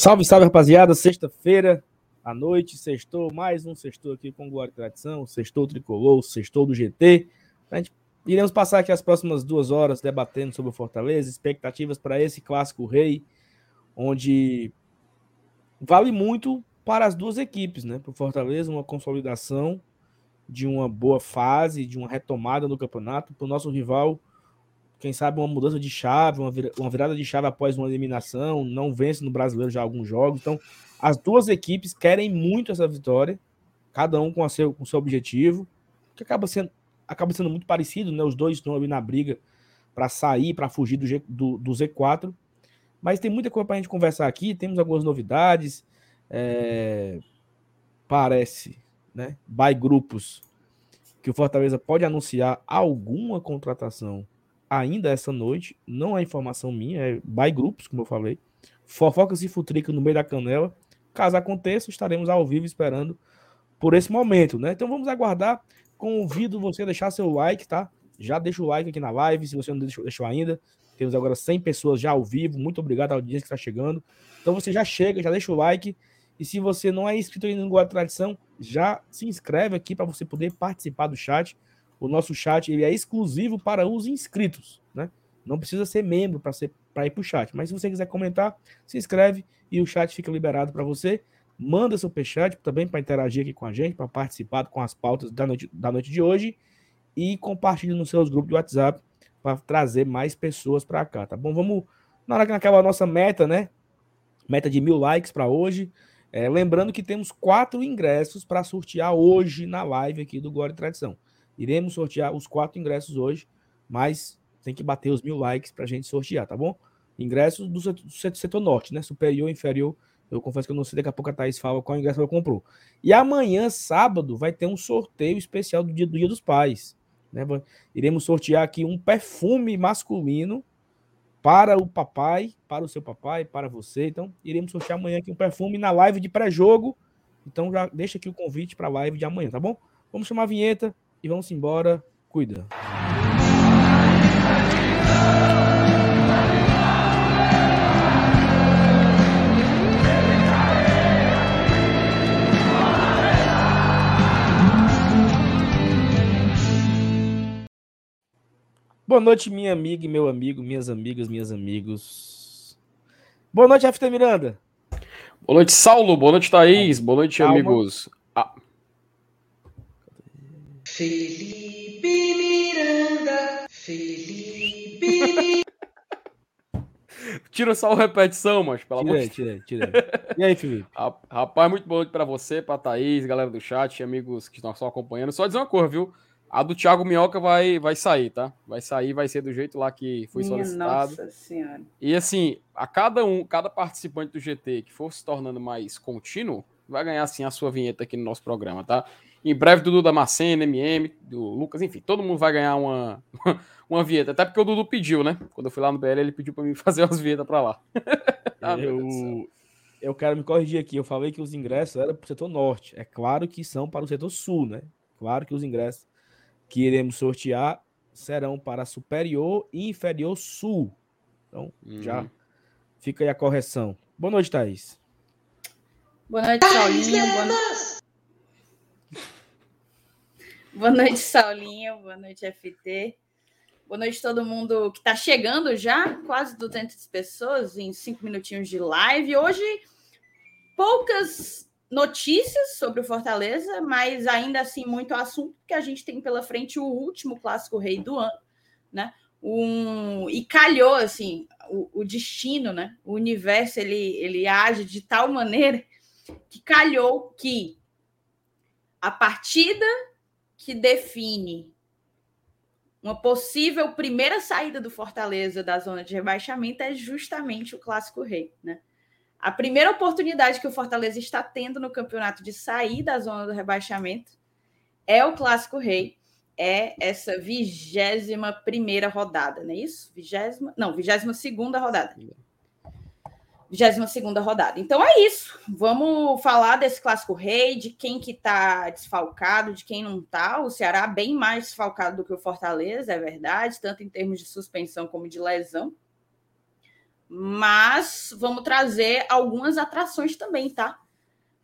Salve, salve, rapaziada. Sexta-feira à noite, sextou, mais um sextou aqui com Glória e Tradição, sextou tricolor, sextou do GT. A gente iremos passar aqui as próximas duas horas debatendo sobre o Fortaleza, expectativas para esse clássico rei, onde vale muito para as duas equipes, né? Para o Fortaleza, uma consolidação de uma boa fase, de uma retomada no campeonato, para o nosso rival quem sabe uma mudança de chave, uma, uma virada de chave após uma eliminação, não vence no brasileiro já alguns jogos. Então, as duas equipes querem muito essa vitória, cada um com, seu, com seu objetivo, que acaba sendo, acaba sendo muito parecido, né? Os dois estão ali na briga para sair, para fugir do, G, do, do, Z4. Mas tem muita coisa para a gente conversar aqui, temos algumas novidades. É, parece, né? By grupos, que o Fortaleza pode anunciar alguma contratação ainda essa noite. Não é informação minha, é by grupos, como eu falei. Fofocas e futrica no meio da canela. Caso aconteça, estaremos ao vivo esperando por esse momento, né? Então vamos aguardar. Convido você a deixar seu like, tá? Já deixa o like aqui na live, se você não deixou, deixou ainda. Temos agora 100 pessoas já ao vivo. Muito obrigado à audiência que está chegando. Então você já chega, já deixa o like. E se você não é inscrito ainda no Guarda Tradição, já se inscreve aqui para você poder participar do chat. O nosso chat ele é exclusivo para os inscritos, né? Não precisa ser membro para ser para ir para o chat. Mas se você quiser comentar, se inscreve e o chat fica liberado para você. Manda seu chat também para interagir aqui com a gente, para participar com as pautas da noite, da noite de hoje. E compartilhe nos seus grupos de WhatsApp para trazer mais pessoas para cá, tá bom? Vamos, na hora que acaba a nossa meta, né? Meta de mil likes para hoje. É, lembrando que temos quatro ingressos para sortear hoje na live aqui do Glória e Tradição. Iremos sortear os quatro ingressos hoje, mas tem que bater os mil likes para a gente sortear, tá bom? Ingressos do setor, norte, né? Superior, inferior. Eu confesso que eu não sei, daqui a pouco a Thaís fala qual ingresso ela comprou. E amanhã, sábado, vai ter um sorteio especial do Dia, do dia dos Pais. Né? Iremos sortear aqui um perfume masculino para o papai, para o seu papai, para você. Então, iremos sortear amanhã aqui um perfume na live de pré-jogo. Então, já deixa aqui o convite para a live de amanhã, tá bom? Vamos chamar a vinheta e vamos embora. Cuida. Boa noite, minha amiga e meu amigo, minhas amigas, minhas amigos. Boa noite, FT Miranda. Boa noite, Saulo. Boa noite, Thaís. Boa noite, Calma. amigos. Ah. Felipe Miranda, Felipe Tira só a repetição, mas pelo amor de Deus. Tirei, tirei. E aí, Felipe? Rapaz, muito boa noite pra você, pra Thaís, galera do chat, amigos que estão só acompanhando. Só dizer uma coisa, viu? A do Thiago Minhoca vai, vai sair, tá? Vai sair, vai ser do jeito lá que foi Minha solicitado. Nossa Senhora. E assim, a cada um, cada participante do GT que for se tornando mais contínuo, vai ganhar assim a sua vinheta aqui no nosso programa, tá? Em breve, Dudu da Macena, MM, do Lucas, enfim, todo mundo vai ganhar uma, uma vinheta. Até porque o Dudu pediu, né? Quando eu fui lá no BL, ele pediu para mim fazer umas vinhetas para lá. ah, eu, eu quero me corrigir aqui. Eu falei que os ingressos eram para o setor norte. É claro que são para o setor sul, né? Claro que os ingressos que iremos sortear serão para superior e inferior sul. Então, uhum. já fica aí a correção. Boa noite, Thaís. Boa noite, Paulinho. Boa noite. Boa noite, Saulinho. Boa noite, FT. Boa noite todo mundo que está chegando já, quase 200 pessoas em cinco minutinhos de live. Hoje, poucas notícias sobre o Fortaleza, mas ainda assim muito assunto, que a gente tem pela frente o último clássico rei do ano, né? Um, e calhou assim o, o destino, né? O universo ele, ele age de tal maneira que calhou que a partida que define uma possível primeira saída do Fortaleza da zona de rebaixamento é justamente o Clássico Rei, né? A primeira oportunidade que o Fortaleza está tendo no campeonato de sair da zona do rebaixamento é o Clássico Rei, é essa vigésima primeira rodada, não é isso? Vigésima, não, vigésima segunda rodada. 22 rodada. Então é isso. Vamos falar desse clássico rei, de quem que tá desfalcado, de quem não tá. O Ceará bem mais desfalcado do que o Fortaleza, é verdade, tanto em termos de suspensão como de lesão. Mas vamos trazer algumas atrações também, tá?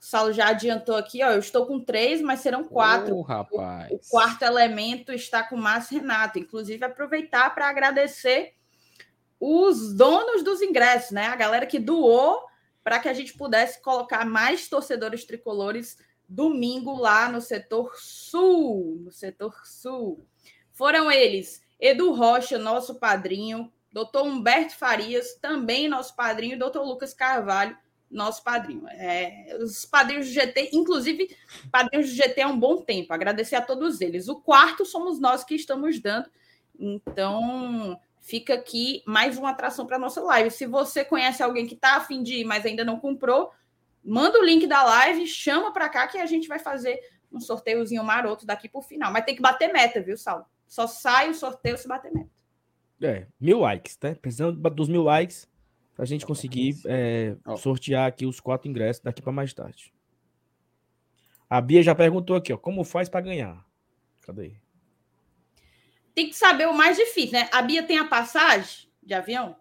O Saulo já adiantou aqui, ó. Eu estou com três, mas serão quatro. Oh, rapaz. O, o quarto elemento está com o Márcio Renato. Inclusive, aproveitar para agradecer os donos dos ingressos, né? A galera que doou para que a gente pudesse colocar mais torcedores tricolores domingo lá no setor sul, no setor sul. Foram eles Edu Rocha, nosso padrinho, doutor Humberto Farias, também nosso padrinho, e doutor Lucas Carvalho, nosso padrinho. É, os padrinhos do GT, inclusive, padrinhos do GT há um bom tempo. Agradecer a todos eles. O quarto somos nós que estamos dando. Então, fica aqui mais uma atração para nossa live. Se você conhece alguém que está afim de ir, mas ainda não comprou, manda o link da live, chama para cá que a gente vai fazer um sorteiozinho maroto daqui para o final. Mas tem que bater meta, viu, Sal? Só sai o sorteio se bater meta. É, mil likes, tá? Precisando dos mil likes para a gente conseguir é, sortear aqui os quatro ingressos daqui para mais tarde. A Bia já perguntou aqui, ó, como faz para ganhar? Cadê? Tem que saber o mais difícil, né? A Bia tem a passagem de avião?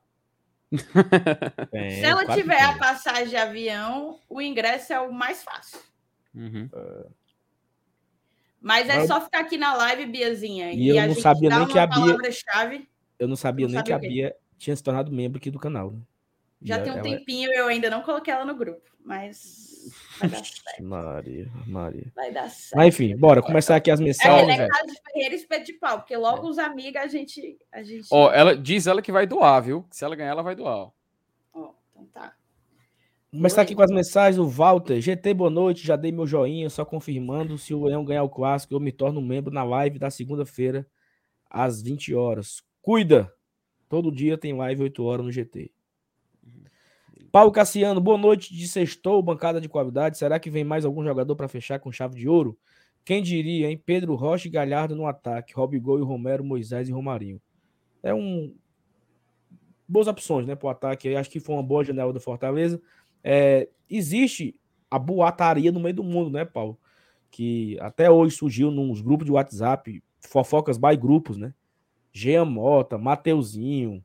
É, Se ela tiver a passagem de avião, o ingresso é o mais fácil. Uhum. Mas é só ficar aqui na live, Biazinha. E, e eu não sabia nem que a Bia. Eu não sabia não nem que a Bia tinha se tornado membro aqui do canal. Já, tem um. É tempinho, eu ainda não coloquei ela no grupo, mas vai dar certo. Maria, Maria. Vai dar certo. Mas enfim, bora começar aqui as mensagens. É, né? Caso de Ferreira espeto de pau, porque logo é. os amigos a gente. A gente... Ó, ela diz ela que vai doar, viu? Se ela ganhar, ela vai doar. Ó, então tá. Começar aqui com as mensagens. O Walter, GT, boa noite. Já dei meu joinha, só confirmando. Se o Leão ganhar o clássico, eu me torno membro na live da segunda-feira, às 20 horas. Cuida! Todo dia tem live 8 horas no GT. Paulo Cassiano, boa noite de sextou, bancada de qualidade. Será que vem mais algum jogador para fechar com chave de ouro? Quem diria, hein? Pedro Rocha e Galhardo no ataque. Robigol e Romero, Moisés e Romarinho. É um. Boas opções, né, para o ataque. Acho que foi uma boa janela do Fortaleza. É, existe a boataria no meio do mundo, né, Paulo? Que até hoje surgiu nos grupos de WhatsApp, fofocas by grupos, né? Jean Mota, Mateuzinho,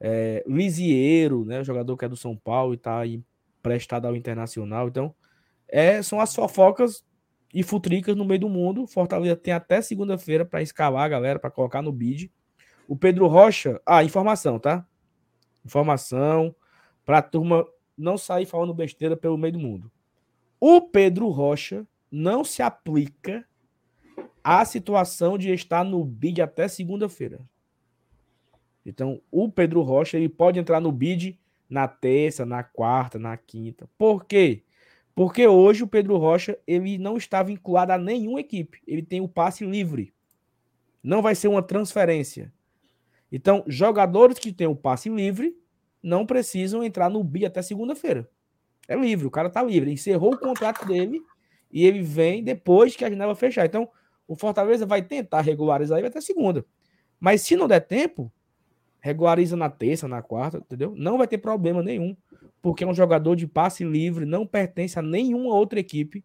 é, Lisieiro, né, jogador que é do São Paulo e está emprestado ao Internacional. Então, é, são as fofocas e futricas no meio do mundo. Fortaleza tem até segunda-feira para escalar a galera, para colocar no bid. O Pedro Rocha. Ah, informação, tá? Informação para a turma não sair falando besteira pelo meio do mundo. O Pedro Rocha não se aplica à situação de estar no bid até segunda-feira. Então, o Pedro Rocha ele pode entrar no bid na terça, na quarta, na quinta. Por quê? Porque hoje o Pedro Rocha ele não está vinculado a nenhuma equipe. Ele tem o passe livre. Não vai ser uma transferência. Então, jogadores que têm o passe livre não precisam entrar no BI até segunda-feira. É livre, o cara tá livre. encerrou o contrato dele e ele vem depois que a janela fechar. Então, o Fortaleza vai tentar regularizar ele até segunda. Mas se não der tempo, regulariza na terça, na quarta, entendeu? Não vai ter problema nenhum, porque é um jogador de passe livre, não pertence a nenhuma outra equipe.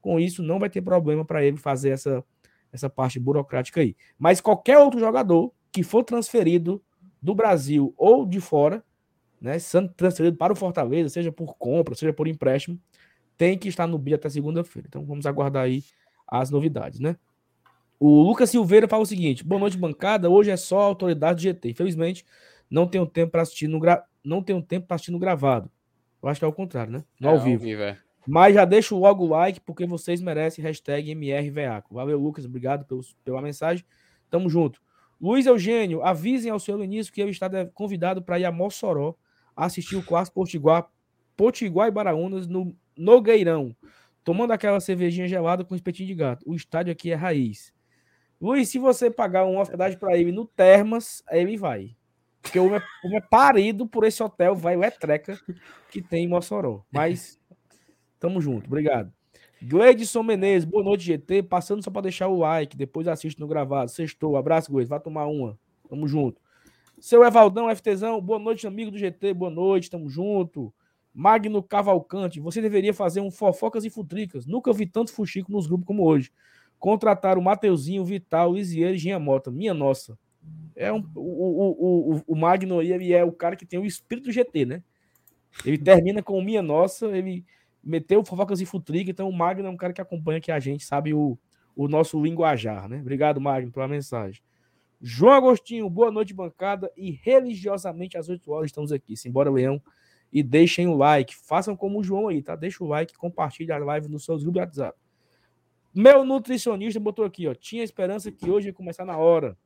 Com isso, não vai ter problema para ele fazer essa, essa parte burocrática aí. Mas qualquer outro jogador que for transferido do Brasil ou de fora, né, sendo transferido para o Fortaleza, seja por compra, seja por empréstimo, tem que estar no BIA até segunda-feira. Então vamos aguardar aí as novidades, né? O Lucas Silveira fala o seguinte: boa noite, bancada. Hoje é só autoridade do GT. Infelizmente, não tenho tempo para assistir no gra... não tenho tempo para assistir no gravado. Eu acho que é o contrário, né? No é, ao vivo. Ao vivo é. Mas já deixo logo o like, porque vocês merecem. Hashtag MRVACO. Valeu, Lucas. Obrigado pelos, pela mensagem. Tamo junto. Luiz Eugênio, avisem ao seu início que eu estou convidado para ir a Mossoró assistir o clássico Potiguar, Potiguar e Baraunas no Nogueirão, tomando aquela cervejinha gelada com espetinho de gato. O estádio aqui é raiz. Luiz, se você pagar uma hospedagem para ele no Termas, ele vai. Porque o meu é parido por esse hotel, vai o Etreca, que tem em Mossoró. Mas, tamo junto, obrigado. Gleidson Menezes, boa noite, GT. Passando só para deixar o like, depois assiste no gravado. Sextou, abraço, Gleidson. Vai tomar uma. Tamo junto. Seu Evaldão, FTzão, boa noite, amigo do GT, boa noite, tamo junto. Magno Cavalcante, você deveria fazer um fofocas e futricas. Nunca vi tanto fuxico nos grupos como hoje. Contratar o Mateuzinho, Vital, Lisieiro e Ginha Mota. Minha nossa. É um, o, o, o, o Magno ele é o cara que tem o espírito GT, né? Ele termina com Minha Nossa, ele meteu fofocas e futrica, então o Magno é um cara que acompanha aqui a gente, sabe o, o nosso linguajar, né? Obrigado, Magno, pela mensagem. João Agostinho, boa noite, bancada. E religiosamente às 8 horas estamos aqui. Simbora, Leão. E deixem o like. Façam como o João aí, tá? Deixa o like, compartilhe a live nos seus grupos de WhatsApp. Meu nutricionista botou aqui, ó. Tinha esperança que hoje ia começar na hora.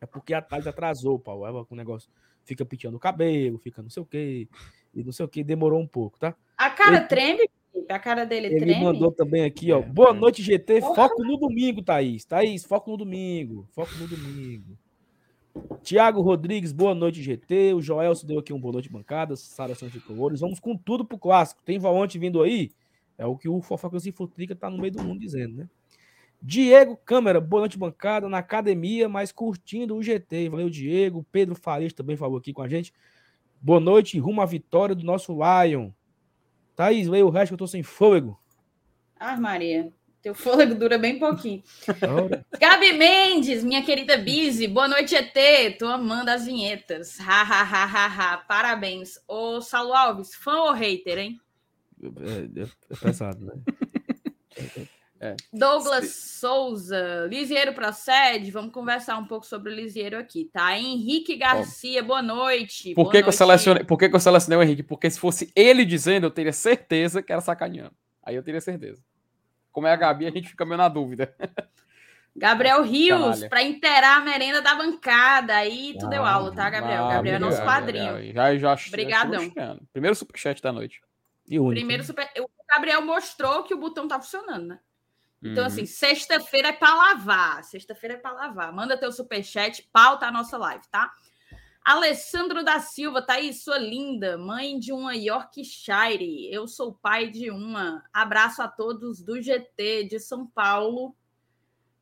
É porque a tarde atrasou, Paulo. Ela com o negócio fica pintando o cabelo, fica não sei o quê, e não sei o que, demorou um pouco, tá? A cara ele, treme, a cara dele ele treme. Ele mandou também aqui, ó. Boa noite, GT. Foco no domingo, Thaís. Thaís, foco no domingo. Foco no domingo. Tiago Rodrigues, boa noite, GT. O Joel se deu aqui um boa noite, bancada. Sara Santos Colores. Vamos com tudo pro clássico. Tem Valante vindo aí? É o que o Fofocas e Futrica tá no meio do mundo dizendo, né? Diego Câmara, boa noite, bancada, na academia, mas curtindo o GT. Valeu, Diego. Pedro Farias também falou aqui com a gente. Boa noite, rumo à vitória do nosso Lion. Thaís, leia o resto que eu tô sem fôlego. Ah, Maria. Teu fôlego dura bem pouquinho. Gabi Mendes, minha querida Bizi, boa noite, ET. Tô amando as vinhetas. Ha, ha, ha, ha, ha. Parabéns. Ô, Saulo Alves, fã ou hater, hein? É, é, é pesado, né? É. Douglas Se... Souza, Lisieiro procede. Vamos conversar um pouco sobre o Lisieiro aqui, tá? Henrique Garcia, boa noite. Por, boa que, noite. Que eu selecionei, por que, que eu selecionei o Henrique? Porque se fosse ele dizendo, eu teria certeza que era sacaneando. Aí eu teria certeza. Como é a Gabi, a gente fica meio na dúvida. Gabriel Rios, para inteirar a merenda da bancada. Aí tu ah, deu aula, tá, Gabriel? Ah, Gabriel é nosso padrinho. Já, já, Obrigadão. Já Primeiro superchat da noite. E único. Primeiro super... O Gabriel mostrou que o botão tá funcionando, né? Então, assim, uhum. assim, sexta-feira é para lavar. Sexta-feira é para lavar. Manda teu superchat, pauta a nossa live, tá? Alessandro da Silva, tá aí, sua linda, mãe de uma Yorkshire. Eu sou pai de uma. Abraço a todos do GT de São Paulo.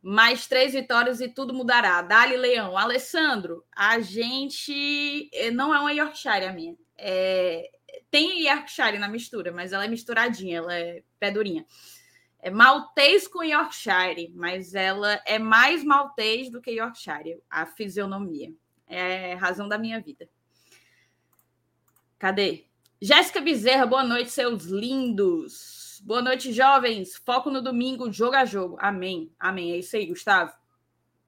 Mais três vitórias e tudo mudará. Dali Leão. Alessandro, a gente eh, não é uma Yorkshire a minha. É... Tem Yorkshire na mistura, mas ela é misturadinha, ela é pé durinha é maltês com Yorkshire, mas ela é mais maltês do que Yorkshire, a fisionomia. É a razão da minha vida. Cadê? Jéssica Bezerra, boa noite, seus lindos. Boa noite, jovens. Foco no domingo, jogo a jogo. Amém. Amém. É isso aí, Gustavo.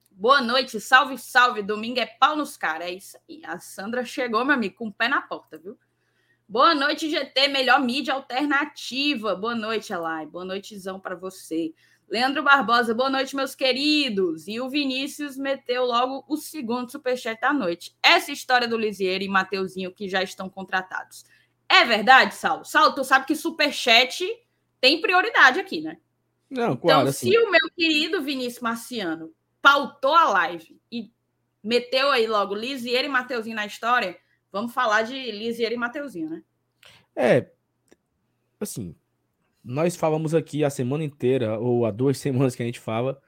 Boa noite, salve, salve. Domingo é pau nos caras. É isso aí. A Sandra chegou, meu amigo, com o pé na porta, viu? Boa noite, GT, melhor mídia alternativa. Boa noite, Elai. Boa noitezão para você. Leandro Barbosa, boa noite, meus queridos. E o Vinícius meteu logo o segundo superchat da noite. Essa história do Lisieiro e Mateuzinho que já estão contratados. É verdade, Saulo? Saulo, tu sabe que superchat tem prioridade aqui, né? Não, claro. Então, assim... se o meu querido Vinícius Marciano pautou a live e meteu aí logo Lisieiro e Mateuzinho na história Vamos falar de Lisier e Mateuzinho, né? É, assim, nós falamos aqui a semana inteira, ou há duas semanas que a gente fala,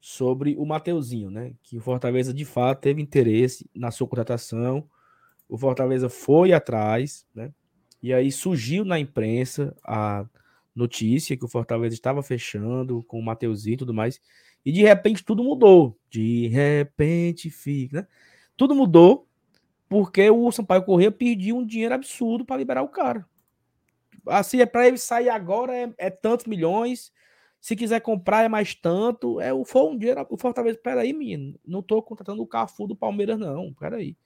sobre o Mateuzinho, né? Que o Fortaleza de fato teve interesse na sua contratação. O Fortaleza foi atrás, né? E aí surgiu na imprensa a notícia que o Fortaleza estava fechando com o Mateuzinho e tudo mais. E de repente tudo mudou. De repente fica, né? Tudo mudou porque o Sampaio Corrêa pediu um dinheiro absurdo para liberar o cara. Assim, é para ele sair agora é, é, tantos milhões. Se quiser comprar é mais tanto. É, foi um dinheiro. O Fortaleza, peraí, menino. Não tô contratando o Cafu do Palmeiras, não. Peraí.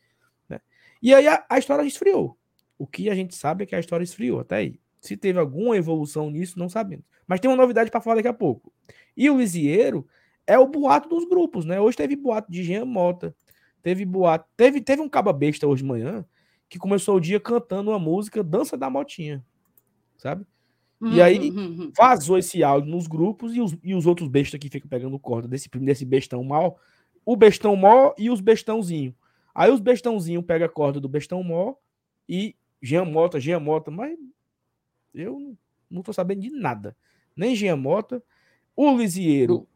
Né? E aí a, a, história esfriou. O que a gente sabe é que a história esfriou até aí. Se teve alguma evolução nisso, não sabemos. Mas tem uma novidade para falar daqui a pouco. E o Lisieiro é o boato dos grupos, né? Hoje teve boato de Jean Mota, Teve boato. Teve, teve um caba besta hoje de manhã que começou o dia cantando uma música Dança da Motinha. Sabe? Uhum, e aí uhum, uhum. vazou esse áudio nos grupos e os, e os outros bestas que ficam pegando corda desse, desse bestão mal. O bestão mó e os bestãozinho. Aí os bestãozinho pega a corda do bestão mó e Jean Mota, Jean Mota, mas eu não tô sabendo de nada. Nem Jean Mota, o Lisieiro,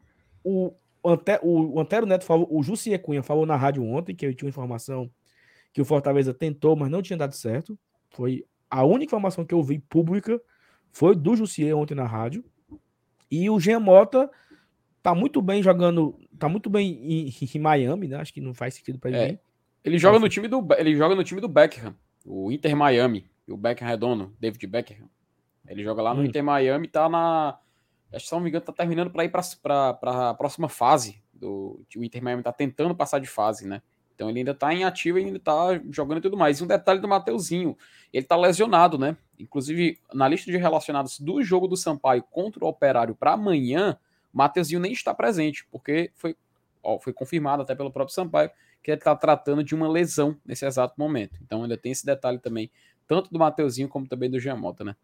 o, o, Ante, o, Antero Neto falou, o Jussier Cunha falou na rádio ontem que eu tinha informação que o Fortaleza tentou, mas não tinha dado certo. Foi a única informação que eu vi pública foi do Jussier ontem na rádio. E o Jean Mota tá muito bem jogando tá muito bem em, em Miami, né? Acho que não faz sentido para ele. É. Ele joga no time do ele joga no time do Beckham, o Inter Miami, o Beckham Redondo, David Beckham. Ele joga lá no hum. Inter Miami, tá na acho que se não me engano tá terminando para ir para a próxima fase do o Inter Miami tá tentando passar de fase, né? Então ele ainda tá em ativo e ainda tá jogando e tudo mais. E um detalhe do Mateuzinho, ele tá lesionado, né? Inclusive, na lista de relacionados do jogo do Sampaio contra o Operário para amanhã, Mateuzinho nem está presente, porque foi, ó, foi confirmado até pelo próprio Sampaio que ele está tratando de uma lesão nesse exato momento. Então ainda tem esse detalhe também, tanto do Mateuzinho como também do Giamota, né?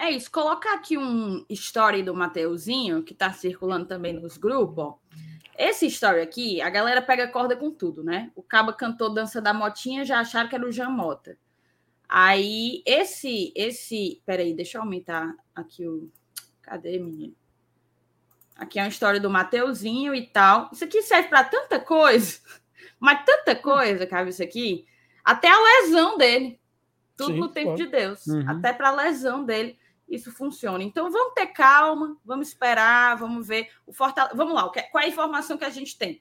É isso, colocar aqui um story do Mateuzinho, que está circulando também nos grupos, ó. Esse story aqui, a galera pega corda com tudo, né? O Caba cantou Dança da Motinha, já acharam que era o Jamota. Aí, esse, esse. Peraí, deixa eu aumentar aqui o. Cadê, menino? Aqui é uma história do Mateuzinho e tal. Isso aqui serve para tanta coisa, mas tanta coisa, cabe isso aqui. Até a lesão dele. Tudo Sim, no tempo pode. de Deus. Uhum. Até para a lesão dele isso funciona. Então vamos ter calma, vamos esperar, vamos ver o Fortaleza. Vamos lá, qual é a informação que a gente tem?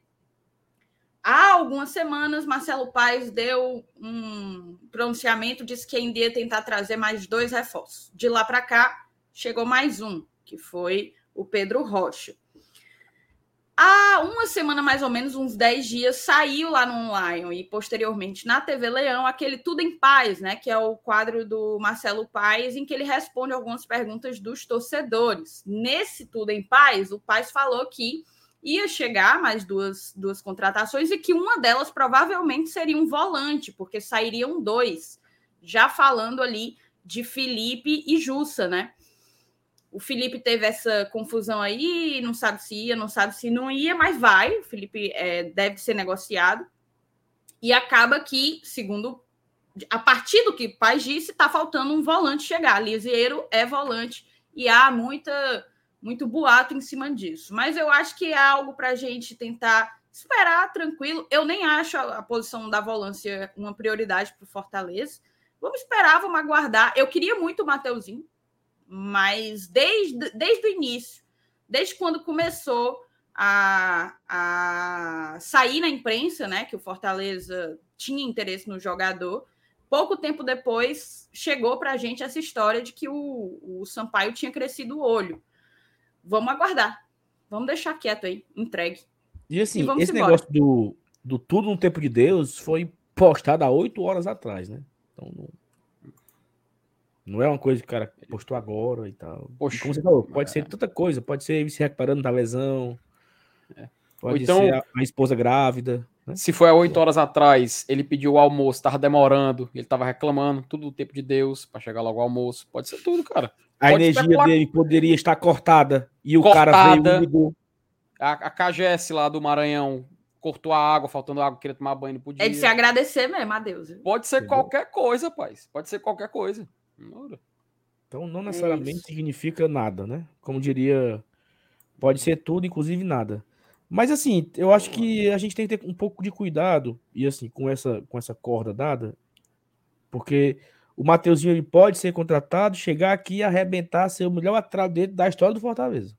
Há algumas semanas, Marcelo Paes deu um pronunciamento, disse que ainda ia tentar trazer mais dois reforços. De lá para cá, chegou mais um, que foi o Pedro Rocha. Há uma semana, mais ou menos, uns 10 dias, saiu lá no Lion e posteriormente na TV Leão aquele Tudo em Paz, né? Que é o quadro do Marcelo Paes, em que ele responde algumas perguntas dos torcedores. Nesse Tudo em Paz, o Paes falou que ia chegar mais duas, duas contratações e que uma delas provavelmente seria um volante, porque sairiam dois, já falando ali de Felipe e Jussa, né? O Felipe teve essa confusão aí, não sabe se ia, não sabe se não ia, mas vai. O Felipe é, deve ser negociado. E acaba que, segundo. A partir do que o pai disse, está faltando um volante chegar. Lisieiro é volante e há muita, muito boato em cima disso. Mas eu acho que é algo para a gente tentar esperar tranquilo. Eu nem acho a, a posição da volância uma prioridade para o Fortaleza. Vamos esperar, vamos aguardar. Eu queria muito o Mateuzinho mas desde, desde o início, desde quando começou a, a sair na imprensa, né, que o Fortaleza tinha interesse no jogador, pouco tempo depois chegou para a gente essa história de que o, o Sampaio tinha crescido o olho. Vamos aguardar. Vamos deixar quieto aí, entregue. E assim, e esse embora. negócio do, do tudo no tempo de Deus foi postado há oito horas atrás, né? Então, não, não é uma coisa que o cara postou agora e tal. Poxa, e como você falou, pode é. ser tanta coisa. Pode ser ele se recuperando da lesão. É. Pode então, ser a, a, esposa grávida. Né? Se foi há oito horas atrás, ele pediu o almoço, tava demorando, ele tava reclamando, tudo o tempo de Deus, para chegar logo ao almoço. Pode ser tudo, cara. A pode energia especular. dele poderia estar cortada e o cortada, cara veio e ligou. A, a KGS lá do Maranhão cortou a água, faltando água, queria tomar banho, não podia. É de se agradecer mesmo a Deus. Pode ser Entendeu? qualquer coisa, pai. Pode ser qualquer coisa. Então não necessariamente é significa nada, né? Como diria, pode ser tudo, inclusive nada. Mas assim, eu acho que a gente tem que ter um pouco de cuidado e assim com essa com essa corda dada, porque o Mateuzinho ele pode ser contratado, chegar aqui e arrebentar, ser o melhor atrás dentro da história do Fortaleza.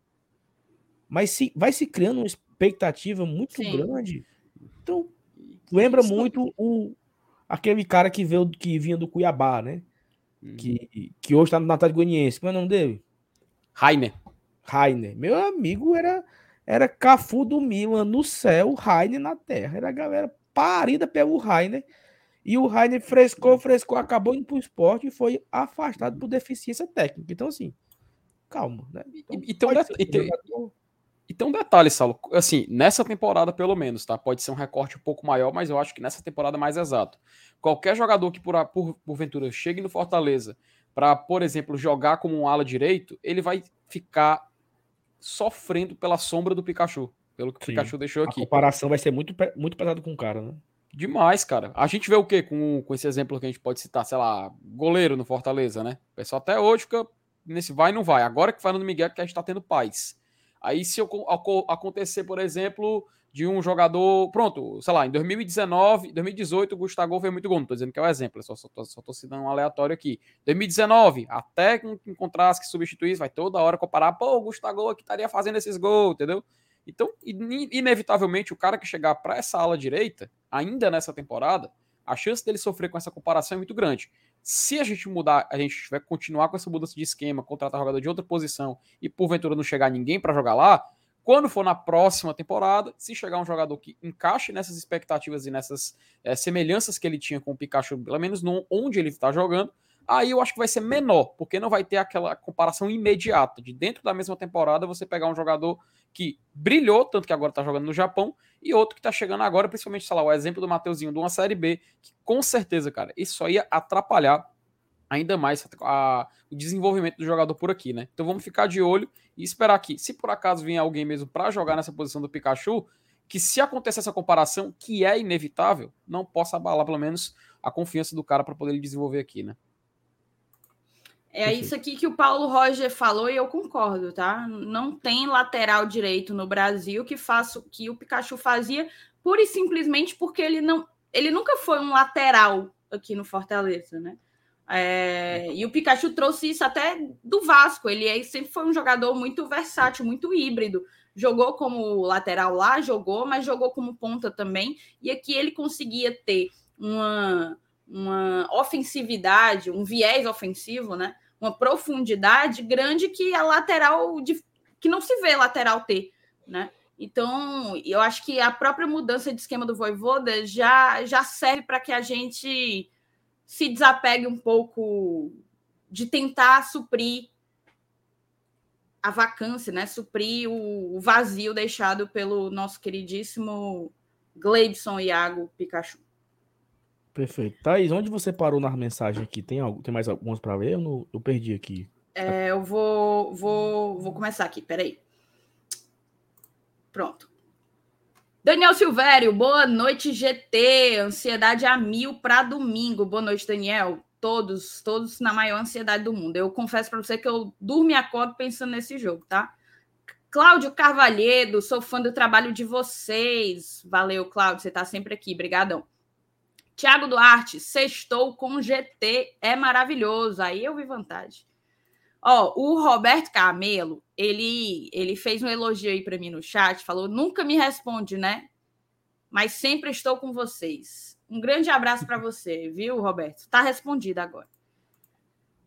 Mas se, vai se criando uma expectativa muito Sim. grande. Então, lembra muito o aquele cara que veio que vinha do Cuiabá, né? Uhum. Que, que hoje tá no Natal Goianiense. Como é o nome dele? Rainer. Rainer. Meu amigo era era Cafu do Milan no céu, Rainer na terra. Era a galera parida pelo Rainer. E o Rainer frescou, frescou, acabou indo pro esporte e foi afastado por deficiência técnica. Então, assim, calma, né? Então, e, tem, e tem um detalhe, Saulo. Assim, nessa temporada, pelo menos, tá? Pode ser um recorte um pouco maior, mas eu acho que nessa temporada é mais exato. Qualquer jogador que, por, por porventura, chegue no Fortaleza para, por exemplo, jogar como um ala direito, ele vai ficar sofrendo pela sombra do Pikachu, pelo que Sim. o Pikachu deixou aqui. A comparação vai ser muito, muito pesado com o cara, né? Demais, cara. A gente vê o quê com, com esse exemplo que a gente pode citar, sei lá, goleiro no Fortaleza, né? O pessoal até hoje fica nesse vai e não vai. Agora que o Fernando Miguel que a gente tá tendo paz. Aí se acontecer, por exemplo, de um jogador. Pronto, sei lá, em 2019, 2018, o Gustavo fez muito gol. Não tô dizendo que é o um exemplo, só, só, só tô citando um aleatório aqui. 2019, até que encontrasse que substituísse, vai toda hora comparar, pô, o Gustavo aqui estaria fazendo esses gols, entendeu? Então, inevitavelmente, o cara que chegar para essa ala direita, ainda nessa temporada, a chance dele sofrer com essa comparação é muito grande. Se a gente mudar, a gente tiver continuar com essa mudança de esquema, contratar jogador de outra posição e porventura não chegar ninguém para jogar lá, quando for na próxima temporada, se chegar um jogador que encaixe nessas expectativas e nessas é, semelhanças que ele tinha com o Pikachu, pelo menos no, onde ele está jogando, aí eu acho que vai ser menor, porque não vai ter aquela comparação imediata de dentro da mesma temporada você pegar um jogador que brilhou, tanto que agora está jogando no Japão, e outro que está chegando agora, principalmente, sei lá, o exemplo do Mateuzinho de uma Série B, que com certeza, cara, isso só ia atrapalhar ainda mais a, o desenvolvimento do jogador por aqui, né? Então vamos ficar de olho e esperar que, se por acaso vier alguém mesmo para jogar nessa posição do Pikachu, que se acontecer essa comparação, que é inevitável, não possa abalar pelo menos a confiança do cara para poder ele desenvolver aqui, né? É isso aqui que o Paulo Roger falou e eu concordo, tá? Não tem lateral direito no Brasil que faça o que o Pikachu fazia, pura e simplesmente porque ele não, ele nunca foi um lateral aqui no Fortaleza, né? É, e o Pikachu trouxe isso até do Vasco. Ele é, sempre foi um jogador muito versátil, muito híbrido. Jogou como lateral lá, jogou, mas jogou como ponta também. E aqui ele conseguia ter uma, uma ofensividade, um viés ofensivo, né? Uma profundidade grande que a lateral de, que não se vê lateral ter, né? Então, eu acho que a própria mudança de esquema do Voivoda já, já serve para que a gente se desapegue um pouco de tentar suprir a vacância, né? Suprir o vazio deixado pelo nosso queridíssimo Gleidson Iago Pikachu. Perfeito. Thaís, onde você parou na mensagem aqui? Tem, algo, tem mais algumas para ler? Eu, não, eu perdi aqui. É, eu vou, vou, vou começar aqui, peraí. Pronto. Daniel Silvério, boa noite, GT. Ansiedade a mil para domingo. Boa noite, Daniel. Todos, todos na maior ansiedade do mundo. Eu confesso para você que eu durmo e acordo pensando nesse jogo, tá? Cláudio Carvalhedo, sou fã do trabalho de vocês. Valeu, Cláudio, você está sempre aqui. Brigadão. Tiago Duarte, sextou com GT, é maravilhoso. Aí eu vi vantagem. Ó, o Roberto Camelo, ele, ele fez um elogio aí para mim no chat, falou: nunca me responde, né? Mas sempre estou com vocês. Um grande abraço para você, viu, Roberto? Tá respondido agora.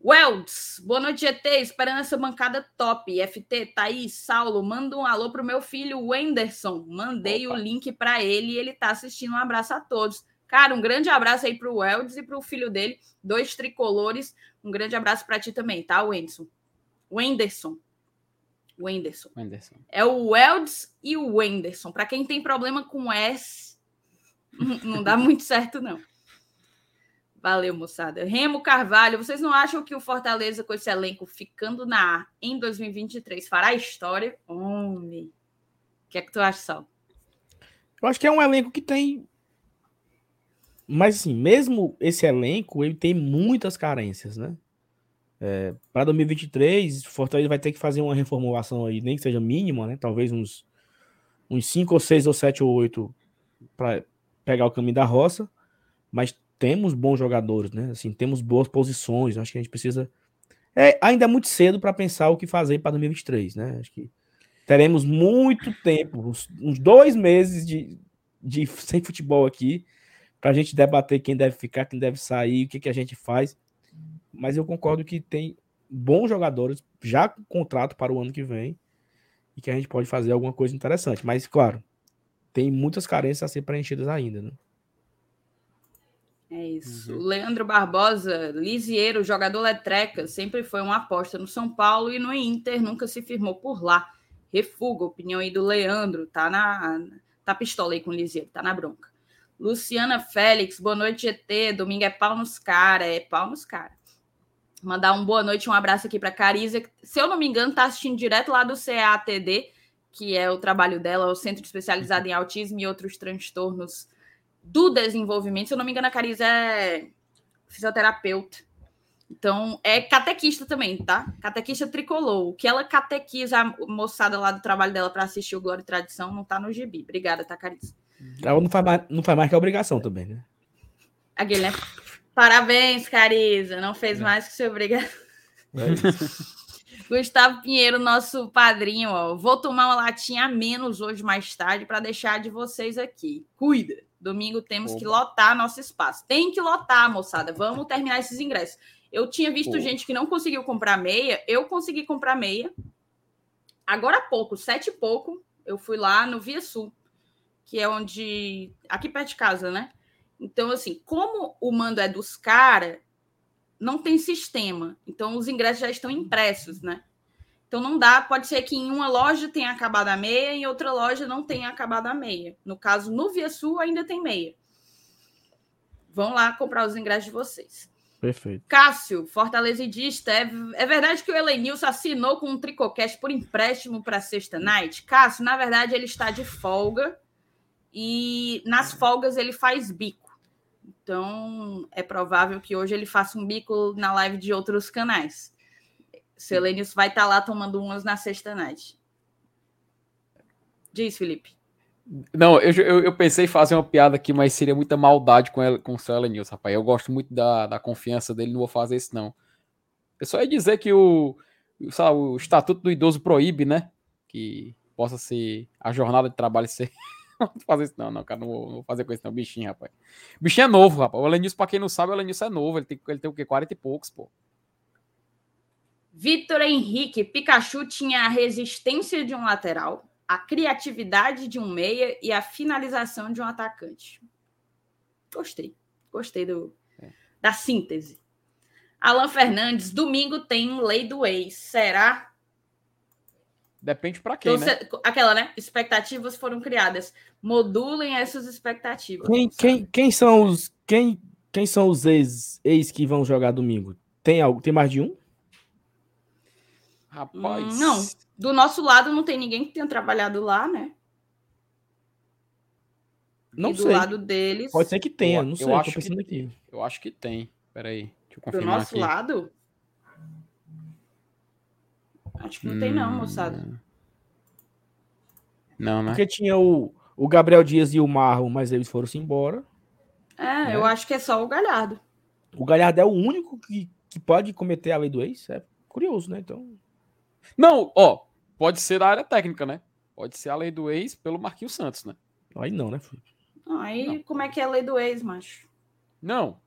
Welds, boa noite, GT. Esperando essa bancada top. FT, Thaís, Saulo, manda um alô pro meu filho, Wenderson. Mandei Opa. o link para ele e ele tá assistindo. Um abraço a todos. Cara, um grande abraço aí pro Welds e pro filho dele, dois tricolores. Um grande abraço para ti também, tá, Wenderson? Wenderson. Wenderson. Wenderson. É o Welds e o Wenderson. Para quem tem problema com S, não dá muito certo, não. Valeu, moçada. Remo Carvalho, vocês não acham que o Fortaleza, com esse elenco ficando na A em 2023, fará história? Homem. O que é que tu acha, Sal? Eu acho que é um elenco que tem mas assim, mesmo esse elenco, ele tem muitas carências, né? É, para 2023, Fortaleza vai ter que fazer uma reformulação aí, nem que seja mínima, né? Talvez uns uns 5 ou 6 ou 7 ou 8 para pegar o caminho da roça, mas temos bons jogadores, né? Assim, temos boas posições, acho que a gente precisa é, ainda é muito cedo para pensar o que fazer para 2023, né? Acho que teremos muito tempo, uns, uns dois meses de, de sem futebol aqui para a gente debater quem deve ficar, quem deve sair, o que, que a gente faz. Mas eu concordo que tem bons jogadores já com contrato para o ano que vem e que a gente pode fazer alguma coisa interessante. Mas, claro, tem muitas carências a ser preenchidas ainda, né? É isso. Uhum. Leandro Barbosa, Lisieiro, jogador letreca, sempre foi uma aposta no São Paulo e no Inter, nunca se firmou por lá. Refuga, opinião aí do Leandro, tá na tá pistola aí com o Lisieiro, tá na bronca. Luciana Félix, boa noite, GT. Domingo é pau nos cara, é pau nos cara. Mandar um boa noite, um abraço aqui para Cariza. Se eu não me engano, tá assistindo direto lá do CATD, que é o trabalho dela, o Centro Especializado em Autismo e outros transtornos do desenvolvimento. Se eu não me engano, a Cariza é fisioterapeuta. Então, é catequista também, tá? Catequista tricolor. O que ela catequiza a moçada lá do trabalho dela para assistir o Glória e Tradição não tá no gibi. Obrigada, tá, Cariza? Ela não faz mais, não faz mais que a obrigação também, né? A Guilherme. Parabéns, Cariza. Não fez é. mais que ser obrigação. É Gustavo Pinheiro, nosso padrinho, ó. Vou tomar uma latinha a menos hoje mais tarde para deixar de vocês aqui. Cuida. Domingo temos Opa. que lotar nosso espaço. Tem que lotar, moçada. Vamos terminar esses ingressos. Eu tinha visto gente que não conseguiu comprar meia. Eu consegui comprar meia. Agora há pouco, sete e pouco, eu fui lá no Via Sul, que é onde. Aqui perto de casa, né? Então, assim, como o mando é dos caras, não tem sistema. Então, os ingressos já estão impressos, né? Então, não dá. Pode ser que em uma loja tenha acabado a meia, em outra loja não tenha acabado a meia. No caso, no Via Sul ainda tem meia. Vão lá comprar os ingressos de vocês. Perfeito. Cássio, fortalecedista. É, é verdade que o Elenilson assinou com um Tricocast por empréstimo para Sexta Night? Cássio, na verdade, ele está de folga e nas folgas ele faz bico. Então, é provável que hoje ele faça um bico na live de outros canais. Selenius vai estar tá lá tomando umas na sexta night. Diz, Felipe. Não, eu, eu, eu, pensei em fazer uma piada aqui, mas seria muita maldade com, ela, com o Selenius, rapaz. Eu gosto muito da, da confiança dele, não vou fazer isso, não. Eu só ia dizer que o, sabe, o Estatuto do Idoso proíbe, né? Que possa ser a jornada de trabalho ser não vou fazer isso, não, não, cara. Não vou, não vou fazer com isso, não. Bichinho, rapaz. Bichinho é novo, rapaz. O Elenilson, pra quem não sabe, o Elenilson é novo. Ele tem, ele tem o quê? 40 e poucos, pô. Vitor Henrique, Pikachu tinha a resistência de um lateral, a criatividade de um meia e a finalização de um atacante. Gostei. Gostei do, é. da síntese. Alan Fernandes, domingo tem lei do ex. Será? Depende para quem, então, né? Aquela, né? Expectativas foram criadas. Modulem essas expectativas. Quem, quem, quem são os quem, quem são os ex, ex que vão jogar domingo? Tem algo? Tem mais de um? Rapaz. Hum, não. Do nosso lado não tem ninguém que tenha trabalhado lá, né? Não e sei. do lado deles. Pode ser que tenha, eu, não sei. Eu acho que, aqui. Eu acho que tem. Peraí. Deixa eu confirmar. Do nosso aqui. lado? Acho que não hum... tem, não, moçada. Não, né? Porque tinha o, o Gabriel Dias e o Marro, mas eles foram-se embora. É, né? eu acho que é só o Galhardo. O Galhardo é o único que, que pode cometer a lei do ex? É curioso, né? Então. Não, ó, pode ser da área técnica, né? Pode ser a lei do ex pelo Marquinhos Santos, né? Aí não, né, Felipe? Aí não. como é que é a lei do ex, macho? Não,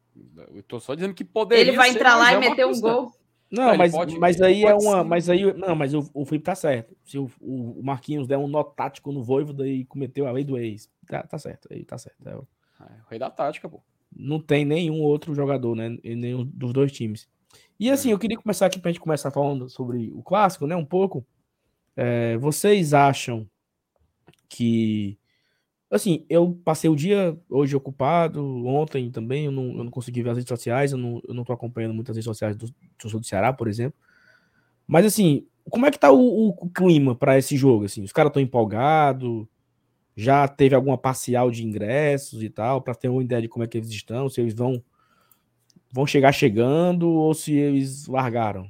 eu tô só dizendo que poderia Ele vai entrar lá e meter um gol. Não, mas, pode, mas aí é uma. Mas aí. Não, mas o, o Felipe tá certo. Se o, o Marquinhos der um nó tático no Voivoda e cometeu a lei do ex, tá, tá certo. Aí tá certo. É o... É, o rei da tática, pô. Não tem nenhum outro jogador, né? Nenhum dos dois times. E assim, eu queria começar aqui pra gente começar falando sobre o clássico, né? Um pouco. É, vocês acham que Assim, eu passei o dia hoje ocupado, ontem também, eu não, eu não consegui ver as redes sociais, eu não, eu não tô acompanhando muitas redes sociais do, do, do Ceará, por exemplo. Mas assim, como é que tá o, o clima para esse jogo? Assim, os caras estão empolgados, já teve alguma parcial de ingressos e tal, para ter uma ideia de como é que eles estão, se eles vão vão chegar chegando ou se eles largaram.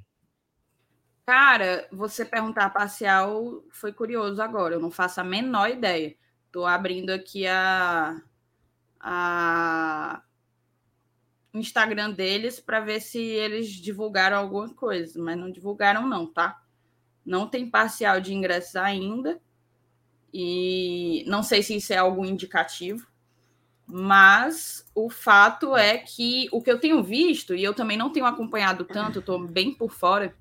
Cara, você perguntar parcial foi curioso agora, eu não faço a menor ideia. Estou abrindo aqui a, a Instagram deles para ver se eles divulgaram alguma coisa, mas não divulgaram não, tá? Não tem parcial de ingressos ainda e não sei se isso é algo indicativo, mas o fato é que o que eu tenho visto e eu também não tenho acompanhado tanto, estou bem por fora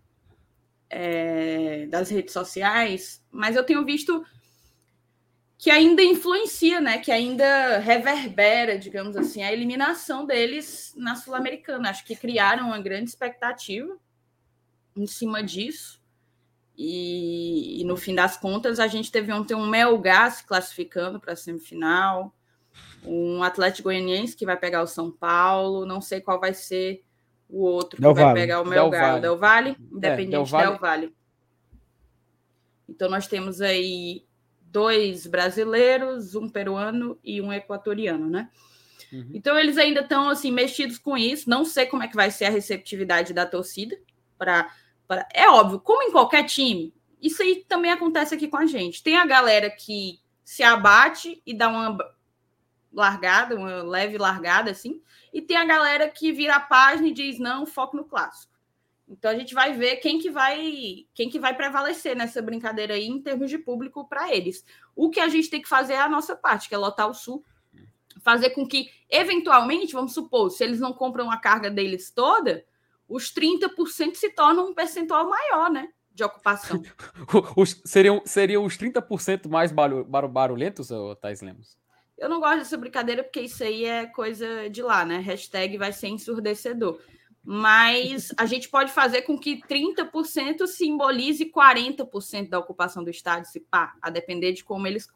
é, das redes sociais, mas eu tenho visto que ainda influencia, né? Que ainda reverbera, digamos assim, a eliminação deles na Sul-Americana. Acho que criaram uma grande expectativa em cima disso. E, e, no fim das contas, a gente teve ontem um Melgar se classificando para a semifinal, um Atlético Goianiense que vai pegar o São Paulo, não sei qual vai ser o outro Del que vale. vai pegar o Melgar, Del Vale, Del Vale? Independente é, Del, vale. Del Vale. Então nós temos aí dois brasileiros, um peruano e um equatoriano, né? Uhum. Então eles ainda estão assim mexidos com isso. Não sei como é que vai ser a receptividade da torcida para para é óbvio, como em qualquer time, isso aí também acontece aqui com a gente. Tem a galera que se abate e dá uma largada, uma leve largada assim, e tem a galera que vira a página e diz não, foco no clássico. Então a gente vai ver quem que vai quem que vai prevalecer nessa brincadeira aí em termos de público para eles. O que a gente tem que fazer é a nossa parte, que é lotar o sul, fazer com que eventualmente, vamos supor, se eles não compram a carga deles toda, os 30% se tornam um percentual maior, né? De ocupação. os, seriam, seriam os 30% mais barulhentos, Thais Lemos? Eu não gosto dessa brincadeira porque isso aí é coisa de lá, né? Hashtag vai ser ensurdecedor. Mas a gente pode fazer com que 30% simbolize 40% da ocupação do estádio, se pá, a depender de como eles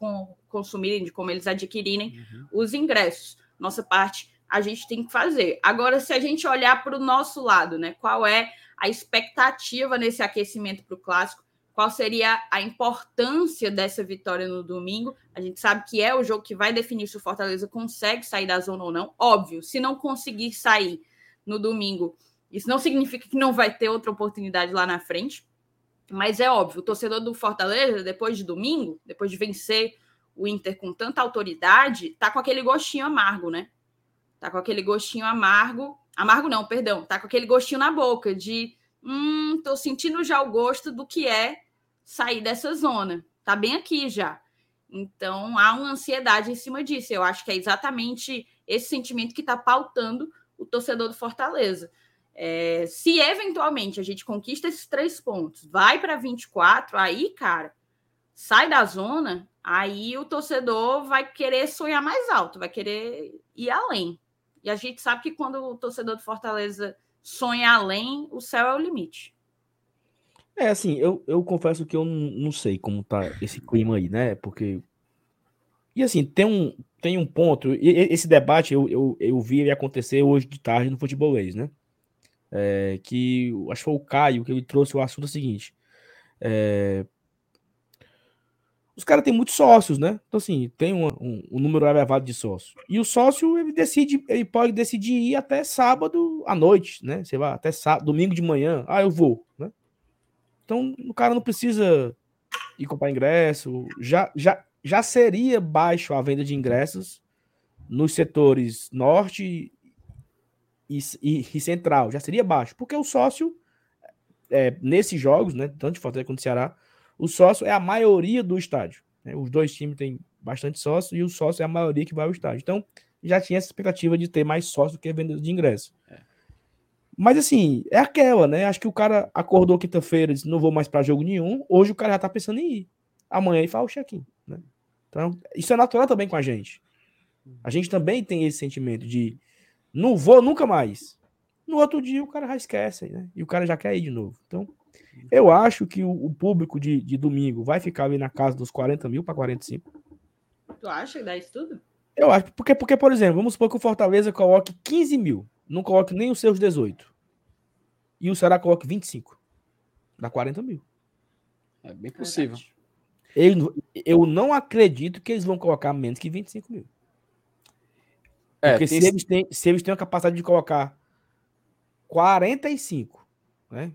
consumirem, de como eles adquirirem uhum. os ingressos. Nossa parte a gente tem que fazer. Agora, se a gente olhar para o nosso lado, né? Qual é a expectativa nesse aquecimento para o clássico? Qual seria a importância dessa vitória no domingo? A gente sabe que é o jogo que vai definir se o Fortaleza consegue sair da zona ou não. Óbvio, se não conseguir sair no domingo, isso não significa que não vai ter outra oportunidade lá na frente. Mas é óbvio, o torcedor do Fortaleza, depois de domingo, depois de vencer o Inter com tanta autoridade, tá com aquele gostinho amargo, né? Tá com aquele gostinho amargo. Amargo não, perdão. Tá com aquele gostinho na boca de. Hum, tô sentindo já o gosto do que é sair dessa zona. Tá bem aqui já. Então há uma ansiedade em cima disso. Eu acho que é exatamente esse sentimento que está pautando o torcedor do Fortaleza. É, se eventualmente a gente conquista esses três pontos, vai para 24, aí, cara, sai da zona, aí o torcedor vai querer sonhar mais alto, vai querer ir além. E a gente sabe que quando o torcedor do Fortaleza sonha além, o céu é o limite. É, assim, eu, eu confesso que eu não, sei como tá esse clima aí, né? Porque. E assim, tem um, tem um ponto. E, esse debate eu, eu, eu vi ele acontecer hoje de tarde no futebolês, né? É, que acho que foi o Caio que ele trouxe o assunto seguinte. É, os caras têm muitos sócios, né? Então, assim, tem um, um, um, número elevado de sócios. E o sócio, ele decide, ele pode decidir ir até sábado à noite, né? Sei lá, até sábado, domingo de manhã. Ah, eu vou, né? Então, o cara não precisa ir comprar ingresso. Já, já, já seria baixo a venda de ingressos nos setores norte e, e, e central. Já seria baixo. Porque o sócio, é, nesses jogos, né? Tanto de Fortaleza quanto de Ceará, o sócio é a maioria do estádio. Né? Os dois times têm bastante sócio e o sócio é a maioria que vai ao estádio. Então, já tinha essa expectativa de ter mais sócio do que venda de ingresso. É. Mas assim, é aquela, né? Acho que o cara acordou quinta-feira e disse: não vou mais para jogo nenhum. Hoje o cara já tá pensando em ir. Amanhã ele faz o check-in. Então, isso é natural também com a gente. A gente também tem esse sentimento de não vou nunca mais. No outro dia o cara já esquece, né? E o cara já quer ir de novo. Então, eu acho que o, o público de, de, domingo vai ficar ali na casa dos 40 mil para 45. Tu acha que dá isso tudo? Eu acho, porque, porque, por exemplo, vamos supor que o Fortaleza coloque 15 mil, não coloque nem os seus 18. E o Ceará coloque 25. Dá 40 mil. É bem possível. Eu, eu não acredito que eles vão colocar menos que 25 mil. É, porque se, eles têm, se eles têm a capacidade de colocar 45, né?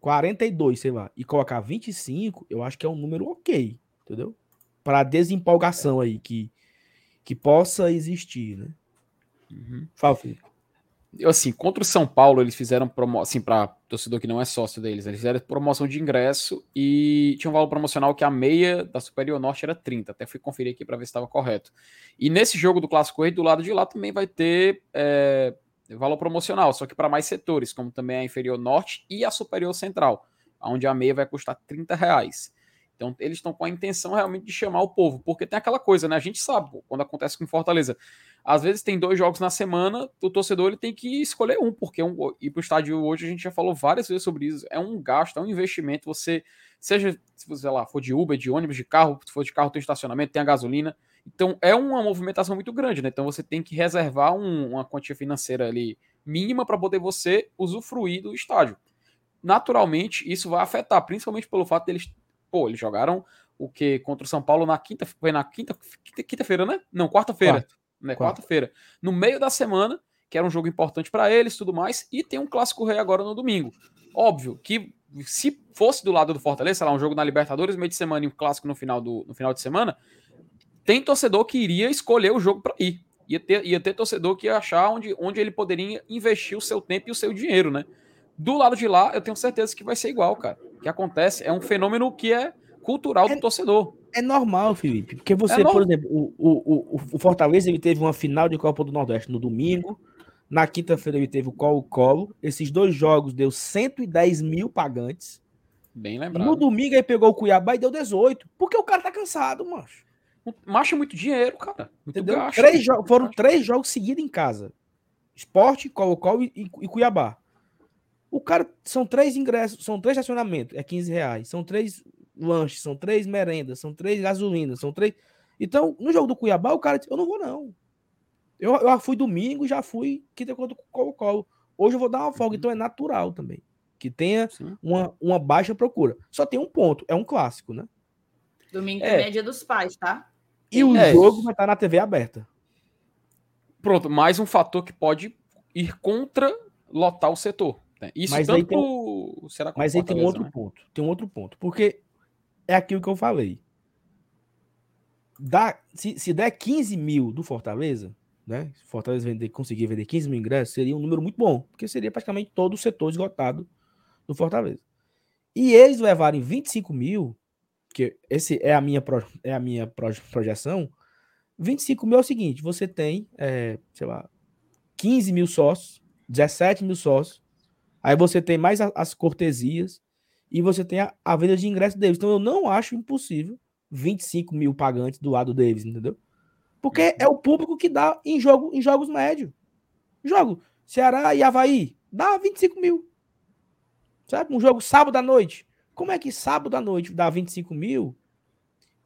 42, sei lá, e colocar 25, eu acho que é um número ok, entendeu? Para desempolgação aí que, que possa existir, né? Uhum. Fala, Felipe. Assim, contra o São Paulo, eles fizeram promoção, assim, para torcedor que não é sócio deles, eles fizeram promoção de ingresso e tinha um valor promocional que a meia da Superior Norte era 30. Até fui conferir aqui para ver se estava correto. E nesse jogo do Clássico Rei, do lado de lá também vai ter é, valor promocional, só que para mais setores, como também a inferior norte e a superior central, onde a meia vai custar 30 reais. Então, eles estão com a intenção realmente de chamar o povo, porque tem aquela coisa, né? A gente sabe, quando acontece com Fortaleza, às vezes tem dois jogos na semana, o torcedor ele tem que escolher um, porque um, ir para o estádio hoje, a gente já falou várias vezes sobre isso, é um gasto, é um investimento. Você, seja se você lá, for de Uber, de ônibus, de carro, se for de carro, tem estacionamento, tem a gasolina. Então é uma movimentação muito grande, né? Então você tem que reservar um, uma quantia financeira ali mínima para poder você usufruir do estádio. Naturalmente, isso vai afetar, principalmente pelo fato deles, pô, eles jogaram o que contra o São Paulo na quinta, foi na quinta, quinta-feira, né? Não, quarta-feira, Quarta. Né? Quarta-feira, no meio da semana, que era um jogo importante para eles, tudo mais, e tem um clássico rei agora no domingo. Óbvio que se fosse do lado do Fortaleza, sei lá, um jogo na Libertadores meio de semana e um clássico no final do no final de semana, tem torcedor que iria escolher o jogo para ir. Ia ter, ia ter torcedor que ia achar onde, onde ele poderia investir o seu tempo e o seu dinheiro, né? Do lado de lá, eu tenho certeza que vai ser igual, cara. O que acontece é um fenômeno que é cultural do É- torcedor. É normal, Felipe. Porque você, É por exemplo, o, o, o, o Fortaleza ele teve uma final de Copa do Nordeste no domingo. Na quinta-feira ele teve o Colo-Colo. Esses dois jogos deu 110 mil pagantes. Bem No lembrado. domingo ele pegou o Cuiabá e deu 18. Porque o cara tá cansado, macho. Macho é muito dinheiro, cara. Muito Entendeu? gasto. Três jo- foram três jogos seguidos em casa. Esporte, Colo-Colo e, e Cuiabá. O cara, são três ingressos, são três estacionamentos, é 15 reais. São três lanches, são três merendas, são três gasolinas, são três... Então, no jogo do Cuiabá, o cara disse, eu não vou não. Eu, eu fui domingo, já fui quinta contra o Colo-Colo. Hoje eu vou dar uma folga, então é natural também. Que tenha Sim. uma, uma baixa procura. Só tem um ponto, é um clássico, né? Domingo É. é dia dos pais, tá? E o É. jogo vai estar na TV aberta. Pronto, mais um fator que pode ir contra lotar o setor. né? Isso Mas aí tanto tem Será Mas aí tem um outro ponto. Tem um outro ponto. Porque é aquilo que eu falei. Dá, se, se der 15 mil do Fortaleza, né? Se Fortaleza vender, conseguir vender 15 mil ingressos, seria um número muito bom. Porque seria praticamente todo o setor esgotado do Fortaleza. E eles levarem 25 mil, que esse é a minha, pro- é a minha proje- projeção. 25 mil é o seguinte: você tem, é, sei lá, 15 mil sócios, 17 mil sócios. Aí você tem mais as cortesias e você tem a, a venda de ingresso deles. Então eu não acho impossível 25 mil pagantes do lado deles, entendeu? Porque é o público que dá em, jogo, em jogos médios. Jogo Ceará e Havaí, dá 25 mil. Sabe? Um jogo sábado à noite. Como é que sábado à noite dá 25 mil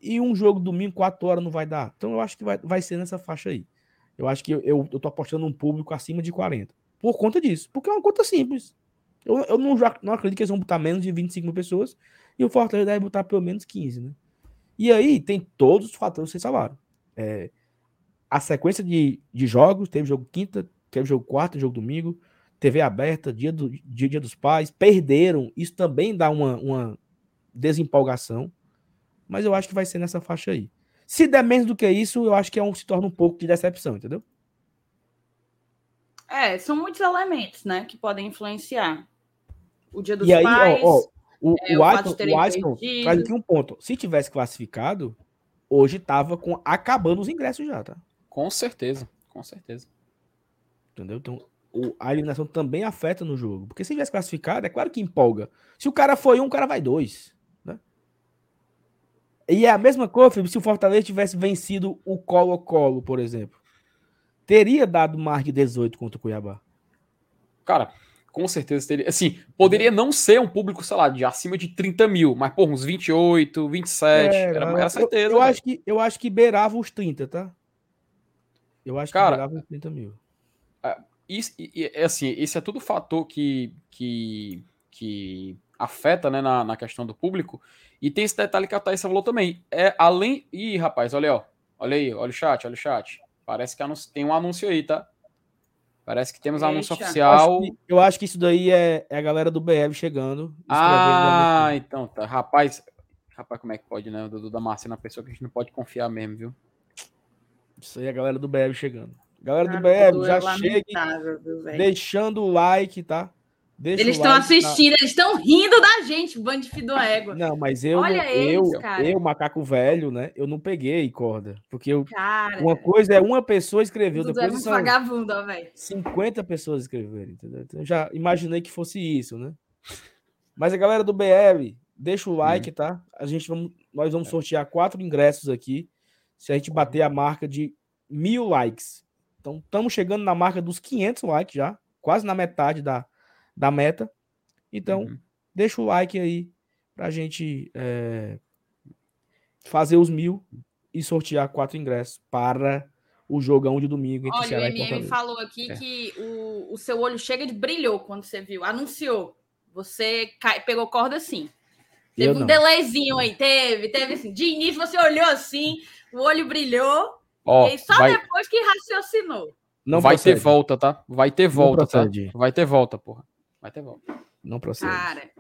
e um jogo domingo, 4 horas, não vai dar? Então eu acho que vai, vai ser nessa faixa aí. Eu acho que eu, eu, eu tô apostando um público acima de 40. Por conta disso. Porque é uma conta simples. Eu, eu não, não acredito que eles vão botar menos de 25 mil pessoas. E o Fortaleza deve botar pelo menos 15, né? E aí tem todos os fatores que vocês falaram. É, a sequência de, de jogos, teve jogo quinta, teve jogo quarta, jogo domingo, TV aberta, dia, do, dia, dia dos pais, perderam. Isso também dá uma, uma desempolgação. Mas eu acho que vai ser nessa faixa aí. Se der menos do que isso, eu acho que é um, se torna um pouco de decepção, entendeu? É, são muitos elementos, né, que podem influenciar. O dia dos E aí, pais. ó, ó, o, é, o, o terem o traz aqui um ponto. Se tivesse classificado, hoje tava com acabando os ingressos já, tá? Com certeza, com certeza. Entendeu? Então, o- a eliminação também afeta no jogo. Porque se tivesse classificado, é claro que empolga. Se o cara foi um, o cara vai dois. Né? E é a mesma coisa, Felipe, se o Fortaleza tivesse vencido o Colo-Colo, por exemplo. Teria dado mais de 18 contra o Cuiabá. Cara, com certeza teria. Assim, poderia não ser um público, sei lá, de acima de 30 mil, mas, pô, uns 28, 27. É, era, era certeza. Eu, eu acho que, eu acho que beirava os 30, tá? Eu acho Cara, que beirava os 30 mil. Isso, é assim, esse é tudo fator que, que, que afeta né, na, na questão do público. E tem esse detalhe que a Thaís falou também. É além. Ih, rapaz, olha aí, ó. Olha aí, olha o chat, olha o chat. Parece que tem um anúncio aí, tá? Parece que temos anúncio Eita. Eu oficial. acho, que, eu acho que isso daí é, é a galera do BF chegando. Ah, então tá. Rapaz, rapaz, como é que pode, né? O Dudu da Márcia é uma pessoa que a gente não pode confiar mesmo, viu? Isso aí é a galera do BF chegando. Galera do Cara, BF, Dudu já é chegue deixando o like, tá? Deixa Eles estão like, tá? assistindo, eles estão rindo da gente, bando de filho do égua. Não, mas eu, Olha não- eles, eu, eu, macaco velho, né? Eu não peguei corda. Porque eu, Cara, uma coisa é uma pessoa o escreveu, Dudu é depois muito são vagabundo, velho. 50 pessoas escreverem, entendeu? Então eu já imaginei que fosse isso, né? Mas a galera do BR, deixa o like, tá? A gente vamos, nós vamos sortear quatro ingressos aqui. Se a gente bater a marca de mil likes. Então, estamos chegando na marca dos 500 likes já, quase na metade da, da meta. Então, Uhum. deixa o like aí pra gente é, fazer os mil e sortear quatro ingressos para o jogão de domingo entre Olha, o Ceará e MM falou aqui É. que o, o seu olho chega de brilhou quando você viu. Anunciou. Você cai- pegou corda assim. Teve Eu um não. delayzinho aí, teve, teve assim. De início você olhou assim, o olho brilhou, Ó, e só vai, depois que raciocinou. Não vai ter procede. volta, tá? Vai ter volta, tá? Vai ter volta, porra. Vai ter volta. Não procede. Cara,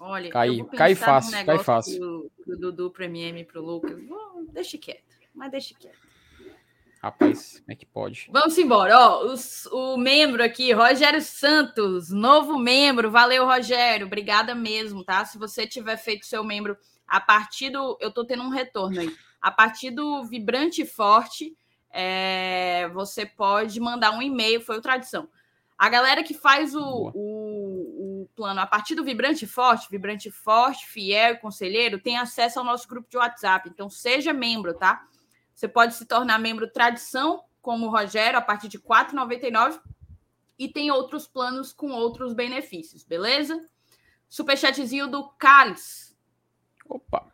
olha, Cai- eu vou cai fácil, cai fácil. Pro, pro Dudu, pro MM, pro Lucas. Vou, deixa quieto, mas deixa quieto. Rapaz, como é que pode? Vamos embora. Ó, os, o membro aqui, Rogério Santos, novo membro. Valeu, Rogério. Obrigada mesmo, tá? Se você tiver feito seu membro a partir do. Eu tô tendo um retorno aí. A partir do Vibrante Forte, é, você pode mandar um e-mail. Foi o tradição. A galera que faz o, plano a partir do Vibrante Forte, Vibrante Forte, Fiel e Conselheiro, tem acesso ao nosso grupo de WhatsApp. Então, seja membro, tá? Você pode se tornar membro tradição, como o Rogério, a partir de R$ 4,99. E tem outros planos com outros benefícios, beleza? Superchatzinho do Carlos. Opa!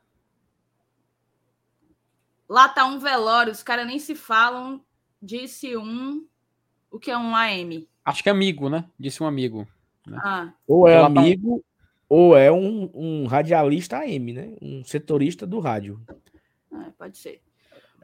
Lá tá um velório, os caras nem se falam. Disse um. O que é um AM? Acho que é amigo, né? Disse um amigo. Né? Ah. Ou é amigo, tá ou é um, um radialista AM, né? Um setorista do rádio. Ah, pode ser.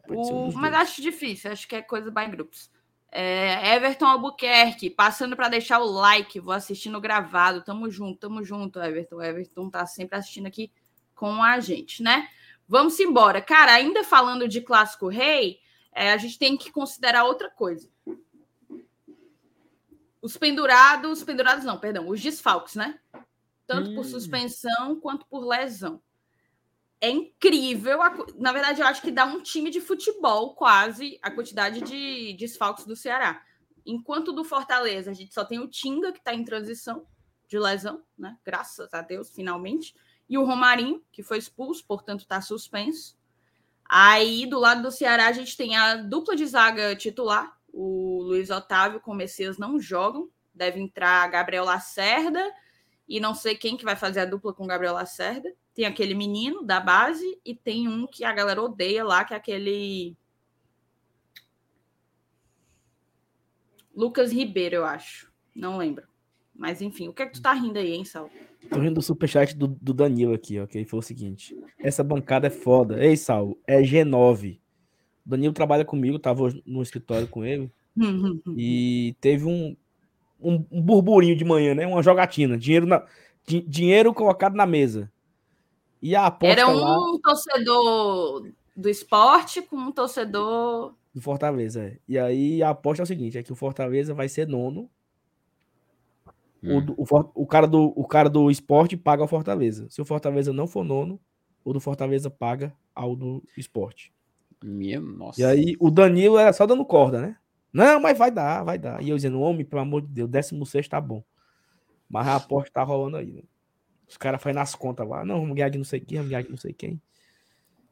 O... Mas acho difícil, acho que é coisa by groups. É, Everton Albuquerque, passando para deixar o like, vou assistindo gravado. Tamo junto, tamo junto, Everton. Everton tá sempre assistindo aqui com a gente, né? Vamos embora. Cara, ainda falando de clássico rei, é, a gente tem que considerar outra coisa. Os pendurados, pendurados não, perdão, os desfalques, né? Tanto hum. por suspensão quanto por lesão é incrível. Na verdade, eu acho que dá um time de futebol quase a quantidade de desfalques do Ceará. Enquanto do Fortaleza, a gente só tem o Tinga, que está em transição de lesão, né? Graças a Deus, finalmente. E o Romarinho, que foi expulso, portanto, está suspenso. Aí, do lado do Ceará, a gente tem a dupla de zaga titular. O Luiz Otávio com o Messias não jogam. Deve entrar Gabriel Lacerda e não sei quem que vai fazer a dupla com Gabriel Lacerda. Tem aquele menino da base e tem um que a galera odeia lá, que é aquele. Lucas Ribeiro, eu acho. Não lembro. Mas enfim, o que é que tu tá rindo aí, hein, Sal? Tô rindo do superchat do, do Danilo aqui, ó. Que ele falou o seguinte: essa bancada é foda. Ei, Sal, é G9. O Danilo trabalha comigo, tava no escritório com ele. e teve um, um, um, burburinho de manhã, né? Uma jogatina. Dinheiro, na, di, dinheiro colocado na mesa. E a aposta Era um lá... torcedor do esporte com um torcedor. Do Fortaleza, é. E aí a aposta é o seguinte: é que o Fortaleza vai ser nono. Hum. O, o, o, cara do, o cara do esporte paga o Fortaleza. Se o Fortaleza não for nono, o do Fortaleza paga ao do esporte. Minha nossa. E aí o Danilo era só dando corda, né? Não, mas vai dar, vai dar. E eu dizendo, homem, pelo amor de Deus, 16 tá bom. Mas a aposta tá rolando aí, né? Os caras fazem nas contas lá. Não, vamos ganhar de não sei quem, vamos ganhar de não sei quem.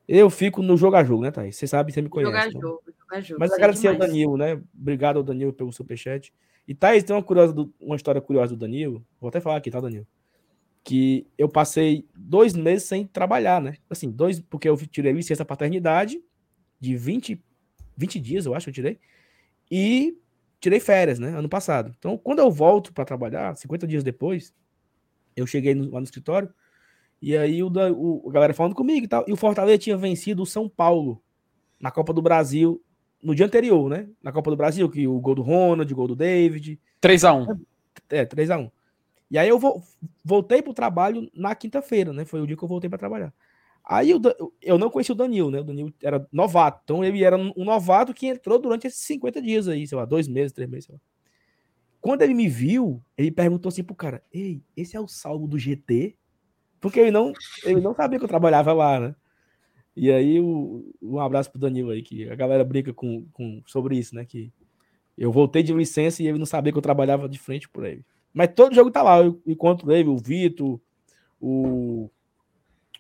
Eu fico no jogo a jogo, né, Thaís? Você sabe, você me conhece. Jogar né? jogo, jogar jogo. Mas agradecer ao Danilo, né? Obrigado ao Danilo pelo superchat. E Thaís, tem uma, curiosa do, uma história curiosa do Danilo. Vou até falar aqui, tá, Danilo? Que eu passei dois meses sem trabalhar, né? Assim, dois, porque eu tirei licença paternidade de 20, 20 dias, eu acho que eu tirei. E tirei férias, né? Ano passado. Então, quando eu volto para trabalhar, 50 dias depois, eu cheguei no, lá no escritório, e aí o, o, a galera falando comigo e tal. E o Fortaleza tinha vencido o São Paulo na Copa do Brasil no dia anterior, né? Na Copa do Brasil, que o gol do Ronald, o gol do David. 3x1. É, 3x1. E aí eu voltei pro trabalho na quinta-feira, né? Foi o dia que eu voltei para trabalhar. Aí eu, eu não conheci o Danilo, né? O Danilo era novato. Então ele era um novato que entrou durante esses 50 dias aí, sei lá, dois meses, três meses, sei lá. Quando ele me viu, ele perguntou assim pro cara: Ei, esse é o salvo do GT? Porque ele não, ele não sabia que eu trabalhava lá, né? E aí, o, um abraço pro Danilo aí, que a galera brinca com, com, sobre isso, né? Que eu voltei de licença e ele não sabia que eu trabalhava de frente por ele. Mas todo jogo tá lá, eu encontro ele, o Vitor, o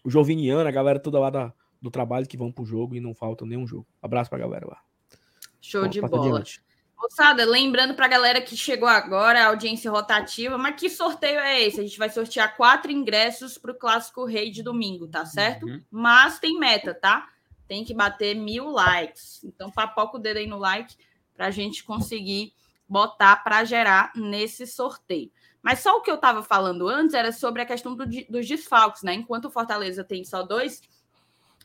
o Joviniano, a galera toda lá da, do trabalho que vão pro jogo e não falta nenhum jogo. Abraço pra galera lá. Show Bom, de bola. Moçada, lembrando pra galera que chegou agora, a audiência rotativa, mas que sorteio é esse? A gente vai sortear quatro ingressos pro Clássico Rei de domingo, tá certo? Uhum. Mas tem meta, tá? Tem que bater mil likes. Então, papoca o dedo aí no like pra gente conseguir botar para gerar nesse sorteio. Mas só o que eu estava falando antes era sobre a questão do, dos desfalques, né? Enquanto o Fortaleza tem só dois,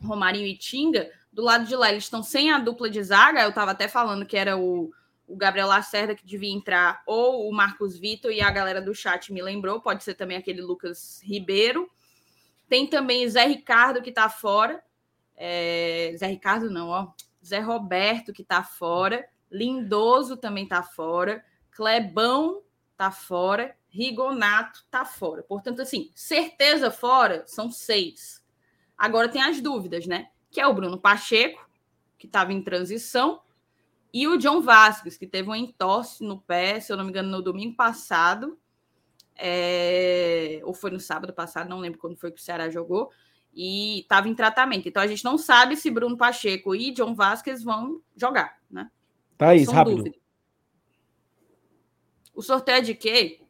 Romarinho e Tinga, do lado de lá eles estão sem a dupla de zaga. Eu estava até falando que era o, o Gabriel Lacerda que devia entrar, ou o Marcos Vitor, e a galera do chat me lembrou, pode ser também aquele Lucas Ribeiro. Tem também Zé Ricardo que está fora. É... Zé Ricardo não, ó. Zé Roberto, que tá fora, Lindoso também tá fora, Clebão tá fora, Rigonato tá fora. Portanto, assim, certeza fora são seis. Agora tem as dúvidas, né? Que é o Bruno Pacheco, que estava em transição, e o John Vasquez, que teve um entorse no pé, se eu não me engano, no domingo passado, é... ou foi no sábado passado, não lembro quando foi que o Ceará jogou, e estava em tratamento. Então a gente não sabe se Bruno Pacheco e John Vasquez vão jogar, né? Tá isso, rápido. Dúvida. O sorteio é de quê?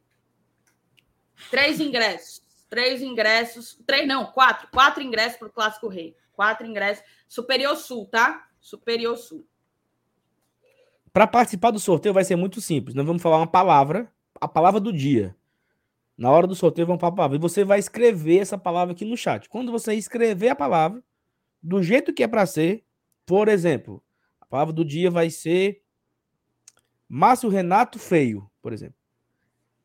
Três ingressos. Três ingressos. Três, não, quatro. Quatro ingressos para o Clássico Rei. Quatro ingressos. Superior Sul, tá? Superior Sul. Para participar do sorteio vai ser muito simples. Nós vamos falar uma palavra, a palavra do dia. Na hora do sorteio, vamos para a palavra. E você vai escrever essa palavra aqui no chat. Quando você escrever a palavra, do jeito que é para ser, por exemplo, a palavra do dia vai ser Márcio Renato Feio, por exemplo.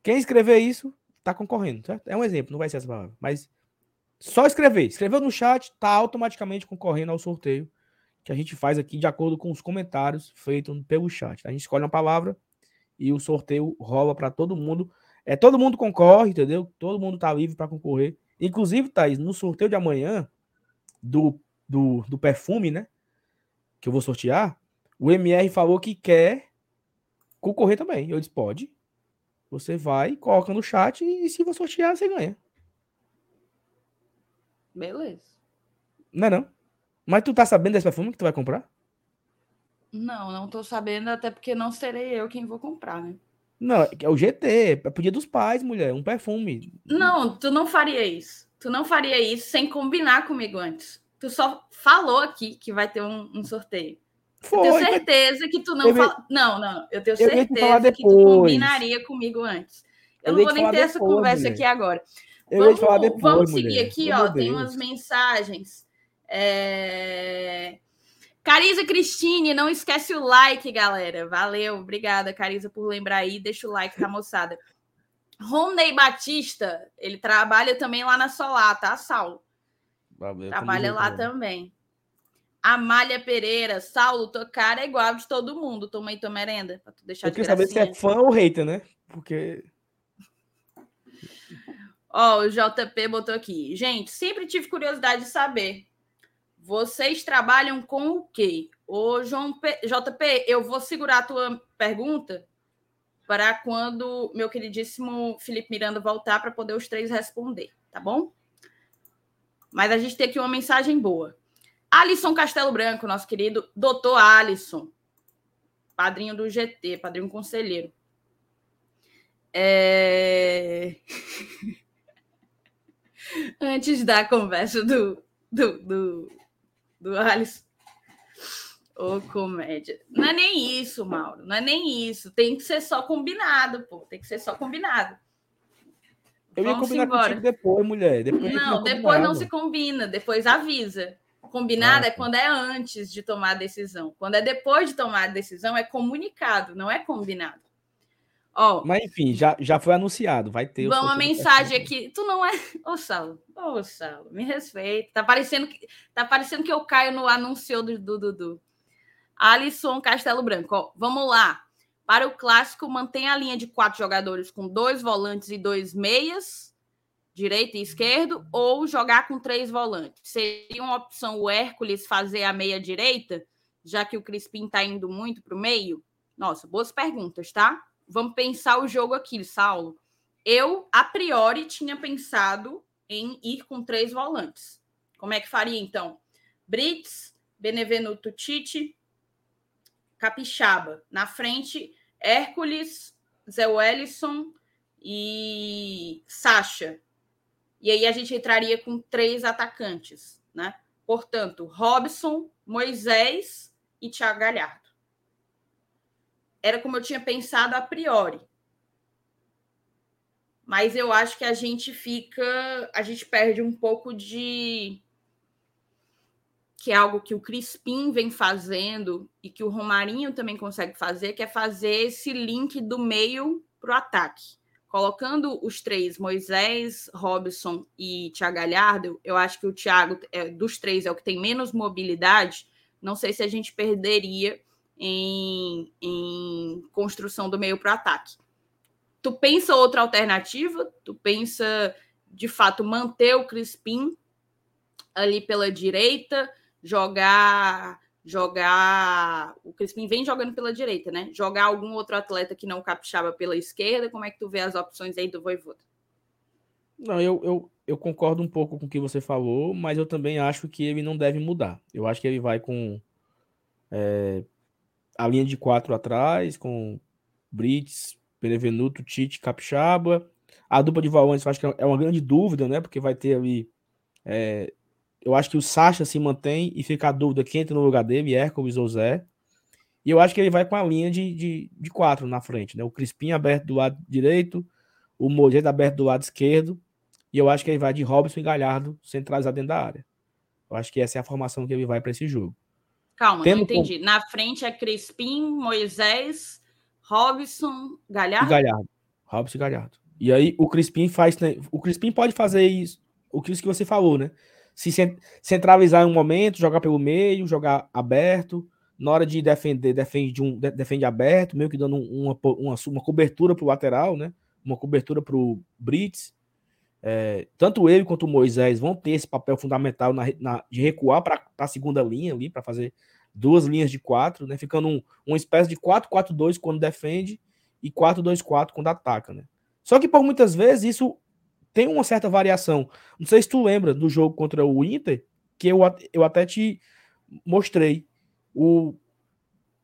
Quem escrever isso, está concorrendo, certo? É um exemplo, não vai ser essa palavra. Mas só escrever. Escreveu no chat, está automaticamente concorrendo ao sorteio que a gente faz aqui de acordo com os comentários feitos pelo chat. A gente escolhe uma palavra e o sorteio rola para todo mundo. É, todo mundo concorre, entendeu? Todo mundo está livre para concorrer. Inclusive, Thaís, no sorteio de amanhã do, do, do perfume, né? Que eu vou sortear, o MR falou que quer concorrer também. Eu disse, pode. Você vai, coloca no chat e se você sortear, você ganha. Beleza. Não é não? Mas tu tá sabendo desse perfume que tu vai comprar? Não, não tô sabendo, até porque não serei eu quem vou comprar, né? Não, é o GT, é pro dia dos pais, mulher, um perfume. Não, tu não faria isso. Tu não faria isso sem combinar comigo antes. Tu só falou aqui que vai ter um, um sorteio. Foi, eu tenho certeza mas... que tu não fala. Não, não, eu tenho eu certeza que tu combinaria comigo antes. Eu, eu não vou nem ter depois, essa conversa mulher. aqui agora. Eu vamos, falar depois, vamos seguir mulher. aqui, ó. Tem umas mensagens. É... Cariza Cristine, não esquece o like, galera. Valeu, obrigada, Cariza, por lembrar aí. Deixa o like, tá, moçada? Rondei Batista, ele trabalha também lá na Solar, tá, Saulo? Valeu, trabalha lá também. Amália Pereira, Saulo, tua cara é igual de todo mundo. Toma aí tua merenda, pra tu deixar Eu queria saber se é fã ou hater, né? Porque. Ó, o JP botou aqui. Gente, sempre tive curiosidade de saber vocês trabalham com o quê? Ô, João P... JP, eu vou segurar a tua pergunta para quando meu queridíssimo Felipe Miranda voltar para poder os três responder, tá bom? Mas a gente tem aqui uma mensagem boa. Alisson Castelo Branco, nosso querido doutor Alisson, padrinho do GT, padrinho conselheiro. É... Antes da conversa do, do, do, do Alisson. Ô, oh, comédia. Não é nem isso, Mauro. Não é nem isso. Tem que ser só combinado, pô. Tem que ser só combinado. Eu ia combinar embora. contigo depois, mulher. Depois não, depois não se combina. Depois avisa. Combinado ah, é quando é antes de tomar a decisão. Quando é depois de tomar a decisão, é comunicado, não é combinado. Oh, Mas enfim, já, já foi anunciado, vai ter. Vamos uma mensagem aqui. Tu não é. Ô, Saulo, ô, Saulo, me respeita. Tá parecendo que, tá parecendo que eu caio no anúncio do Dudu. Du, Alisson Castelo Branco. Ó, vamos lá. Para o clássico, mantém a linha de quatro jogadores com dois volantes e dois meias, direito e esquerdo, ou jogar com três volantes. Seria uma opção o Hércules fazer a meia direita, já que o Crispim está indo muito para o meio? Nossa, boas perguntas, tá? vamos pensar o jogo aqui, Saulo. Eu, a priori, tinha pensado em ir com três volantes. Como é que faria, então? Brits, Benevenuto Tite, Capixaba. Na frente, Hércules, Zé Wellison e Sacha. E aí a gente entraria com três atacantes, né? Portanto, Robson, Moisés e Thiago Galhardo era como eu tinha pensado a priori. Mas eu acho que a gente fica, a gente perde um pouco de que é algo que o Crispim vem fazendo e que o Romarinho também consegue fazer, que é fazer esse link do meio para o ataque. Colocando os três, Moisés, Robson e Thiago Galhardo, eu acho que o Thiago, é, dos três, é o que tem menos mobilidade, não sei se a gente perderia em, em construção do meio para o ataque. Tu pensa outra alternativa? Tu pensa de fato manter o Crispim ali pela direita, jogar jogar o Crispim vem jogando pela direita, né? Jogar algum outro atleta que não capixaba pela esquerda. Como é que tu vê as opções aí do Voivoda? Não, eu, eu, eu concordo um pouco com o que você falou, mas eu também acho que ele não deve mudar. Eu acho que ele vai com é, a linha de quatro atrás, com Brits, Perevenuto, Tite, Capixaba. A dupla de volantes eu acho que é uma grande dúvida, né? Porque vai ter ali. É, eu acho que o Sacha se mantém e fica a dúvida quem entra no lugar dele, Hércules ou Zé. E eu acho que ele vai com a linha de, de, de quatro na frente, né? O Crispim aberto do lado direito, o Mojeito aberto do lado esquerdo. E eu acho que ele vai de Robson e Galhardo centralizado dentro da área. Eu acho que essa é a formação que ele vai para esse jogo. Calma, Tendo não entendi. Com... Na frente é Crispim, Moisés, Robson, Galhardo? E Galhardo. Robson e Galhardo. E aí o Crispim faz. Né? O Crispim pode fazer isso, o que você falou, né? Se centralizar em um momento, jogar pelo meio, jogar aberto. Na hora de defender, defende, de um, defende aberto, meio que dando uma, uma, uma cobertura para o lateral, né? Uma cobertura para o Brits. É, tanto ele quanto o Moisés vão ter esse papel fundamental na, na de recuar para a segunda linha ali, para fazer duas linhas de quatro, né? Ficando um, uma espécie de 4-4-2 quando defende e 4-2-4 quando ataca, né? Só que por muitas vezes isso tem uma certa variação. Não sei se tu lembra do jogo contra o Inter, que eu, eu até te mostrei. O,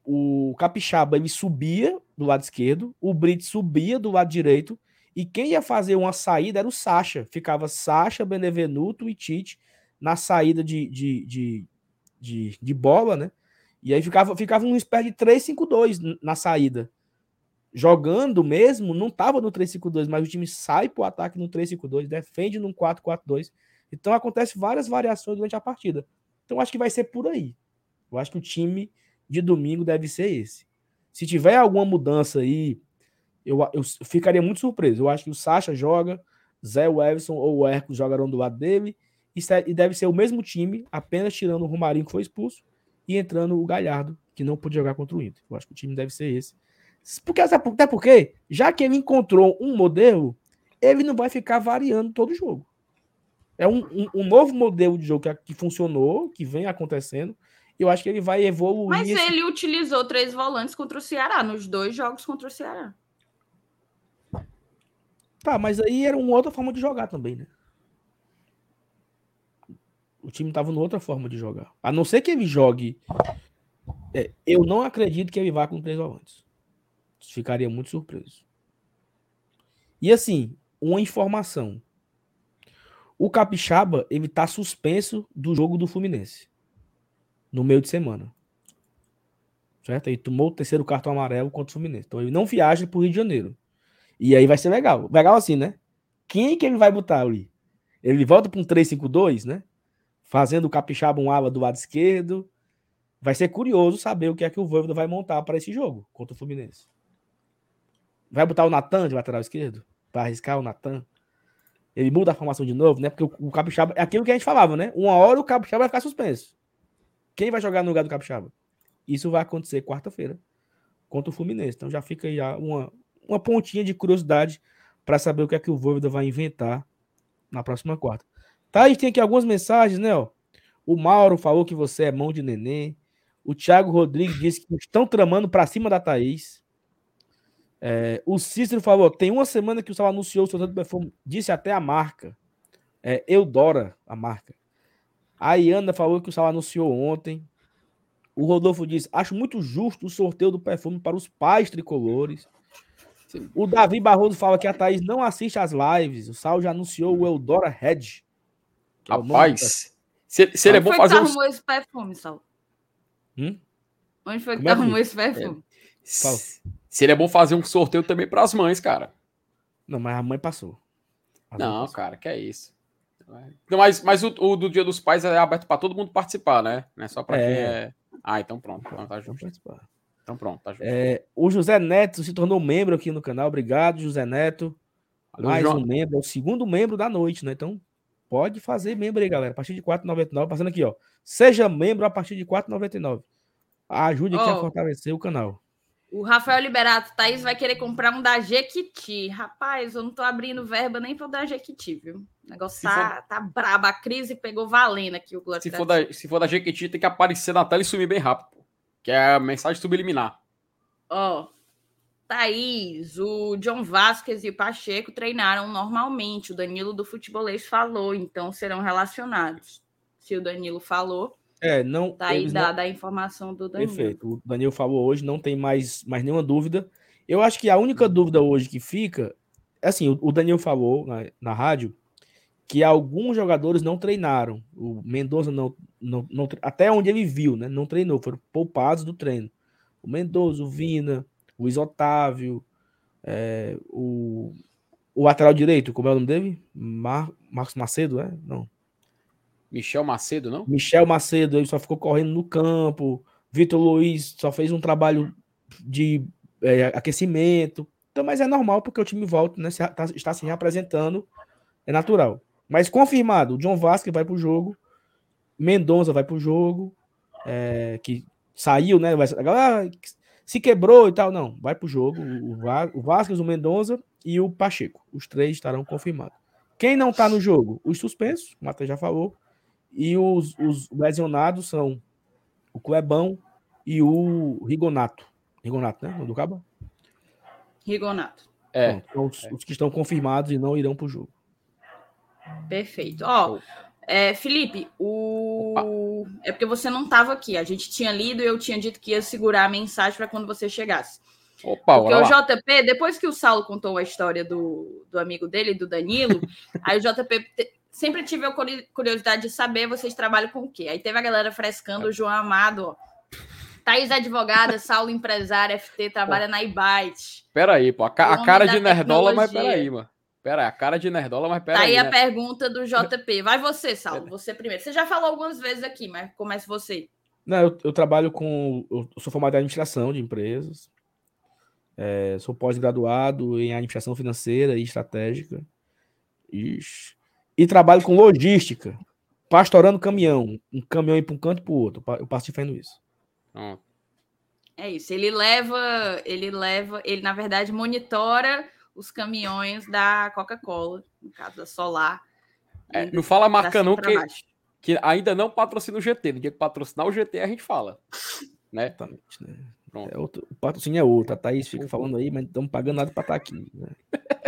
o Capixaba ele subia do lado esquerdo, o Brito subia do lado direito e quem ia fazer uma saída era o Sacha. Ficava Sacha, Benevenuto e Tite na saída de, de, de, de, de bola, né? E aí ficava, ficava um espécie de 3-5-2 na saída. Jogando mesmo, não estava no 3-5-2, mas o time sai para o ataque no 3-5-2, defende no 4-4-2. Então acontece várias variações durante a partida. Então acho que vai ser por aí. Eu acho que o time de domingo deve ser esse. Se tiver alguma mudança aí, eu, eu ficaria muito surpreso. Eu acho que o Sacha joga, Zé Everson ou o Erco jogarão do lado dele. E deve ser o mesmo time, apenas tirando o Romarinho que foi expulso e entrando o Galhardo, que não pôde jogar contra o Inter. Eu acho que o time deve ser esse. Porque, até porque, já que ele encontrou um modelo, ele não vai ficar variando todo jogo. É um, um, um novo modelo de jogo que, que funcionou, que vem acontecendo. Eu acho que ele vai evoluir. Mas ele utilizou três volantes contra o Ceará, nos dois jogos contra o Ceará. Tá, mas aí era uma outra forma de jogar também, né? O time tava numa outra forma de jogar. A não ser que ele jogue. É, eu não acredito que ele vá com três volantes. Ficaria muito surpreso. E assim, uma informação. O Capixaba, ele tá suspenso do jogo do Fluminense. No meio de semana. Certo? Ele tomou o terceiro cartão amarelo contra o Fluminense. Então ele não viaja pro Rio de Janeiro. E aí vai ser legal. Legal assim, né? Quem que ele vai botar ali? Ele volta para um 3-5-2, né? Fazendo o capixaba um ala do lado esquerdo. Vai ser curioso saber o que é que o Voivoda vai montar para esse jogo contra o Fluminense. Vai botar o Natan de lateral esquerdo? Para arriscar o Natan? Ele muda a formação de novo, né? Porque o, capixaba é aquilo que a gente falava, né? Uma hora o capixaba vai ficar suspenso. Quem vai jogar no lugar do capixaba? Isso vai acontecer quarta-feira contra o Fluminense. Então já fica aí uma, uma pontinha de curiosidade para saber o que é que o Voivoda vai inventar na próxima quarta. Tá, a gente tem aqui algumas mensagens, né? Ó. O Mauro falou que você é mão de neném. O Thiago Rodrigues disse que estão tramando para cima da Thaís. É, o Cícero falou: tem uma semana que o Sal anunciou o seu do perfume, disse até a marca. É, Eudora, a marca. A Iana falou que o Sal anunciou ontem. O Rodolfo disse: acho muito justo o sorteio do perfume para os pais tricolores. O Davi Barroso fala que a Thaís não assiste às lives. O Sal já anunciou o Eudora Red. É Rapaz, se, se ele é bom fazer. Onde foi que esse perfume, Sal? Hum? Onde foi que é arrumou esse perfume? É. Seria bom fazer um sorteio também para as mães, cara. Não, mas a mãe passou. A não, passou. cara, que é isso. Mas, mas o, o, do Dia dos Pais é aberto para todo mundo participar, né? Não é só para é. quem é. Ah, então pronto. Então tá justo. Então pronto, tá justo. É, o José Neto se tornou membro aqui no canal. Obrigado, José Neto. Valeu, Mais João. um membro, é o segundo membro da noite, né? Então, Pode fazer membro aí, galera. A partir de R$ 4,99. Passando aqui, ó. Seja membro a partir de R$ 4,99. Ajude aqui oh, a fortalecer o canal. O Rafael Liberato, Thaís vai querer comprar um da Jequiti. Rapaz, eu não tô abrindo verba nem para o da Jequiti, viu? O negócio tá, for... tá brabo. A crise pegou valendo aqui o Glória. Se, for da, se for da Jequiti, tem que aparecer na tela e sumir bem rápido. Que é a mensagem subliminar. Ó, Thaís, o John Vasquez e o Pacheco treinaram normalmente. O Danilo do Futebolês falou, então serão relacionados. Se o Danilo falou, é, não. Tá aí dada não... a informação do Danilo. Perfeito. O Danilo falou hoje, não tem mais, mais nenhuma dúvida. Eu acho que a única dúvida hoje que fica, assim, o Danilo falou na, na rádio que alguns jogadores não treinaram. O Mendonça não, não, não, até onde ele viu, né? Não treinou, foram poupados do treino. O Mendonça, o Vina, o Isotávio, é, o, o lateral direito, como é o nome dele? Mar, Marcos Macedo, é? Não. Michel Macedo, não? Michel Macedo, ele só ficou correndo no campo. Vitor Luiz só fez um trabalho de é, aquecimento. Então, mas é normal porque o time volta, né? Tá, está se reapresentando, é natural. Mas confirmado, o John Vasquez vai para o jogo, Mendonça vai para o jogo, é, que saiu, né? A galera se quebrou e tal. Não, vai pro jogo. O, o Vasquez, o Mendonça e o Pacheco. Os três estarão confirmados. Quem não tá no jogo? Os suspensos, o Matheus já falou. E os, os lesionados são o Clebão e o Rigonato. Rigonato, né? Do Cabo? Rigonato. É. Então, os, é. os, que estão confirmados e não irão pro jogo. Perfeito. Ó, é, Felipe, o... é porque você não estava aqui. A gente tinha lido e eu tinha dito que ia segurar a mensagem para quando você chegasse. Opa, porque o JP, depois que o Saulo contou a história do, do amigo dele, do Danilo, aí o JP te... sempre tive a curiosidade de saber vocês trabalham com o quê. Aí teve a galera frescando o João Amado, ó. Thaís advogada, Saulo empresário, FT, trabalha na iBite. Peraí, pô, a, ca a cara de nerdola, mas peraí, mano. Pera, a cara de nerdola, mas pera tá aí. aí a né? pergunta do JP. Vai você, Saulo, você primeiro. Você já falou algumas vezes aqui, mas comece você. Não, eu, eu trabalho com. Eu sou formado em administração de empresas. É, sou pós-graduado em administração financeira e estratégica. Ixi. E trabalho com logística. Pastorando caminhão. Um caminhão ir para um canto e para o outro. Eu passo fazendo isso. É isso. Ele leva. Ele leva. Ele, na verdade, monitora os caminhões da Coca-Cola, no caso da Solar. É, não fala marca não, que, que ainda não patrocina o GT. No dia que patrocinar o GT, a gente fala. Né? Exatamente, né? É outro, o patrocínio é outro. A Thaís fica falando aí, mas não estamos pagando nada para estar tá aqui. Né?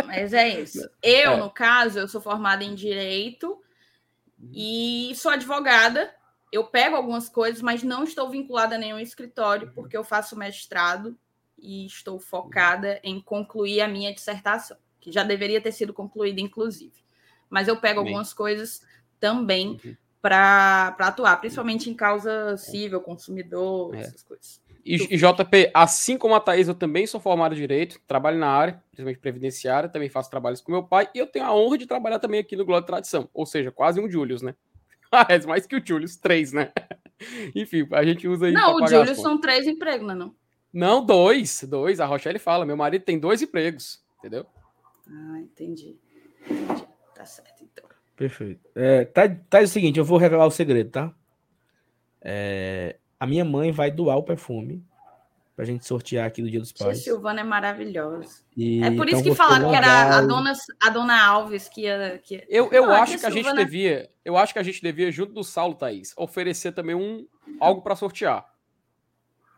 Mas é isso. Eu, é. no caso, eu sou formada em Direito e sou advogada. Eu pego algumas coisas, mas não estou vinculada a nenhum escritório, porque eu faço mestrado e estou focada em concluir a minha dissertação, que já deveria ter sido concluída, inclusive. Mas eu pego Bem. algumas coisas também uhum. para atuar, principalmente em causa civil, consumidor, é. essas coisas. E, e, JP, assim como a Thaís, eu também sou formado em Direito, trabalho na área, principalmente previdenciária, também faço trabalhos com meu pai, e eu tenho a honra de trabalhar também aqui no Glória Tradição, ou seja, quase um Julius, né? Ah, é mais que o Julius, três, né? Enfim, a gente usa aí. Não, o Julius são três empregos, não é? Não? Não, dois. Dois. A Rochelle fala: meu marido tem dois empregos. Entendeu? Ah, entendi. entendi. Tá certo, então. Perfeito. É, tá, tá o seguinte: eu vou revelar o segredo, tá? É, a minha mãe vai doar o perfume pra gente sortear aqui do Dia dos Pais. Tia Silvana é maravilhosa. E, é por então isso que falaram que era a dona, a dona Alves que ia. Que... Eu, eu ah, acho que a gente devia. Eu acho que a gente devia, junto do Saulo, Thaís, oferecer também um algo para sortear.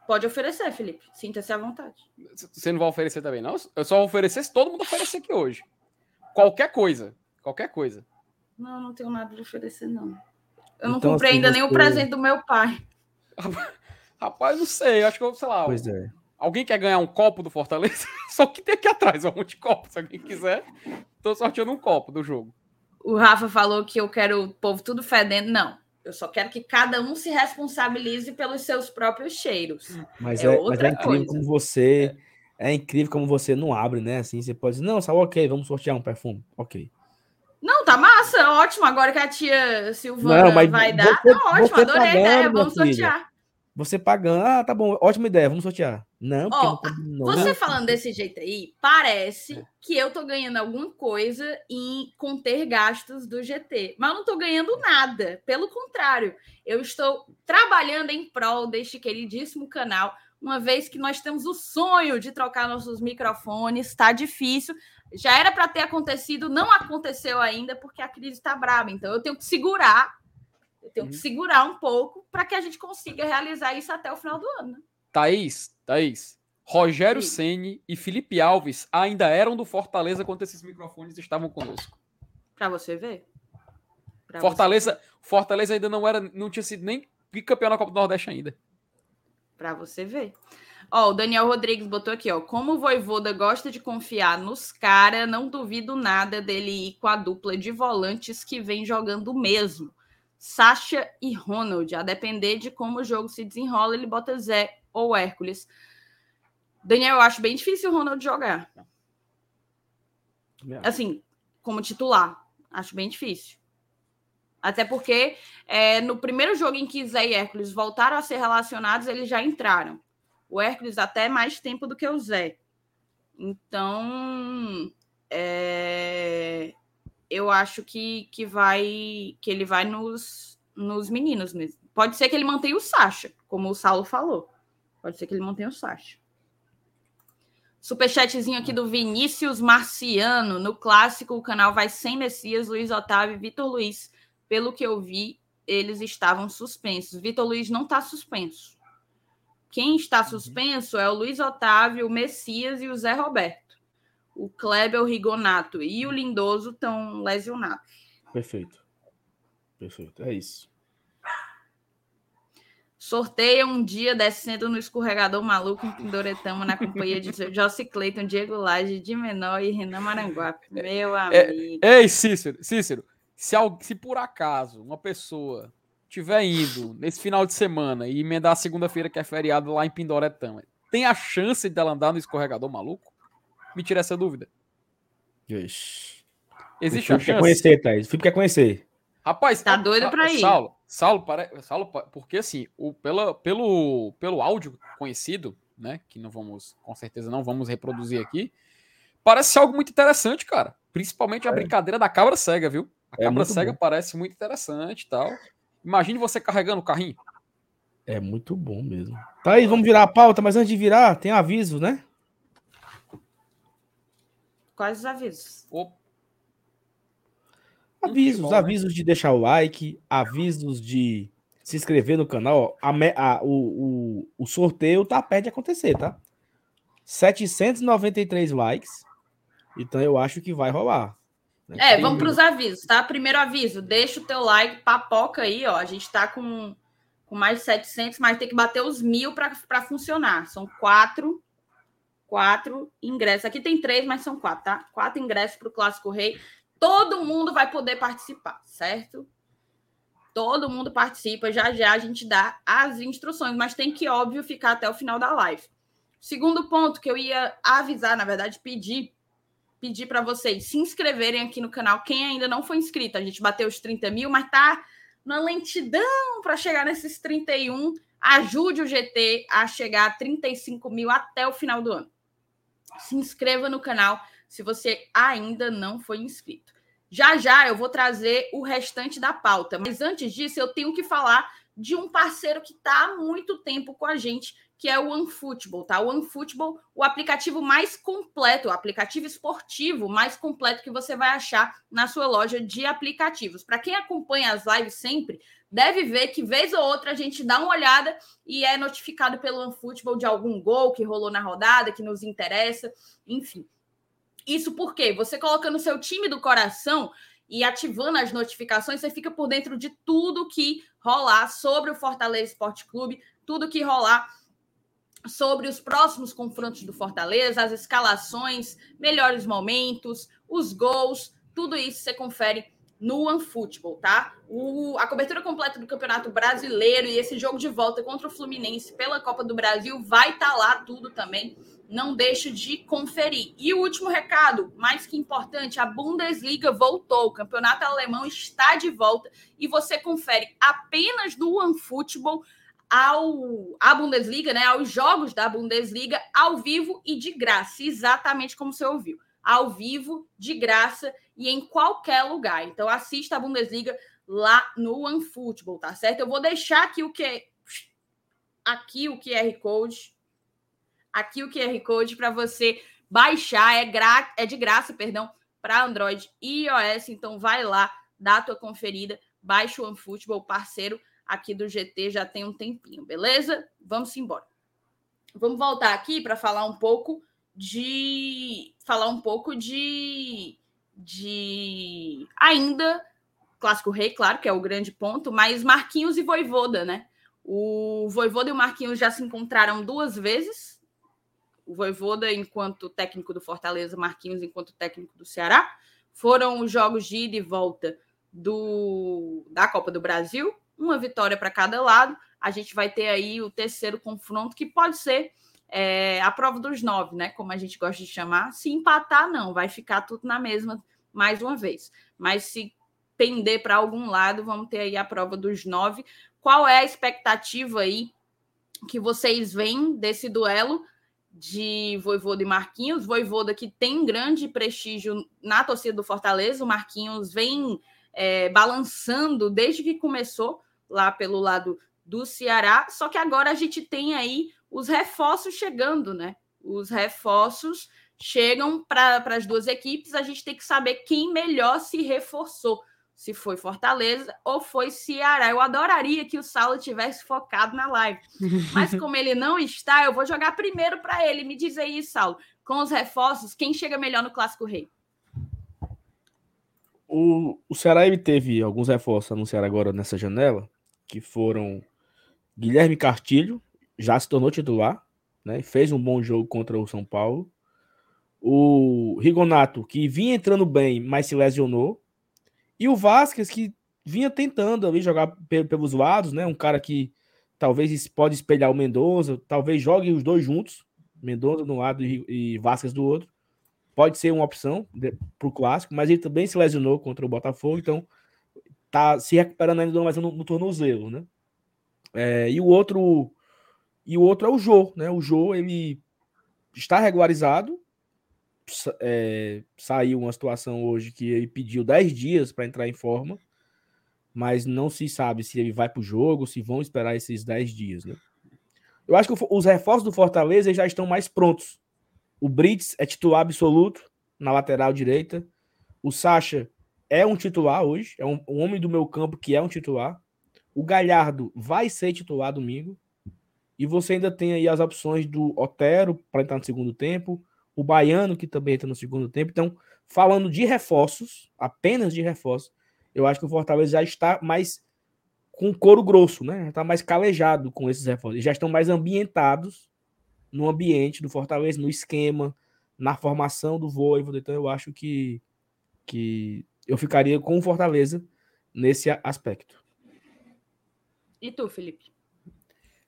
Pode oferecer, Felipe. Sinta-se à vontade. Você não vai oferecer também, não? Eu só vou oferecer se todo mundo oferecer aqui hoje. Qualquer coisa. Qualquer coisa. Não, não tenho nada de oferecer, não. Eu não então, comprei assim, ainda nem o presente do meu pai. Rapaz, não sei. Acho que eu, sei lá. Pois é. Alguém quer ganhar um copo do Fortaleza? Só que tem aqui atrás um monte de copo. Se alguém quiser, tô sorteando um copo do jogo. O Rafa falou que eu quero o povo tudo fedendo. Não. Eu só quero que cada um se responsabilize pelos seus próprios cheiros. Mas é, é, mas é incrível coisa. como você. É. é. incrível como você não abre, né? Assim, você pode dizer, não, só ok, vamos sortear um perfume. Ok. Não, tá massa, ótimo. Agora que a tia Silvana não, vai dar, você, tá ótimo, adorei tá a ideia, vamos sortear. Você pagando, ah, tá bom, ótima ideia, vamos sortear. Não, oh, não Você falando desse jeito aí, parece que eu tô ganhando alguma coisa em conter gastos do GT, mas eu não tô ganhando nada. Pelo contrário, eu estou trabalhando em prol deste queridíssimo canal, uma vez que nós temos o sonho de trocar nossos microfones, tá difícil. Já era para ter acontecido, não aconteceu ainda porque a crise está brava. Então eu tenho que segurar eu tenho uhum. que segurar um pouco para que a gente consiga realizar isso até o final do ano. Né? Thaís, Thaís, Rogério Ceni e Felipe Alves ainda eram do Fortaleza quando esses microfones estavam conosco. Para você ver. Pra Fortaleza, você ver. Fortaleza ainda não era, não tinha sido nem campeão na Copa do Nordeste ainda. Para você ver. Ó, o Daniel Rodrigues botou aqui, ó. Como o Voivoda gosta de confiar nos caras, não duvido nada dele ir com a dupla de volantes que vem jogando mesmo. Sasha e Ronald. A depender de como o jogo se desenrola, ele bota Zé ou Hércules. Daniel, eu acho bem difícil o Ronald jogar. Assim, como titular. Acho bem difícil. Até porque é, no primeiro jogo em que Zé e Hércules voltaram a ser relacionados, eles já entraram. O Hércules até mais tempo do que o Zé. Então, é, eu acho que, que vai que ele vai nos, nos meninos mesmo. Pode ser que ele mantenha o Sacha, como o Saulo falou. Pode ser que ele mantenha o Sacha. Superchatzinho aqui do Vinícius Marciano. No clássico, o canal vai sem Messias, Luiz Otávio e Vitor Luiz. Pelo que eu vi, eles estavam suspensos. Vitor Luiz não está suspenso. Quem está uhum. suspenso é o Luiz Otávio, o Messias e o Zé Roberto o Kleber, o Rigonato e o Lindoso estão lesionados. Perfeito. Perfeito. É isso. Sorteia um dia descendo no escorregador maluco em Pindoretama na companhia de Jossi Cleiton, Diego Lage, de Menor e Renan Maranguape. Meu é, amigo. É, ei, Cícero, Cícero, se, se por acaso uma pessoa tiver indo nesse final de semana e emendar a segunda-feira que é feriado lá em Pindoretama, tem a chance dela andar no escorregador maluco? Me tira essa dúvida. Ixi. Existe a chance. Quer conhecer, Thaís. O Felipe quer conhecer. Rapaz, tá doido pra ir. Saulo, Saulo, para, Saulo, porque assim, o, pela, pelo, pelo áudio conhecido, né, que não vamos, com certeza não vamos reproduzir aqui, parece algo muito interessante, cara. Principalmente a é. brincadeira da cabra cega, viu? A é cabra cega bom. parece muito interessante e tal. Imagine você carregando o carrinho. É muito bom mesmo. Tá aí, vamos virar a pauta, mas antes de virar, tem aviso, né? Quais os avisos? Avisos, avisos de deixar o like, avisos de se inscrever no canal. A, a, o, o, o sorteio tá perto de acontecer, tá? 793 likes. Então eu acho que vai rolar. Né? É, vamos para os avisos, tá? Primeiro aviso, deixa o teu like, papoca aí, ó. A gente tá com, com mais de 700, mas tem que bater os mil para funcionar. São quatro quatro ingressos. Aqui tem três, mas são quatro, tá? Quatro ingressos para o Clássico Rei. Todo mundo vai poder participar, certo? Todo mundo participa. Já já a gente dá as instruções, mas tem que, óbvio, ficar até o final da live. Segundo ponto que eu ia avisar, na verdade, pedir pedir para vocês se inscreverem aqui no canal. Quem ainda não foi inscrito, a gente bateu os 30 mil, mas tá na lentidão para chegar nesses 31. Ajude o GT a chegar a 35 mil até o final do ano se inscreva no canal se você ainda não foi inscrito. Já já eu vou trazer o restante da pauta, mas antes disso eu tenho que falar de um parceiro que está há muito tempo com a gente, que é o OneFootball, tá? O OneFootball, o aplicativo mais completo, o aplicativo esportivo mais completo que você vai achar na sua loja de aplicativos. Para quem acompanha as lives sempre, deve ver que vez ou outra a gente dá uma olhada e é notificado pelo OneFootball de algum gol que rolou na rodada, que nos interessa, enfim. Isso porque você colocando seu time do coração e ativando as notificações, você fica por dentro de tudo que rolar sobre o Fortaleza Esporte Clube, tudo que rolar sobre os próximos confrontos do Fortaleza, as escalações, melhores momentos, os gols, tudo isso você confere no OneFootball, tá? O, a cobertura completa do Campeonato Brasileiro e esse jogo de volta contra o Fluminense pela Copa do Brasil vai estar tá lá tudo também. Não deixe de conferir. E o último recado, mais que importante, a Bundesliga voltou. O campeonato alemão está de volta e você confere apenas no OneFootball ao à Bundesliga, né, aos jogos da Bundesliga ao vivo e de graça, exatamente como você ouviu, ao vivo, de graça e em qualquer lugar. Então assista a Bundesliga lá no OneFootball, tá certo? Eu vou deixar aqui o que aqui o QR Code, aqui o QR Code para você baixar, é, gra... é de graça, perdão, para Android e iOS, então vai lá, dá a tua conferida, baixa o OneFootball, parceiro aqui do GT já tem um tempinho, beleza? Vamos embora. Vamos voltar aqui para falar um pouco de falar um pouco de de ainda clássico rei, claro, que é o grande ponto, mas Marquinhos e Voivoda, né? O Voivoda e o Marquinhos já se encontraram duas vezes. O Voivoda enquanto técnico do Fortaleza, Marquinhos enquanto técnico do Ceará. Foram os jogos de ida e volta do da Copa do Brasil, uma vitória para cada lado. A gente vai ter aí o terceiro confronto, que pode ser é, a prova dos nove, né? Como a gente gosta de chamar. Se empatar, não, vai ficar tudo na mesma mais uma vez. Mas se pender para algum lado, vamos ter aí a prova dos nove. Qual é a expectativa aí que vocês veem desse duelo de Voivoda e Marquinhos? Voivoda que tem grande prestígio na torcida do Fortaleza, o Marquinhos vem é, balançando desde que começou lá pelo lado do Ceará. Só que agora a gente tem aí os reforços chegando, né? Os reforços chegam para as duas equipes. A gente tem que saber quem melhor se reforçou. Se foi Fortaleza ou foi Ceará. Eu adoraria que o Saulo tivesse focado na live. Mas como ele não está, eu vou jogar primeiro para ele. Me diz aí, Saulo, com os reforços, quem chega melhor no Clássico Rei? O, o Ceará teve alguns reforços anunciados agora nessa janela que foram Guilherme Cartilho, já se tornou titular, né? Fez um bom jogo contra o São Paulo. O Rigonato, que vinha entrando bem, mas se lesionou. E o Vasquez, que vinha tentando ali jogar pelos lados, né? Um cara que talvez pode espelhar o Mendoza, talvez jogue os dois juntos, Mendoza de um lado e Vasquez do outro. Pode ser uma opção para o clássico, mas ele também se lesionou contra o Botafogo, então tá se recuperando ainda mais no, no tornozelo, né? É, e o outro e o outro é o Jô, né? O Jô ele está regularizado. É, saiu uma situação hoje que ele pediu 10 dias para entrar em forma, mas não se sabe se ele vai para o jogo, se vão esperar esses 10 dias, né? Eu acho que os reforços do Fortaleza já estão mais prontos. O Brits é titular absoluto na lateral direita. O Sacha é um titular hoje, é um, um, homem do meu campo que é um titular. O Galhardo vai ser titular domingo. E você ainda tem aí as opções do Otero para entrar no segundo tempo, o Baiano que também entra no segundo tempo. Então, falando de reforços, apenas de reforços, eu acho que o Fortaleza já está mais com couro grosso, né? Já está mais calejado com esses reforços. Eles já estão mais ambientados no ambiente do Fortaleza, no esquema, na formação do Voivoda. Então, eu acho que, que eu ficaria com o Fortaleza nesse aspecto. E tu, Felipe?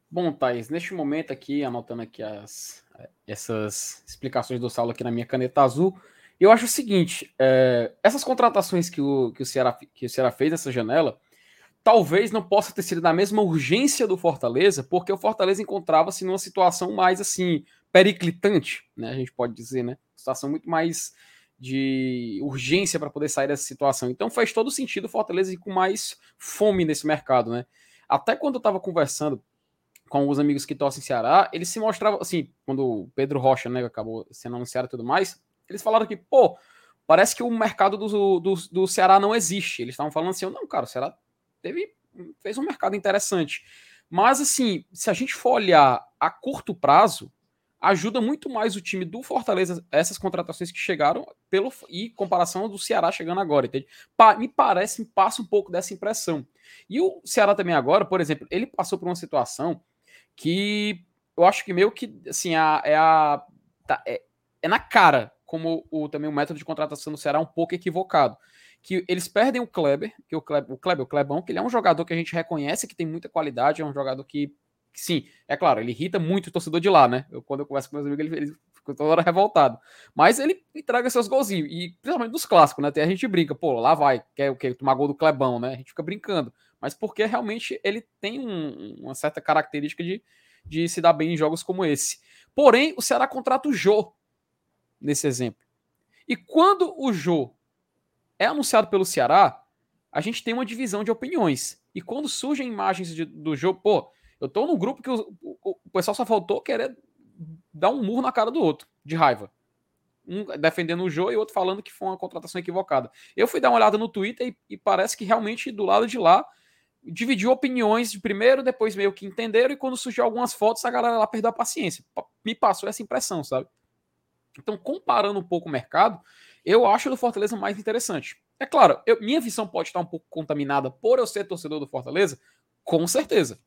Bom, Thais, neste momento aqui, anotando aqui as, essas explicações do Saulo aqui na minha caneta azul, eu acho o seguinte: é, essas contratações que o, que, o Ceará, que o Ceará fez nessa janela, talvez não possa ter sido da mesma urgência do Fortaleza, porque o Fortaleza encontrava-se numa situação mais assim, periclitante, né? A gente pode dizer, né? Situação muito mais de urgência para poder sair dessa situação. Então faz todo sentido o Fortaleza ir com mais fome nesse mercado, né? Até quando eu estava conversando com alguns amigos que torcem Ceará, eles se mostravam, assim, quando o Pedro Rocha, né, acabou sendo anunciado e tudo mais, eles falaram que, pô, parece que o mercado do, do, do Ceará não existe. Eles estavam falando assim, não, cara, o Ceará teve, fez um mercado interessante. Mas, assim, se a gente for olhar a curto prazo, ajuda muito mais o time do Fortaleza, essas contratações que chegaram, pelo e comparação do Ceará chegando agora, entende? Pa, me parece, me passa um pouco dessa impressão. E o Ceará também agora, por exemplo, ele passou por uma situação que eu acho que meio que, assim, a, é a... Tá, é, é na cara como o, também o método de contratação do Ceará é um pouco equivocado. Que eles perdem o Kleber, que o Kleber, o Kleber, o Klebão, que ele é um jogador que a gente reconhece que tem muita qualidade, é um jogador que sim, é claro, ele irrita muito o torcedor de lá, né? Eu, quando eu converso com meus amigos, ele, ele fica toda hora revoltado. Mas ele entrega seus golzinhos, e principalmente dos clássicos, né? Até a gente brinca, pô, lá vai, quer o quê? Tomar gol do Clebão, né? A gente fica brincando. mas porque realmente ele tem um, uma certa característica de, de se dar bem em jogos como esse. Porém, o Ceará contrata o Jô nesse exemplo. E quando o Jô é anunciado pelo Ceará, a gente tem uma divisão de opiniões. E quando surgem imagens de, do jogo, pô, eu tô num grupo que o, o, o, pessoal só faltou querer dar um murro na cara do outro, de raiva. Um defendendo o jogo e o outro falando que foi uma contratação equivocada. Eu fui dar uma olhada no Twitter e, e parece que realmente do lado de lá dividiu opiniões de primeiro, depois meio que entenderam, e quando surgiu algumas fotos, a galera lá perdeu a paciência. Me passou essa impressão, sabe? Então, comparando um pouco o mercado, eu acho o do Fortaleza mais interessante. É claro, eu, minha visão pode estar um pouco contaminada por eu ser torcedor do Fortaleza, com certeza.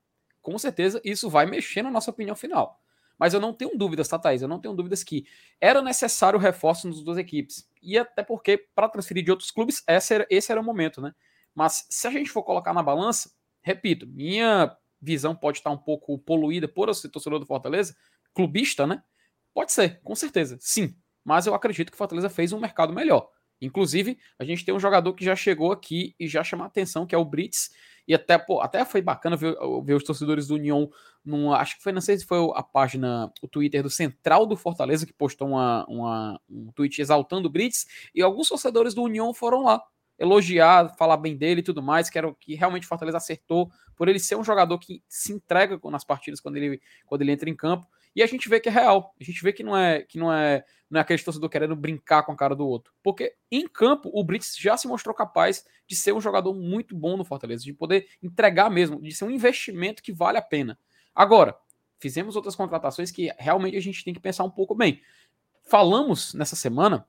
Com certeza isso vai mexer na nossa opinião final. Mas eu não tenho dúvidas, tá, Thaís? Eu não tenho dúvidas que era necessário reforço nas duas equipes. E até porque, para transferir de outros clubes, esse era, esse era o momento, né? Mas se a gente for colocar na balança, repito, minha visão pode estar um pouco poluída por ser torcedor do Fortaleza, clubista, né? Pode ser, com certeza, sim. Mas eu acredito que o Fortaleza fez um mercado melhor. Inclusive, a gente tem um jogador que já chegou aqui e já chamou a atenção, que é o Brits. E até, pô, até foi bacana ver, ver, os torcedores do União num, acho que foi, não sei se foi a página, o Twitter do Central do Fortaleza, que postou uma, uma, um tweet exaltando o Brits, e alguns torcedores do União foram lá elogiar, falar bem dele e tudo mais, que era o que realmente Fortaleza acertou, por ele ser um jogador que se entrega nas partidas quando ele, quando ele entra em campo. E a gente vê que é real. A gente vê que não é que não é, não é aquele torcedor querendo brincar com a cara do outro. Porque em campo, o Brits já se mostrou capaz de ser um jogador muito bom no Fortaleza, de poder entregar mesmo, de ser um investimento que vale a pena. Agora, fizemos outras contratações que realmente a gente tem que pensar um pouco bem. Falamos nessa semana,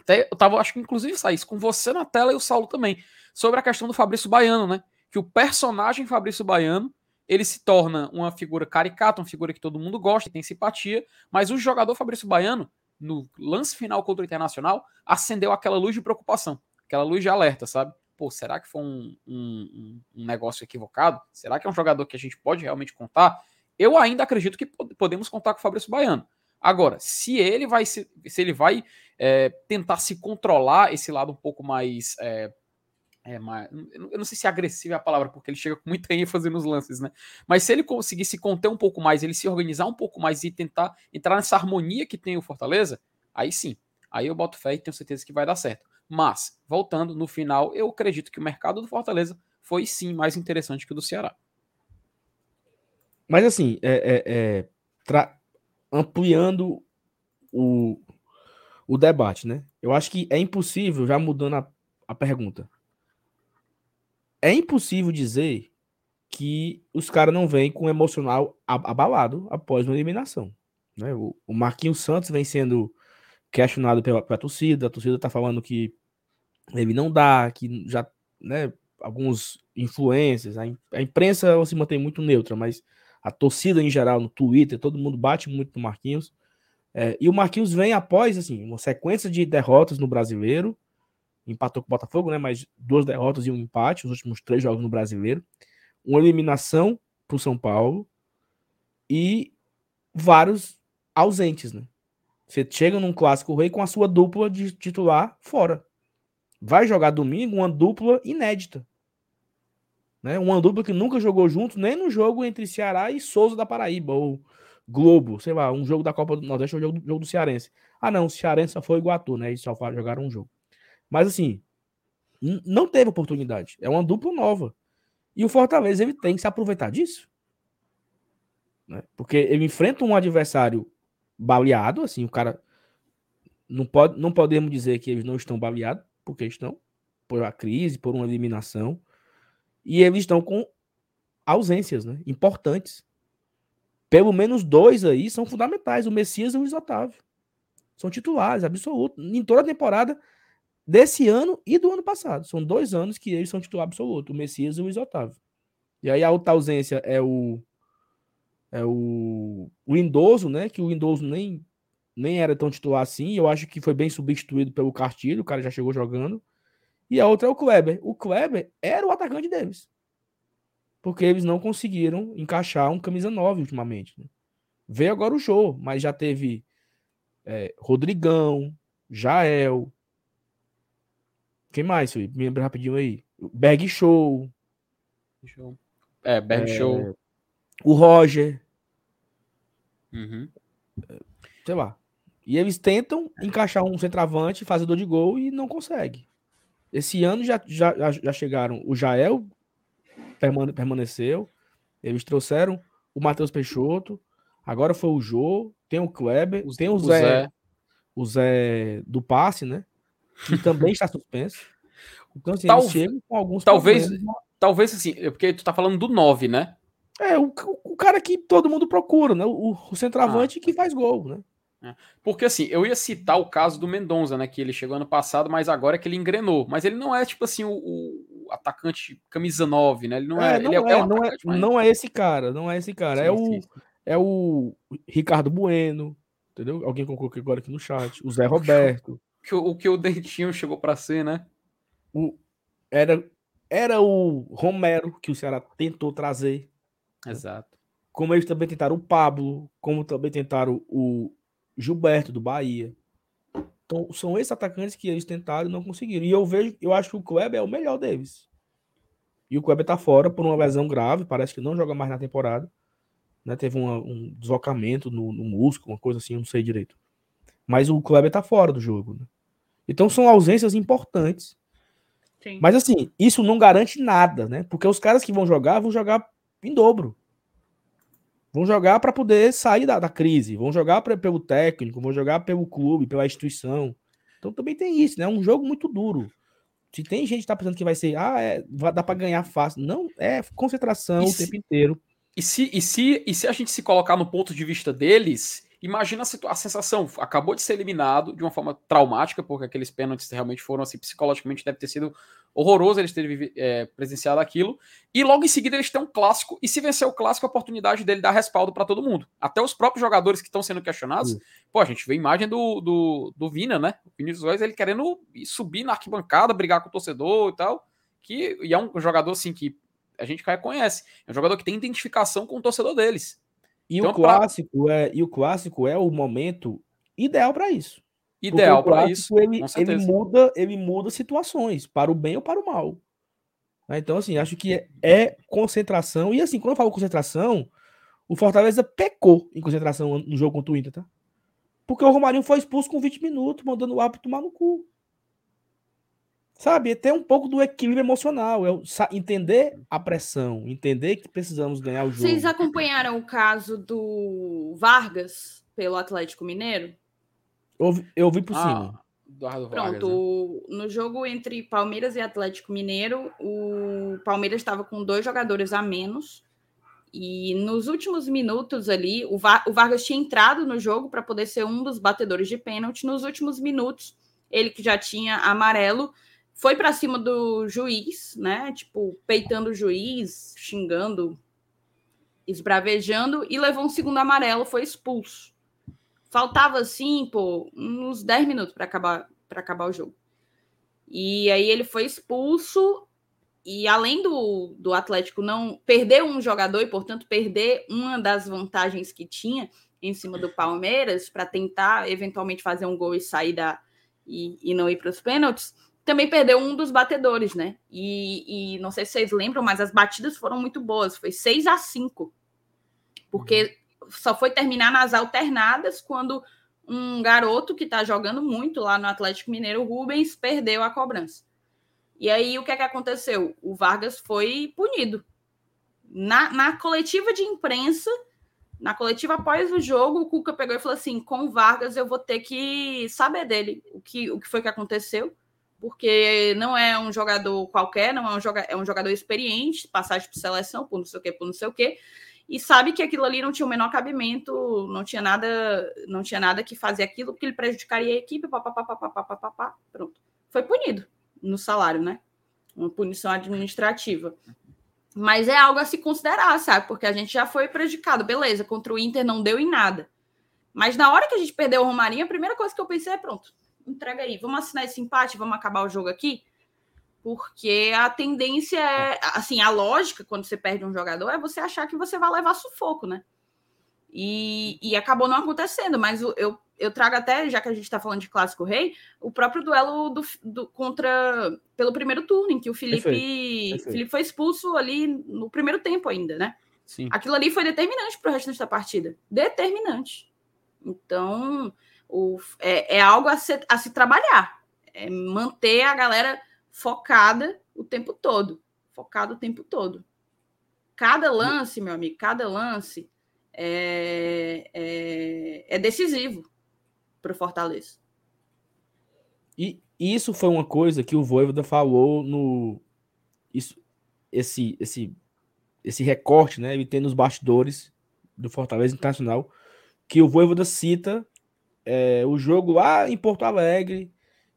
até eu tava, acho que inclusive saísse com você na tela e o Saulo também, sobre a questão do Fabrício Baiano, né? Que o personagem Fabrício Baiano ele se torna uma figura caricata, uma figura que todo mundo gosta, tem simpatia, mas o jogador Fabrício Baiano, no lance final contra o Internacional, acendeu aquela luz de preocupação, aquela luz de alerta, sabe? Pô, será que foi um, um, um negócio equivocado? Será que é um jogador que a gente pode realmente contar? Eu ainda acredito que podemos contar com o Fabrício Baiano. Agora, se ele vai se, se ele vai é, tentar se controlar esse lado um pouco mais é, é, mais, eu não sei se agressivo é a palavra, porque ele chega com muita ênfase nos lances, né? Mas se ele conseguir se conter um pouco mais, ele se organizar um pouco mais e tentar entrar nessa harmonia que tem o Fortaleza, aí sim, aí eu boto fé e tenho certeza que vai dar certo. Mas, voltando, no final, eu acredito que o mercado do Fortaleza foi sim mais interessante que o do Ceará. Mas assim, é, é, é ampliando o, o debate, né? Eu acho que é impossível, já mudando a, a pergunta, é impossível dizer que os caras não vêm com emocional abalado após uma eliminação. Né? O, o Marquinhos Santos vem sendo questionado pela, pela torcida, a torcida está falando que ele não dá, que já, né, alguns influências, a, a imprensa se mantém muito neutra, mas a torcida em geral, no Twitter, todo mundo bate muito no Marquinhos. É, e o Marquinhos vem após assim, uma sequência de derrotas no brasileiro, empatou com o Botafogo, né? Mas duas derrotas e um empate, os últimos três jogos no brasileiro. Uma eliminação para o São Paulo e vários ausentes, né? Você chega num clássico rei com a sua dupla de titular fora. Vai jogar domingo uma dupla inédita. Né? Uma dupla que nunca jogou junto, nem no jogo entre Ceará e Souza da Paraíba, ou Globo, sei lá, um jogo da Copa do Nordeste ou um jogo, do Cearense. Ah, não, o Cearense só foi Iguatu, né? Eles só jogaram um jogo. Mas assim, não teve oportunidade. É uma dupla nova. E o Fortaleza ele tem que se aproveitar disso. Né? Porque ele enfrenta um adversário baleado, assim, o cara não pode não podemos dizer que eles não estão baleados, porque estão por uma crise, por uma eliminação, e eles estão com ausências, né, importantes. Pelo menos dois aí são fundamentais, o Messias e o Luiz Otávio. São titulares absolutos. Em toda a temporada desse ano e do ano passado. São dois anos que eles são titular absoluto, o Messias e o Luiz Otávio. E aí a outra ausência é o é o, o Lindoso, né? Que o Lindoso nem, nem era tão titular assim. Eu acho que foi bem substituído pelo Cartilho, o cara já chegou jogando. E a outra é o Kleber. O Kleber era o atacante deles. Porque eles não conseguiram encaixar um camisa 9 ultimamente. Né? Veio agora o show, mas já teve é, Rodrigão, Jael, quem mais, Felipe? Me lembra rapidinho aí. Bag Show. É, Bernd Show. O Roger. Uhum. Sei lá. E eles tentam encaixar um centroavante, fazedor de gol e não consegue. Esse ano já, já, já chegaram. O Jael permane permaneceu. Eles trouxeram o Matheus Peixoto. Agora foi o Jô. Tem o Kleber. O, tem o, o Zé, Zé, O Zé do passe, né? Que também está suspenso. Então, assim, Tal, com alguns Talvez, problemas. talvez assim, é porque tu tá falando do 9, né? É, o, o, cara que todo mundo procura, né? O, o centroavante ah. que faz gol, né? É. Porque assim, eu ia citar o caso do Mendonça, né? Que ele chegou ano passado, mas agora é que ele engrenou. Mas ele não é, tipo assim, o, o atacante camisa 9, né? Ele não é. é não, é, é, é um não, é, não é esse cara, não é esse cara. Sim, é, o, é o Ricardo Bueno, entendeu? Alguém colocou agora aqui no chat. O Zé Roberto. Que, o, que o Dentinho chegou para ser, né? O, era, era o Romero que o Ceará tentou trazer. Exato. Como eles também tentaram o Pablo, como também tentaram o Gilberto do Bahia. Então, são esses atacantes que eles tentaram e não conseguiram. E eu vejo, eu acho que o Kleber é o melhor deles. E o Kleber tá fora por uma lesão grave, parece que não joga mais na temporada. Né? Teve uma, um deslocamento no, no músculo, uma coisa assim, eu não sei direito. Mas o Kleber tá fora do jogo. Né? Então são ausências importantes. Sim. Mas assim, isso não garante nada, né? Porque os caras que vão jogar vão jogar em dobro. Vão jogar para poder sair da, da, crise, vão jogar pra, pelo técnico, vão jogar pelo clube, pela instituição. Então também tem isso, né? É um jogo muito duro. Se tem gente que tá pensando que vai ser, ah, é, vai, dá para ganhar fácil. Não, é concentração e o se, tempo inteiro. E se, e, se, e se a gente se colocar no ponto de vista deles, Imagina a, a, sensação, acabou de ser eliminado de uma forma traumática, porque aqueles pênaltis realmente foram assim, psicologicamente deve ter sido horroroso eles terem é, presenciado aquilo. E logo em seguida eles têm um clássico, e se vencer o clássico, a oportunidade dele dar respaldo para todo mundo. Até os próprios jogadores que estão sendo questionados. Uhum. Pô, a gente vê a imagem do, do, do Vina, né? O Vinícius Soares, ele querendo subir na arquibancada, brigar com o torcedor e tal. Que, e é um jogador assim que a gente conhece. É um jogador que tem identificação com o torcedor deles. E, então, o clássico pra... é, e o clássico é o momento ideal para isso. Ideal para isso. Ele, ele, muda, ele muda situações, para o bem ou para o mal. Né, então, assim, acho que é, é, concentração. E assim, quando eu falo concentração, o Fortaleza pecou em concentração no jogo contra o Inter, tá? Porque o Romarinho foi expulso com 20 minutos, mandando o árbitro tomar no cu. Sabe, ter um pouco do equilíbrio emocional, é entender a pressão, entender que precisamos ganhar o jogo. Vocês acompanharam o caso do Vargas pelo Atlético Mineiro? Eu, eu vi por ah, cima. Pronto, Vargas, né? no jogo entre Palmeiras e Atlético Mineiro, o Palmeiras estava com dois jogadores a menos. E nos últimos minutos ali, o, Va o Vargas tinha entrado no jogo para poder ser um dos batedores de pênalti. Nos últimos minutos, ele que já tinha amarelo, foi para cima do juiz, né? Tipo, peitando o juiz, xingando, esbravejando e levou um segundo amarelo, foi expulso. Faltava assim, pô, uns 10 minutos para acabar para acabar o jogo. E aí ele foi expulso e além do, do Atlético não perder um jogador e, portanto, perder uma das vantagens que tinha em cima do Palmeiras para tentar eventualmente fazer um gol e sair da e, e não ir para os pênaltis, também perdeu um dos batedores, né? E, e, não sei se vocês lembram, mas as batidas foram muito boas. Foi 6 a 5 Porque uhum. só foi terminar nas alternadas quando um garoto que está jogando muito lá no Atlético Mineiro, Rubens, perdeu a cobrança. E aí o que é que aconteceu? O Vargas foi punido. Na, na coletiva de imprensa, na coletiva após o jogo, o Cuca pegou e falou assim: com o Vargas eu vou ter que saber dele o que, o que foi que aconteceu porque não é um jogador qualquer, não é um, joga é um jogador experiente, passagem por seleção, por não sei o que, por não sei o que, e sabe que aquilo ali não tinha o menor cabimento, não tinha nada, não tinha nada que fazer aquilo, porque ele prejudicaria a equipe, pá, pronto. Foi punido no salário, né? Uma punição administrativa. Mas é algo a se considerar, sabe? Porque a gente já foi prejudicado, beleza, contra o Inter não deu em nada. Mas na hora que a gente perdeu o Romarinho, a primeira coisa que eu pensei é pronto, entrega aí, vamos assinar esse empate, vamos acabar o jogo aqui? Porque a tendência é, assim, a lógica quando você perde um jogador é você achar que você vai levar sufoco, né? E, e acabou não acontecendo, mas eu, eu trago até, já que a gente está falando de clássico rei, o próprio duelo do, do, contra pelo primeiro turno, em que o Felipe, Perfeito. Perfeito. Felipe foi expulso ali no primeiro tempo ainda, né? Sim. Aquilo ali foi determinante para o restante da partida. Determinante. Então, o, é, é algo a se, a se trabalhar. É manter a galera focada o tempo todo. Focado o tempo todo. Cada lance, meu amigo, cada lance é, é, é decisivo para o Fortaleza. E isso foi uma coisa que o Voivoda falou no. Isso, esse, esse, esse recorte, né? Ele tem nos bastidores do Fortaleza Internacional, que o Voivoda cita é, o jogo lá em Porto Alegre,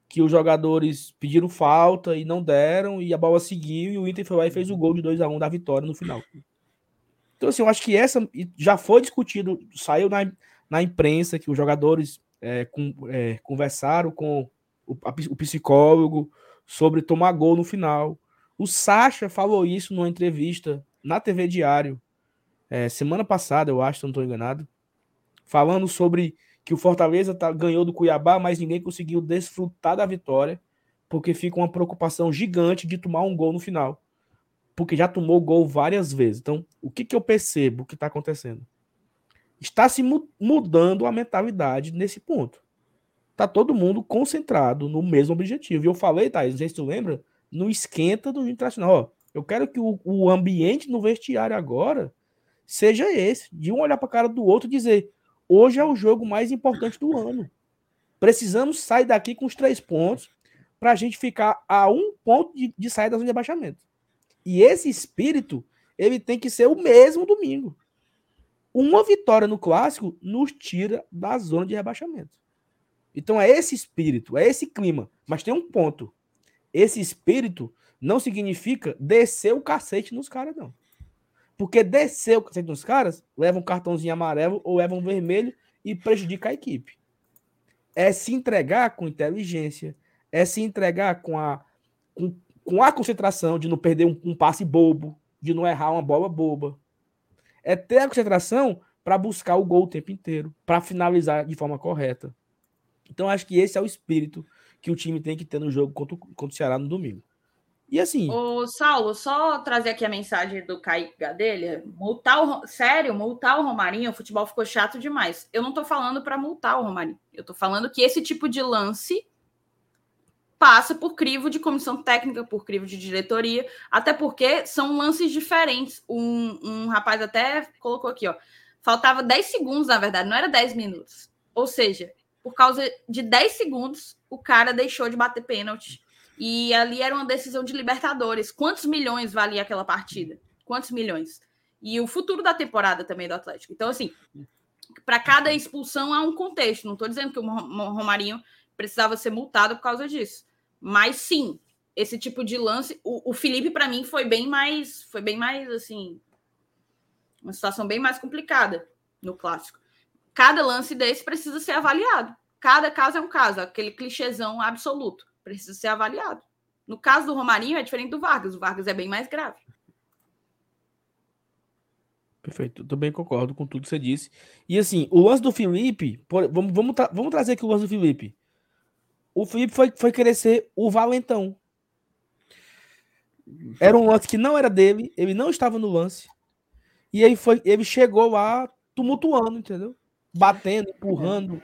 que os jogadores pediram falta e não deram, e a bola seguiu, e o Inter foi lá e fez o gol de 2 a 1 da vitória no final. Então, assim, eu acho que essa já foi discutido, saiu na, na imprensa que os jogadores é, com, é, conversaram com o, a, o, psicólogo sobre tomar gol no final. O Sacha falou isso numa entrevista na TV Diário, é, semana passada, eu acho, se não estou enganado, falando sobre que o Fortaleza tá, ganhou do Cuiabá, mas ninguém conseguiu desfrutar da vitória, porque fica uma preocupação gigante de tomar um gol no final porque já tomou gol várias vezes. Então, o que, que eu percebo que está acontecendo? Está se mudando a mentalidade nesse ponto. Está todo mundo concentrado no mesmo objetivo. E eu falei, Thaís, não sei se tu lembra, no esquenta do Internacional. Ó, eu quero que o, o ambiente no vestiário agora seja esse, de um olhar para a cara do outro e dizer: hoje é o jogo mais importante do ano. Precisamos sair daqui com os três pontos para a gente ficar a um ponto de, de sair da zona de abaixamento. E esse espírito, ele tem que ser o mesmo domingo. Uma vitória no clássico nos tira da zona de rebaixamento. Então é esse espírito, é esse clima. Mas tem um ponto. Esse espírito não significa descer o cacete nos caras, não. Porque descer o cacete nos caras leva um cartãozinho amarelo ou leva um vermelho e prejudica a equipe. É se entregar com inteligência, é se entregar com a com com a concentração de não perder um, um passe bobo, de não errar uma bola boba. É ter a concentração para buscar o gol o tempo inteiro, para finalizar de forma correta. Então acho que esse é o espírito que o time tem que ter no jogo contra, contra o Ceará no domingo. E assim. Ô, Saulo, só trazer aqui a mensagem do Kaique Gadelha. Multar o. Sério, multar o Romarinho, o futebol ficou chato demais. Eu não tô falando para multar o Romarinho. Eu tô falando que esse tipo de lance passa por crivo de comissão técnica, por crivo de diretoria, até porque são lances diferentes. Um, um rapaz até colocou aqui, ó. Faltava 10 segundos, na verdade, não era 10 minutos. Ou seja, por causa de 10 segundos, o cara deixou de bater pênalti. E ali era uma decisão de Libertadores. Quantos milhões valia aquela partida? Quantos milhões? E o futuro da temporada também do Atlético. Então, assim, para cada expulsão há um contexto. Não estou dizendo que o Romarinho precisava ser multado por causa disso. Mas sim, esse tipo de lance, o, o Felipe para mim foi bem mais, foi bem mais assim, uma situação bem mais complicada no clássico. Cada lance desse precisa ser avaliado. Cada caso é um caso, aquele clichêzão absoluto, precisa ser avaliado. No caso do Romarinho é diferente do Vargas, o Vargas é bem mais grave. Perfeito, também concordo com tudo que você disse. E assim, o lance do Felipe, vamos, vamos, tra vamos trazer aqui o lance do Felipe o Felipe foi, foi querer o valentão. Era um lance que não era dele, ele não estava no lance. E aí foi, ele chegou lá tumultuando, entendeu? Batendo, empurrando,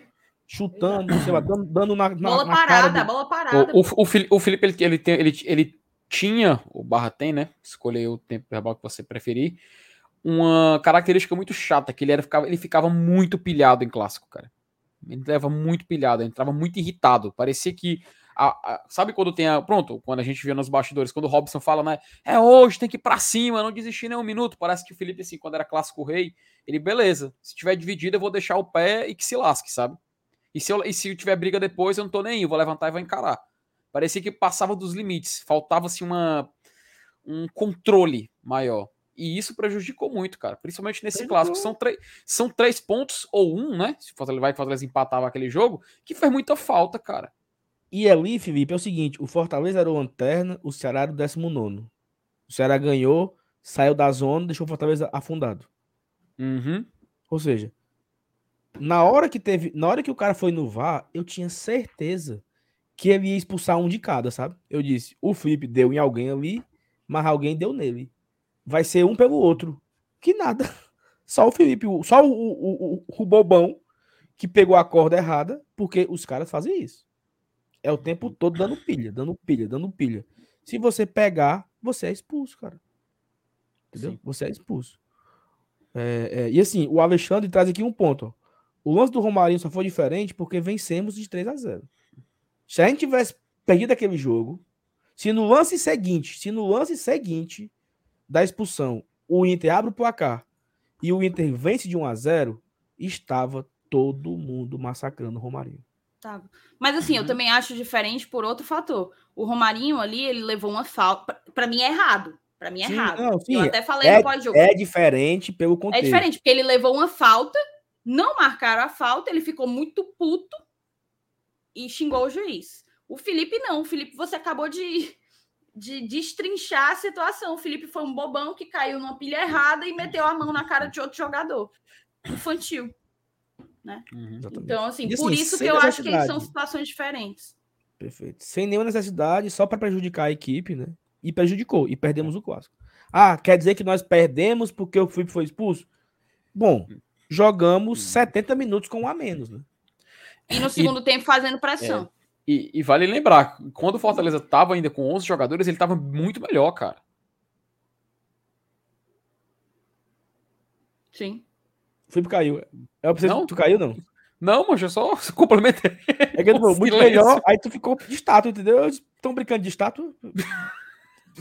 chutando, sei lá, dando, dando na, na bola na parada, do... bola parada. O, o, o, Felipe, o Felipe ele, ele, tem, ele, ele tinha, o Barra tem, né? Escolher o tempo verbal que você preferir. Uma característica muito chata, que ele, era, ficava, ele ficava muito pilhado em clássico, cara. Ele leva muito pilhado, ele entrava muito irritado. Parecia que. A, a, sabe quando tem a. Pronto, quando a gente vê nos bastidores, quando o Robson fala, né? É hoje, tem que ir pra cima, não desistir nem um minuto. Parece que o Felipe, assim, quando era clássico rei, ele, beleza, se tiver dividido, eu vou deixar o pé e que se lasque, sabe? E se, eu, e se tiver briga depois, eu não tô nem aí, eu vou levantar e vou encarar. Parecia que passava dos limites, faltava assim uma, um controle maior. E isso prejudicou muito, cara. Principalmente nesse clássico. São, são três pontos, ou um, né? Se Fortaleza vai que Fortaleza empatava aquele jogo, que fez muita falta, cara. E ali, Felipe, é o seguinte: o Fortaleza era o lanterna, o Ceará era o 19. O Ceará ganhou, saiu da zona, deixou o Fortaleza afundado. Uhum. Ou seja, na hora que teve, na hora que o cara foi no VAR, eu tinha certeza que ele ia expulsar um de cada, sabe? Eu disse, o Felipe deu em alguém ali, mas alguém deu nele. Vai ser um pelo outro. Que nada. Só o Felipe, só o, o, o, o bobão que pegou a corda errada, porque os caras fazem isso. É o tempo todo dando pilha, dando pilha, dando pilha. Se você pegar, você é expulso, cara. Entendeu? Sim. Você é expulso. É, é, e assim, o Alexandre traz aqui um ponto. Ó. O lance do Romarinho só foi diferente porque vencemos de 3 a 0 Se a gente tivesse perdido aquele jogo, se no lance seguinte, se no lance seguinte da expulsão, o Inter abre o placar e o Inter vence de 1 a 0, estava todo mundo massacrando o Romarinho. Tá. Mas assim, uhum. eu também acho diferente por outro fator. O Romarinho ali, ele levou uma falta. Para mim é errado. Para mim é sim, errado. Não, sim, eu até falei é, no pós-jogo. É diferente pelo contexto. É diferente, porque ele levou uma falta, não marcaram a falta, ele ficou muito puto e xingou o juiz. O Felipe não. O Felipe, você acabou de, de destrinchar a situação. O Felipe foi um bobão que caiu numa pilha errada e meteu a mão na cara de outro jogador. Infantil. Né? Uhum, então, assim, e, por assim, isso que eu acho que são situações diferentes. Perfeito. Sem nenhuma necessidade, só para prejudicar a equipe, né? E prejudicou, e perdemos o clássico. Ah, quer dizer que nós perdemos porque o Felipe foi expulso? Bom, jogamos 70 uhum. minutos com um a menos, né? E no segundo e, tempo fazendo pressão. É, e, e, vale lembrar, quando o Fortaleza tava ainda com 11 jogadores, ele tava muito melhor, cara. Sim. O Felipe caiu. Eu preciso, não? Tu caiu, não? Não, mas eu só complementei. É que muito silêncio. melhor, aí tu ficou de estátua, entendeu? Estão brincando de estátua?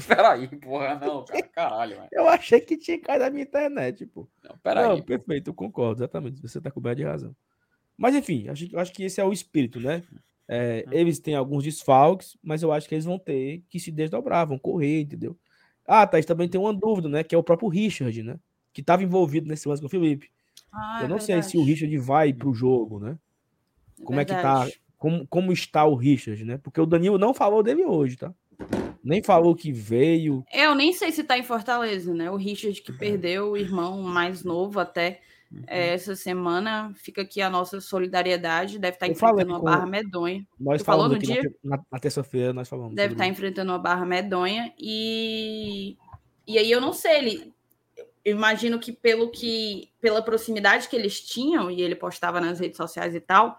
Peraí, porra, não, cara, caralho. Mano. Eu achei que tinha caído na minha internet, pô. Não, peraí. Não, perfeito, eu concordo, exatamente. Você tá coberto de razão. Mas enfim, acho, acho que esse é o espírito, né? É, hum. Eles têm alguns desfalques, mas eu acho que eles vão ter que se desdobrar, vão correr, entendeu? Ah, Thaís, também tem uma dúvida, né? Que é o próprio Richard, né? Que estava envolvido nesse lance com o Felipe. Ah, eu é não é sei se o Richard vai para o jogo, né? É como verdade. é que tá? Como, como está o Richard, né? Porque o Danilo não falou dele hoje, tá? Nem falou que veio. Eu nem sei se tá em Fortaleza, né? O Richard que perdeu o irmão mais novo até uhum. é, essa semana. Fica aqui a nossa solidariedade. Deve estar tá enfrentando uma barra medonha. Nós tu falou no dia? Na, na terça-feira nós falamos. Deve estar tá enfrentando uma barra medonha. E, e aí eu não sei, ele eu imagino que pelo que pela proximidade que eles tinham e ele postava nas redes sociais e tal,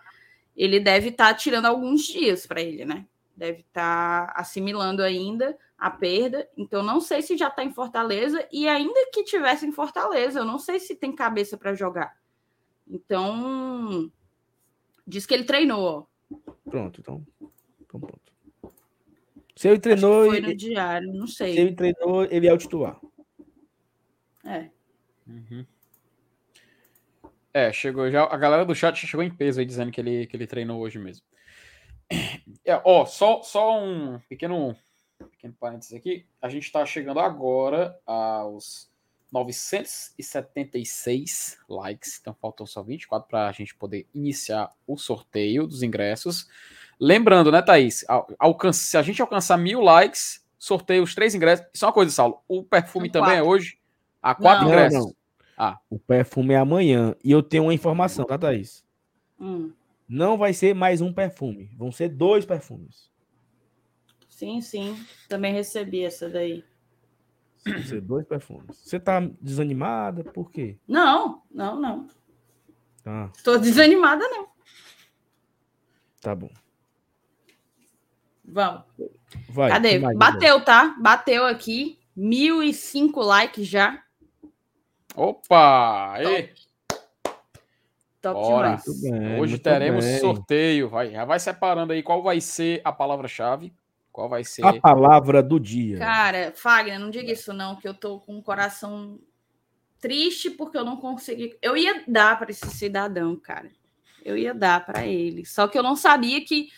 ele deve estar tá tirando alguns dias para ele, né? Deve estar tá assimilando ainda a perda. Então não sei se já está em Fortaleza e ainda que tivesse em Fortaleza, eu não sei se tem cabeça para jogar. Então diz que ele treinou. Pronto, então, então pronto. Se ele treinou, foi no diário, não sei. Se ele treinou, ele é o titular. É. Uhum. É, chegou já. A galera do chat chegou em peso aí dizendo que ele, que ele treinou hoje mesmo. É, ó, só, só um pequeno, pequeno parênteses aqui. A gente está chegando agora aos 976 likes. Então faltam só 24 para a gente poder iniciar o sorteio dos ingressos. Lembrando, né, Thaís? Alcance, se a gente alcançar mil likes, sorteio os três ingressos. Isso é uma coisa, Saulo. O perfume São também é quatro. é hoje. A quatro não, ingressos. Não, não. Ah. O perfume é amanhã. E eu tenho uma informação, tá, Thaís? Hum. Não vai ser mais um perfume. Vão ser dois perfumes. Sim, sim. Também recebi essa daí. Vão ser dois perfumes. Você tá desanimada? Por quê? Não, não, não. Tá. Tô desanimada, não. Tá bom. Vamos. Vai, Cadê? Bateu, tá? Bateu aqui. Mil e cinco likes já. Opa! Aí. Top Bora. Bem, Hoje teremos bem. sorteio. Vai, já vai separando aí qual vai ser a palavra-chave. Qual vai ser a palavra do dia? Cara, Fagner, não diga isso não, que eu tô com o coração triste porque eu não consegui. Eu ia dar para esse cidadão, cara. Eu ia dar para ele. Só que eu não sabia que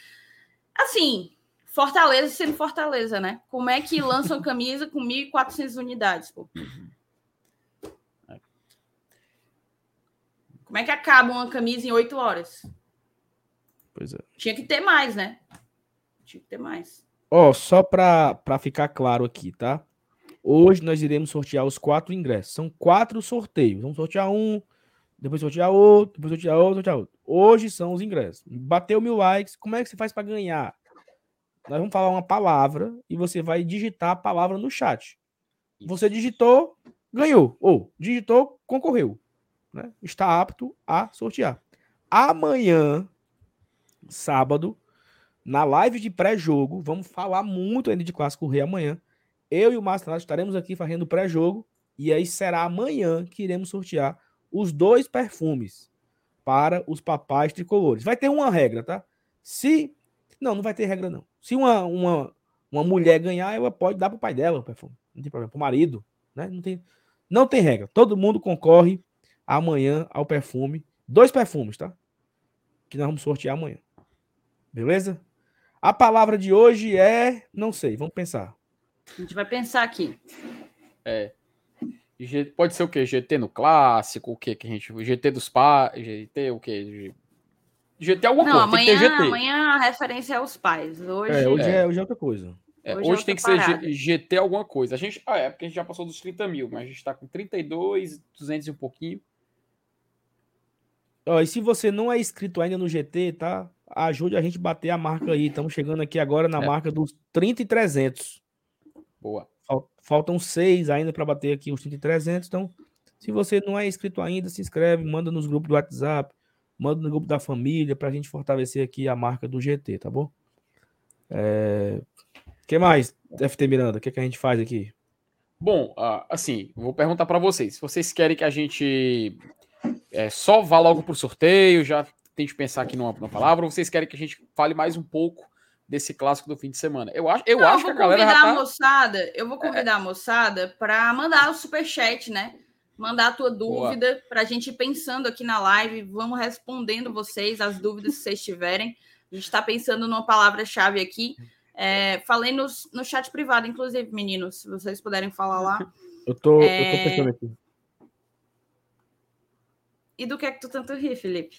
assim, Fortaleza sendo Fortaleza, né? Como é que lança uma camisa com 1.400 unidades, pô? Como é que acaba uma camisa em oito horas? Pois é. Tinha que ter mais, né? Tinha que ter mais. Ó, oh, só para ficar claro aqui, tá? Hoje nós iremos sortear os quatro ingressos. São quatro sorteios. Vamos sortear um, depois sortear outro, depois sortear outro, sortear outro. Hoje são os ingressos. Bateu mil likes, como é que você faz para ganhar? Nós vamos falar uma palavra e você vai digitar a palavra no chat. Você digitou, ganhou. Ou digitou, concorreu. Né? Está apto a sortear. Amanhã, sábado, na live de pré-jogo, vamos falar muito ainda de Clássico Rei amanhã. Eu e o Márcio estaremos aqui fazendo pré-jogo. E aí será amanhã que iremos sortear os dois perfumes para os papais tricolores. Vai ter uma regra, tá? Se. Não, não vai ter regra, não. Se uma, uma, uma mulher ganhar, ela pode dar para o pai dela o perfume. Não tem problema. Para o marido. Né? Não, tem, não tem regra. Todo mundo concorre amanhã ao perfume. Dois perfumes, tá? Que nós vamos sortear amanhã. Beleza? A palavra de hoje é. Não sei, vamos pensar. A gente vai pensar aqui. É. Pode ser o quê? GT no clássico, o quê que a gente. GT dos pais. GT o quê? GT é alguma Não, coisa. Amanhã, amanhã a referência é aos pais. Hoje é, hoje é, é, hoje é outra coisa. É, hoje, hoje tem que parada. ser GT alguma coisa. A gente, ah, é porque a gente já passou dos 30 mil, mas a gente está com 32, 200 e um pouquinho. Ó, e se você não é inscrito ainda no GT, tá? Ajude a gente a bater a marca aí. Estamos chegando aqui agora na é. marca dos 30 e 300. Boa. Faltam seis ainda para bater aqui os 30 e 300. Então, se você não é inscrito ainda, se inscreve, manda nos grupos do WhatsApp, manda no grupo da família para a gente fortalecer aqui a marca do GT, tá bom? É... que mais, FT Miranda? O que, que a gente faz aqui? Bom, assim, vou perguntar para vocês. Se vocês querem que a gente é, só vá logo para o sorteio, já tente pensar aqui numa, numa palavra, ou vocês querem que a gente fale mais um pouco desse clássico do fim de semana? Eu acho, eu Não, acho eu que a galera já tá... a moçada, Eu vou é. convidar é. a moçada para mandar o superchat, né? Mandar a tua dúvida para a gente ir pensando aqui na live. Vamos respondendo vocês, as dúvidas que vocês tiverem. A gente está pensando numa palavra-chave aqui. É, falei no, no chat privado, inclusive, meninos, se vocês puderem falar lá. Eu tô, é... eu tô pensando aqui. E do que é que tu tanto ri, Felipe?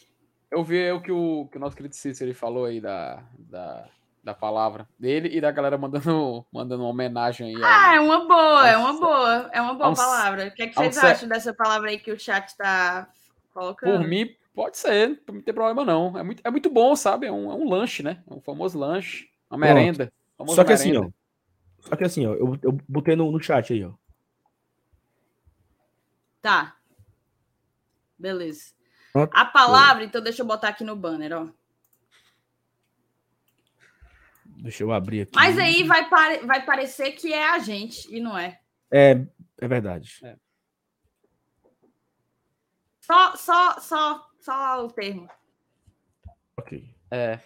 Eu vi o que o, que o nosso querido Cícero falou aí da, da, da palavra dele e da galera mandando, mandando uma homenagem aí. Ah, é uma boa, é uma boa, é uma boa um, palavra. O que, é que vocês um acham dessa palavra aí que o chat está colocando? Por mim, pode ser, não tem problema não. É muito, é muito bom, sabe? É um, é um lanche, né? É um famoso lanche, uma merenda. Só que assim, merenda. assim, ó. Só que assim, ó, eu, eu botei no, no chat aí, ó. Tá. Beleza. A palavra, então, deixa eu botar aqui no banner, ó. Deixa eu abrir aqui. Mas aí vai, pare... vai parecer que é a gente, e não é. É, é verdade. É. Só, só, só, só o termo. Ok. É.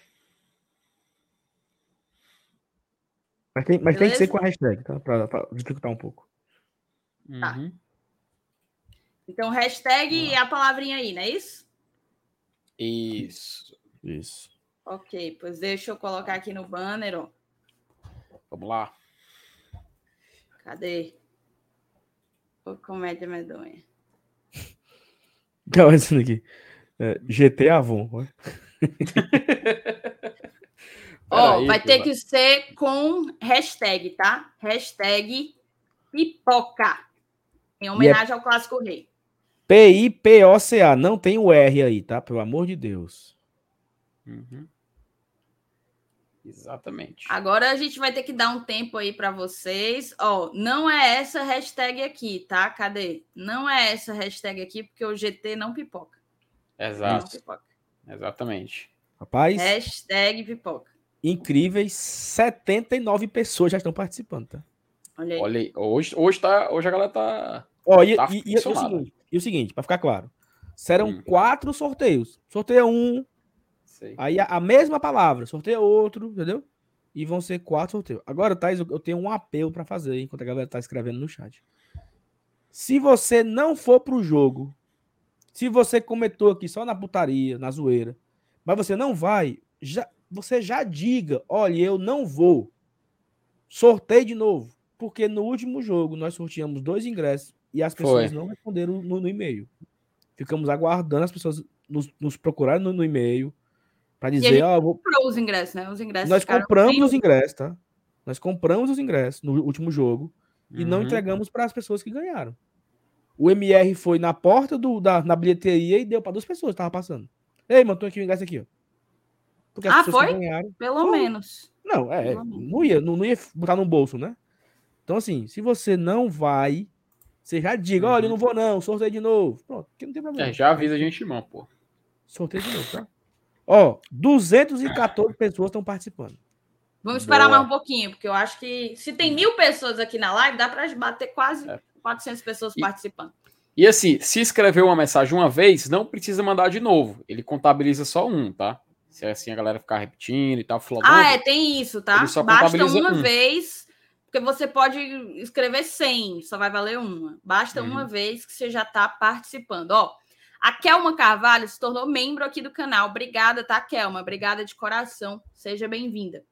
Mas tem, mas tem que ser com a hashtag, tá? Pra, pra dificultar um pouco. Tá. Uhum. Então, hashtag e a palavrinha aí, não é isso? Isso. Isso. Ok, pois deixa eu colocar aqui no banner, ó. Vamos lá. Cadê? O comédia medonha. Calma, isso aqui. É, GT Avon. Ó, oh, vai ter que ser com hashtag, tá? Hashtag pipoca. Em homenagem é... ao Clássico Rei. P-I-P-O-C-A. Não tem o R aí, tá? Pelo amor de Deus. Uhum. Exatamente. Agora a gente vai ter que dar um tempo aí para vocês. Ó, não é essa hashtag aqui, tá? Cadê? Não é essa hashtag aqui, porque o GT não pipoca. Exato. Não pipoca. Exatamente. Rapaz. Hashtag pipoca. Incríveis, 79 pessoas já estão participando, tá? Olha aí. Olha aí. Hoje, hoje, tá, hoje a galera tá. Ó, e, tá e, e, e, o seguinte, e o seguinte, para ficar claro: serão hum. quatro sorteios. Sorteia um, Sei. Aí a, a, mesma palavra, sorteia outro, entendeu? E vão ser quatro sorteios. Agora, Thais, eu, eu tenho um apelo para fazer, enquanto a galera tá escrevendo no chat. Se você não for pro jogo, se você cometou aqui só na putaria, na zoeira, mas você não vai, já, você já diga, olha, eu não vou. Sorteio de novo. Porque no último jogo nós sorteamos dois ingressos e as pessoas Foi. não responderam no, no, e-mail. Ficamos aguardando as pessoas nos, nos procurarem no, no e-mail para dizer, ó, oh, vou... comprou os ingressos, né? Os ingressos. Nós compramos os ingressos, tá? Nós compramos os ingressos no último jogo uhum. e não uhum. entregamos para as pessoas que ganharam. O MR foi na porta do, da, na bilheteria e deu para duas pessoas que estavam passando. Ei, mano, tô aqui o ingresso aqui, ó. Porque ah, foi? Pelo foi. menos. Não, é, Pelo não ia, não, não, ia botar no bolso, né? Então, assim, se você não vai, você já diga, olha, uhum. não vou não, sorteio de novo. Pronto, que não tem problema. É, já avisa a gente, mão, pô. Sorteio de novo, tá? Ó, 214 pessoas estão participando. Vamos esperar Boa. mais um pouquinho, porque eu acho que se tem mil pessoas aqui na live, dá para bater quase é. 400 pessoas e, participando. E assim, se escreveu uma mensagem uma vez, não precisa mandar de novo. Ele contabiliza só um, tá? Se é assim a galera ficar repetindo e tal. ah, é, tem isso, tá? Basta uma um. vez, porque você pode escrever 100, só vai valer uma. Basta uhum. uma vez que você já está participando. Ó, a Kelma Carvalho se tornou membro aqui do canal. Obrigada, tá, Kelma? Obrigada de coração. Seja bem-vinda.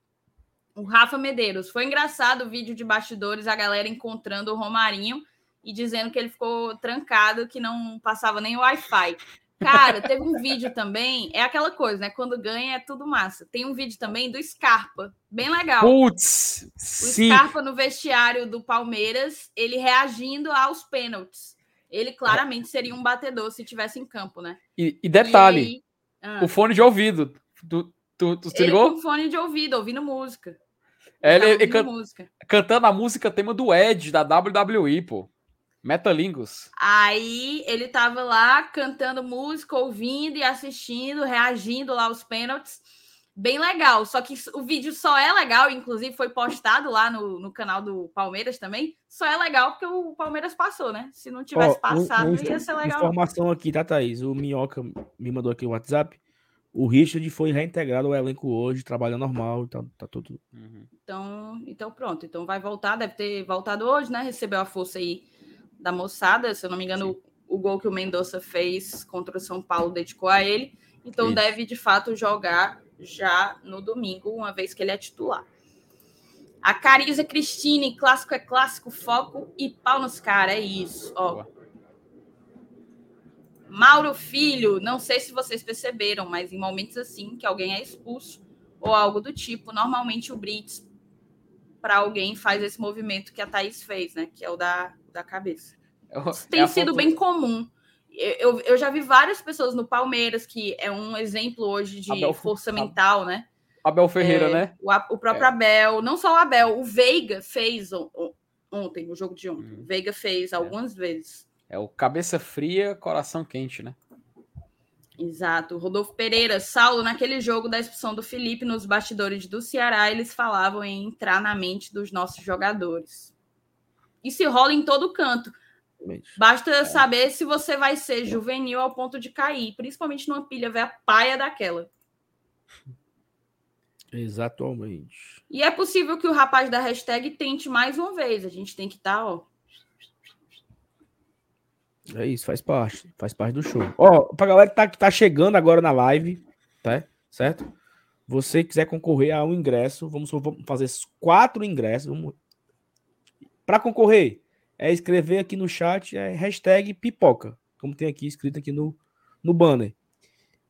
O Rafa Medeiros. Foi engraçado o vídeo de bastidores, a galera encontrando o Romarinho e dizendo que ele ficou trancado, que não passava nem o Wi-Fi. Cara, teve um vídeo também, é aquela coisa, né? Quando ganha é tudo massa. Tem um vídeo também do Scarpa, bem legal. Putz! O sim. Scarpa no vestiário do Palmeiras, ele reagindo aos pênaltis. Ele claramente seria um batedor se tivesse em campo, né? E, e detalhe, e aí, ah, o fone de ouvido. Tu, tu, tu se ligou? Com fone de ouvido, ouvindo música. É, ele, ele, can, música. cantando a música tema do Ed, da WWE, pô. Metalingus. Aí ele tava lá cantando música, ouvindo e assistindo, reagindo lá aos pênaltis bem legal. Só que o vídeo só é legal, inclusive foi postado lá no, no canal do Palmeiras também. Só é legal porque o Palmeiras passou, né? Se não tivesse oh, passado, um, um, ia ser legal. Informação aqui, tá, Thaís? O Minhoca me mandou aqui o WhatsApp. O Richard foi reintegrado ao elenco hoje, trabalha normal, tá, tá tudo. Uhum. Então, então, pronto. Então vai voltar, deve ter voltado hoje, né? Recebeu a força aí da moçada. Se eu não me engano, o, o gol que o Mendonça fez contra o São Paulo dedicou a ele. Então Isso. deve de fato jogar já no domingo, uma vez que ele é titular. A Cariza Cristine, clássico é clássico, foco e pau nos caras, é isso. Ó. Mauro Filho, não sei se vocês perceberam, mas em momentos assim que alguém é expulso ou algo do tipo, normalmente o Brits para alguém faz esse movimento que a Thaís fez, né? Que é o da, da cabeça. Isso tem é sido foto... bem comum eu, eu já vi várias pessoas no Palmeiras, que é um exemplo hoje de Abel, força mental, né? Abel Ferreira, é, né? O, o próprio é. Abel, não só o Abel, o Veiga fez on, on, ontem, no jogo de ontem. Hum. O Veiga fez é. algumas vezes. É o cabeça fria, coração quente, né? Exato. Rodolfo Pereira, Saulo, naquele jogo da expulsão do Felipe nos bastidores do Ceará, eles falavam em entrar na mente dos nossos jogadores. Isso rola em todo canto. Basta é. saber se você vai ser juvenil ao ponto de cair, principalmente numa pilha velha paia daquela. Exatamente. E é possível que o rapaz da hashtag tente mais uma vez. A gente tem que estar, tá, ó. É isso, faz parte. Faz parte do show. Ó, pra galera que tá, que tá chegando agora na live, tá? Certo? Você quiser concorrer a um ingresso, vamos, vamos fazer quatro ingressos. Vamos... Para concorrer, é escrever aqui no chat é hashtag pipoca, como tem aqui escrito aqui no, no banner.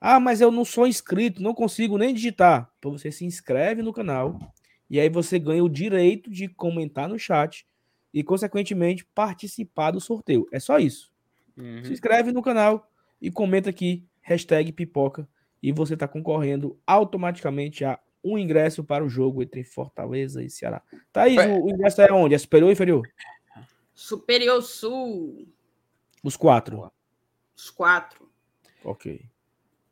Ah, mas eu não sou inscrito, não consigo nem digitar. Então você se inscreve no canal e aí você ganha o direito de comentar no chat e, consequentemente, participar do sorteio. É só isso. Uhum. Se inscreve no canal e comenta aqui, hashtag pipoca, e você está concorrendo automaticamente a um ingresso para o jogo entre Fortaleza e Ceará. Thaís, o, o ingresso é onde? É superior ou inferior? Superior Sul. Os quatro. Os quatro. Ok.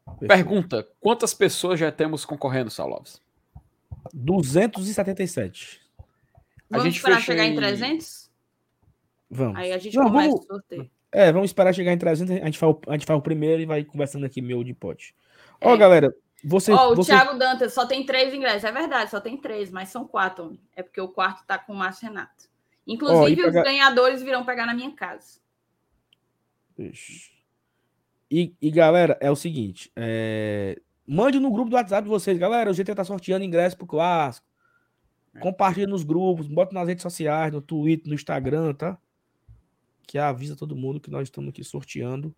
Perfeito. Pergunta: quantas pessoas já temos concorrendo, Saulovs? 277. Vamos a gente esperar chegar em 300? Vamos. Aí a gente Não, começa vamos... o sorteio. É, vamos esperar chegar em 300. A gente faz o, a gente faz o primeiro e vai conversando aqui meu de pote. Ó, é. galera, você. Ó, o você... Thiago Dantas só tem três ingressos. É verdade, só tem três, mas são quatro. É porque o quarto tá com o Márcio Renato. Inclusive, oh, os ganhadores virão pegar na minha casa. E, e galera, é o seguinte: é... mande no grupo do WhatsApp de vocês, galera. O GT tá sorteando ingresso pro clássico. É. Compartilha nos grupos, bota nas redes sociais, no Twitter, no Instagram, tá? Que avisa todo mundo que nós estamos aqui sorteando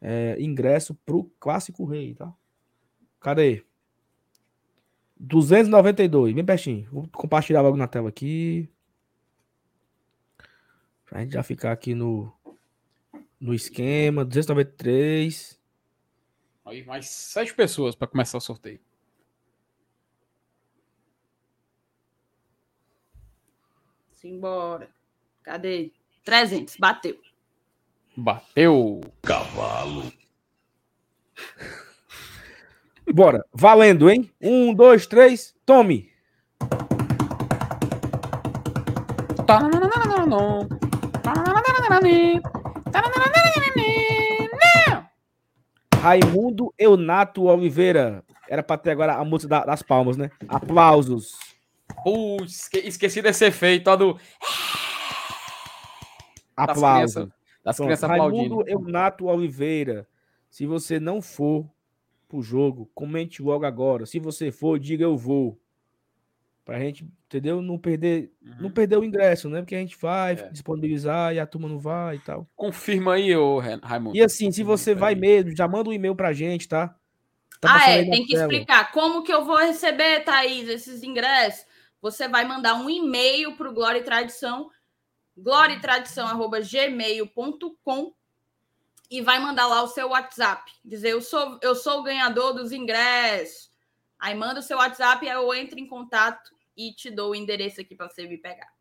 é, ingresso pro Clássico Rei, tá? Cadê? 292, bem pertinho. Vou compartilhar logo na tela aqui. Pra gente já ficar aqui no, No esquema, 293. Aí mais sete pessoas para começar o sorteio. Simbora. Cadê? 300. Bateu. Bateu. Cavalo. Bora. Valendo, hein? Um, dois, três. Tome. Raimundo Eunato Oliveira. Era pra ter agora a música das palmas, né? Aplausos. Putz, esqueci desse efeito, ó, do... Aplausos. Das crianças aplaudindo. Raimundo Eunato Oliveira. Se você não for pro jogo, comente logo agora. Se você for, diga eu vou. Pra gente, entendeu? Não perder, uhum. não perder o ingresso, né? Porque a gente vai é. disponibilizar e a turma não vai e tal. Confirma aí, ô Raimundo. E assim, se você vai mesmo, já manda um e-mail pra gente, tá? tá ah, é, tem que tela. explicar. Como que eu vou receber, Thaís, esses ingressos? Você vai mandar um e-mail pro Glória e Tradição gloriatradição@gmail.com e vai mandar lá o seu WhatsApp, dizer eu sou eu sou o ganhador dos ingressos. Aí manda o seu WhatsApp e eu entro em contato e te dou o endereço aqui para você me pegar.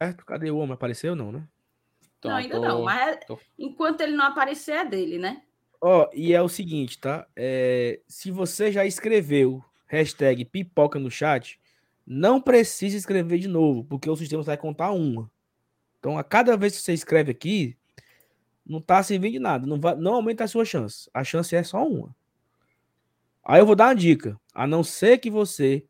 Certo? Cadê o homem? Apareceu não, né? Então, não, ainda tô, não, mas é, tô... enquanto ele não aparecer é dele, né? Ó, oh, e é o seguinte, tá? É, se você já escreveu hashtag pipoca no chat, não precisa escrever de novo, porque o sistema vai contar uma. Então, a cada vez que você escreve aqui, não tá servindo de nada. Não, vai, não aumenta a sua chance. A chance é só uma. Aí eu vou dar uma dica. A não ser que você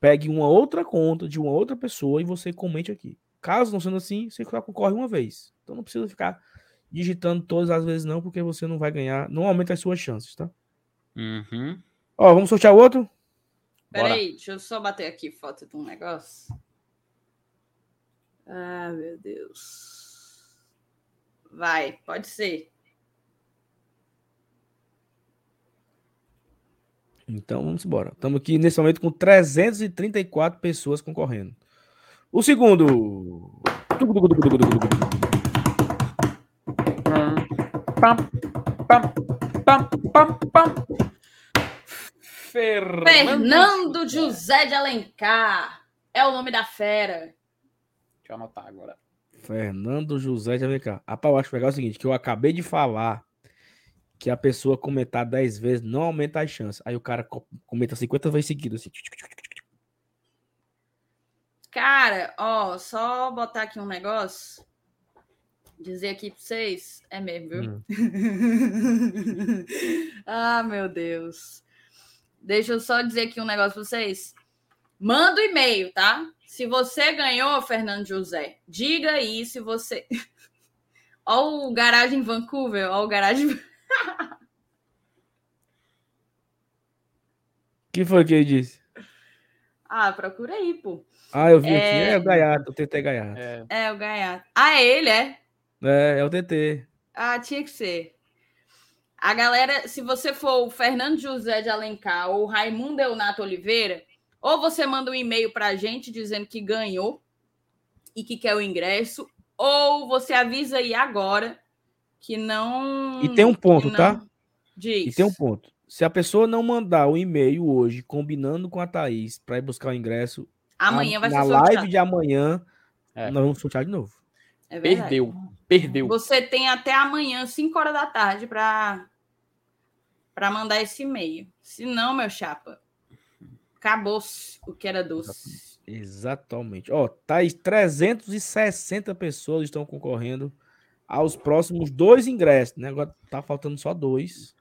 pegue uma outra conta de uma outra pessoa e você comente aqui. Caso não sendo assim, você só concorre uma vez. Então não precisa ficar digitando todas as vezes, não, porque você não vai ganhar. Não aumenta as suas chances, tá? Uhum. Ó, vamos sortear outro? Peraí, deixa eu só bater aqui foto de um negócio. Ah, meu Deus. Vai, pode ser. Então vamos embora. Estamos aqui nesse momento com 334 pessoas concorrendo. O segundo. Fernando José de Alencar. É o nome da fera. Deixa eu anotar agora. Fernando José de Alencar. Rapaz, eu acho legal o seguinte, que eu acabei de falar que a pessoa comentar 10 vezes não aumenta as chances. Aí o cara comenta 50 vezes seguidas. Assim. Cara, ó, só botar aqui um negócio. Dizer aqui pra vocês. É mesmo, viu? Hum. ah, meu Deus. Deixa eu só dizer aqui um negócio pra vocês. Manda o um e-mail, tá? Se você ganhou, Fernando José, diga aí se você. Ó o garagem Vancouver, ó o garagem. que foi que ele disse? Ah, procura aí, pô. Ah, eu vi é... aqui. É o Gaiato, o TT Gaiato. É. é, o Gaiato. Ah, é ele, é? É, é o TT. Ah, tinha que ser. A galera, se você for o Fernando José de Alencar ou Raimundo Eunato Oliveira, ou você manda um e-mail para a gente dizendo que ganhou e que quer o ingresso, ou você avisa aí agora que não. E tem um ponto, não... tá? Diz. E tem um ponto. Se a pessoa não mandar o um e-mail hoje combinando com a Thaís para ir buscar o ingresso, amanhã a, vai ser na sorteado. live de amanhã, é. nós vamos sortear de novo. É Perdeu. Perdeu. Você tem até amanhã, 5 horas da tarde, para para mandar esse e-mail. Se não, meu chapa, acabou o que era doce. Exatamente. Ó, tá aí 360 pessoas estão concorrendo aos próximos dois ingressos, né? Agora tá faltando só dois.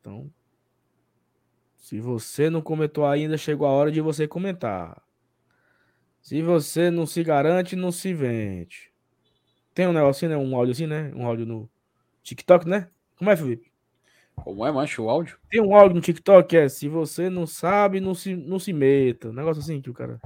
Então, se você não comentou ainda, chegou a hora de você comentar. Se você não se garante, não se vende. Tem um negocinho, né? Um áudio assim, né? Um áudio no TikTok, né? Como é, Felipe? Como é, macho, o áudio? Tem um áudio no TikTok que é se você não sabe, não se, não se meta. Um negócio assim que o cara.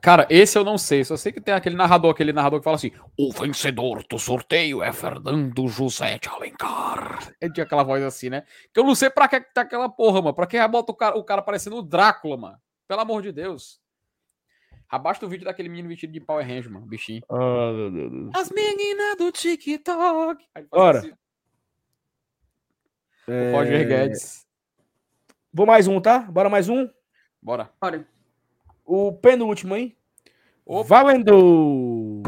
Cara, esse eu não sei. Só sei que tem aquele narrador, aquele narrador que fala assim: o vencedor do sorteio é Fernando José de Alencar. Ele tinha aquela voz assim, né? Que eu não sei pra que tá aquela porra, mano. Pra que bota o cara, o cara parecendo o Drácula, mano? Pelo amor de Deus. Abaixa o vídeo daquele menino vestido de Power Ranger, mano. Bichinho. Ah, meu Deus do. As meninas do TikTok. Ora. assim, É, O Roger Guedes. Vou mais um, tá? Bora mais um. Bora. Bora. O penúltimo, hein? Opa. Valendo!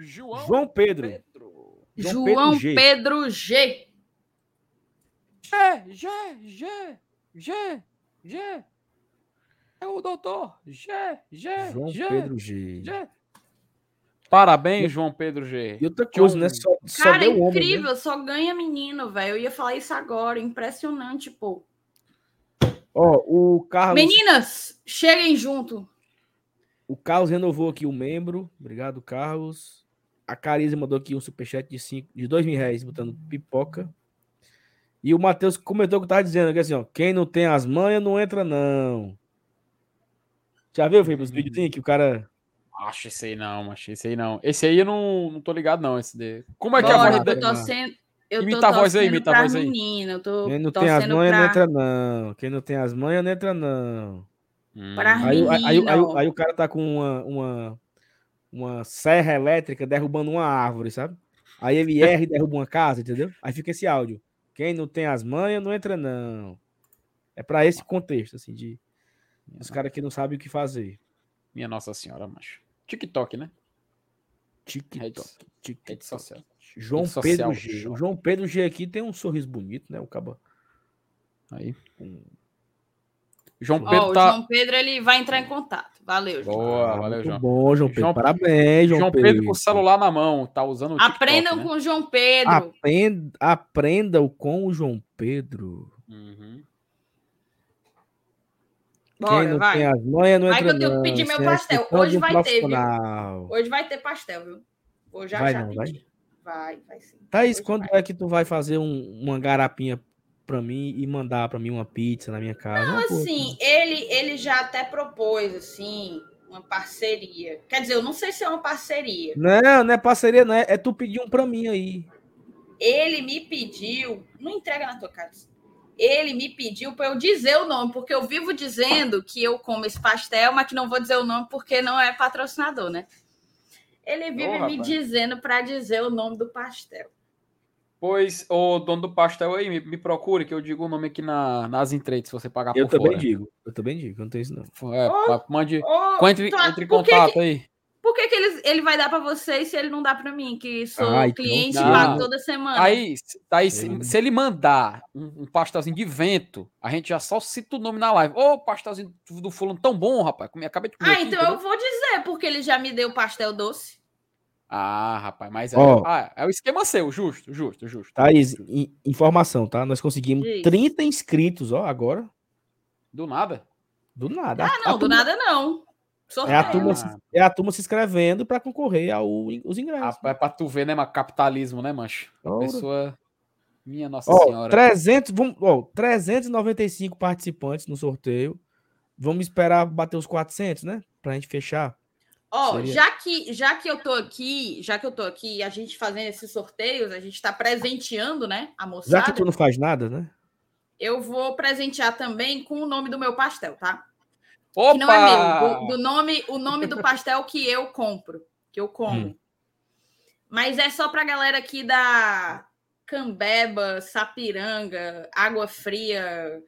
João, João Pedro. Pedro. João João Pedro G. Pedro G. G, G, G, G, G. É o doutor. G, G, João G, Pedro G. G. Parabéns, João Pedro G. E outra coisa, né? Só, só Cara, deu homem. né? incrível, só ganha menino, velho. Eu ia falar isso agora. Impressionante, pô. Ó, o Carlos, Meninas, cheguem junto. o Carlos renovou aqui o membro. Obrigado, Carlos. A Cariza mandou aqui um superchat de, cinco, de dois mil reais, botando pipoca. E o Matheus comentou o que eu tava dizendo, que assim, ó, quem não tem as manhas não entra, não. Já viu, Felipe, os Uhum. videozinhos que o cara. Acho esse aí não, acho esse aí não. Esse aí eu não, não tô ligado, não. Esse de... Como é que é a Bora, voz eu dele? tô torcendo. Eu tô Imita a voz aí, imita a voz aí. menina, eu tô Quem não tem as manhas não pra, entra, não. Quem não tem as manhas não entra, não. Hum. pra Aí, o- aí, aí, aí, o cara tá com uma, uma, uma serra elétrica derrubando uma árvore, sabe? Aí ele erra e derruba uma casa, entendeu? Aí fica esse áudio. Quem não tem as manhas não entra, não. É pra esse contexto, assim, de os caras que não sabem o que fazer. Minha Nossa Senhora, macho. TikTok, né? TikTok. Rede TikTok. social. João Rede social, Pedro G. O João. Pedro G aqui tem um sorriso bonito, né? O caba. Aí. Um- João Pedro o tá. João Pedro ele vai entrar em contato. Valeu, João. Boa, Ah, valeu, João. bom, João Pedro. João- Parabéns, João, João Pedro com o celular na mão, tá usando o TikTok, Aprendam né? com o João Pedro. Aprenda, aprendam com o João Pedro. Uhum. Quem Bora, não vai. tem as manhas não Vai entra que eu tenho que não, pedir meu pastel. Hoje vai ter, viu? Hoje vai ter pastel, viu? Vou já Vai já não, vai? pedir. Vai, vai sim. Thaís, Hoje quando vai. é que tu vai fazer um- uma garapinha pra mim e mandar pra mim uma pizza na minha casa? Uma coisa Assim, ele, ele já até propôs, assim, uma parceria. Quer dizer, eu não sei se é uma parceria. Não, não é parceria, não. É, é tu pedir um pra mim aí. Ele me pediu, não entrega na tua casa. Ele me pediu para eu dizer o nome, porque eu vivo dizendo que eu como esse pastel, mas que não vou dizer o nome porque não é patrocinador, né? Ele vive Ô, me dizendo para dizer o nome do pastel. Pois, o dono do pastel aí, me, me procure, que eu digo o nome aqui na, nas entregas, se você pagar Eu por também fora. digo. Eu também digo, eu não tenho isso não. É, pa- mande. Ô, Entre, tu- entre em por que contato que- aí. Por que, que ele, ele vai dar para vocês se ele não dá para mim, que sou então cliente e tá. pago toda semana? Aí, se- aí se, se ele mandar um, um pastelzinho de vento, a gente já só cita o nome na live. Ô, pastelzinho do fulano tão bom, rapaz. Comi, acabei de comer. ah, aqui, então entendeu? eu vou dizer, porque ele já me deu pastel doce. Ah, rapaz, mas é, Ó. ah, é o esquema seu, justo, justo, justo. Thaís, in- informação, tá? Nós conseguimos Diz. 30 inscritos, ó, agora. Do nada. Do nada. Ah, A- a não, do turma- nada não. É Sorteio. a, turma, Ah. se- é a turma se inscrevendo pra concorrer aos ingressos. Rapaz, é pra tu ver, né, mas capitalismo, né, mancho? Ora. Pessoa. Minha Nossa Ó, Senhora. 300, vamos, ó, 395 participantes no sorteio. Vamos esperar bater os 400, né? Pra gente fechar. Ó, Seria- já que, já que eu tô aqui, já que eu tô aqui, a gente fazendo esses sorteios, a gente tá presenteando, né, a Já moçada. que tu não faz nada, né? Eu vou presentear também com o nome do meu pastel, tá? Opa! Que não é meu, do, do nome, o nome do pastel que eu compro, que eu como. Hum. Mas é só pra galera aqui da Cambeba, Sapiranga, Água Fria,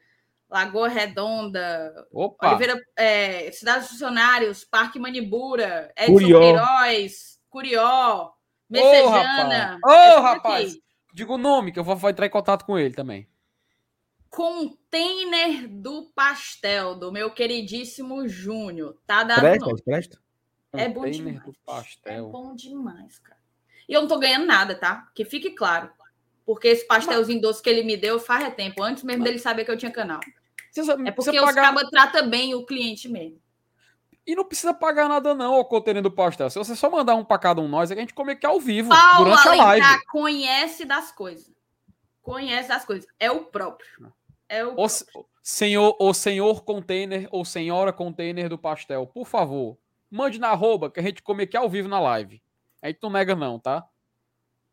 Lagoa Redonda, Opa! Oliveira, é, Cidades Funcionários, Parque Manibura, Edson Curió. Queiroz, Curió, Messejana. rapaz. Ô, é tudo rapaz. aqui. Diga o nome, que eu vou, vou entrar em contato com ele também. Container do pastel, do meu queridíssimo Júnior. Tá dado o Presta, nome. presta. É bom demais. do É bom demais, cara. E eu não tô ganhando nada, tá? Que fique claro. Porque esse pastelzinho doce que ele me deu faz é tempo, antes mesmo dele saber que eu tinha canal. Precisa, É porque os pagar... cabas tratam bem o cliente mesmo. E não precisa pagar nada, não, o container do pastel. Se você só mandar um pra cada um nós, é que a gente come aqui ao vivo, Paulo durante a live. Alencar conhece das coisas. Conhece das coisas. É o próprio. É o O, se- senhor, o senhor container ou senhora container do pastel, por favor, mande na arroba que a gente come aqui ao vivo na live. A gente não nega, não, tá?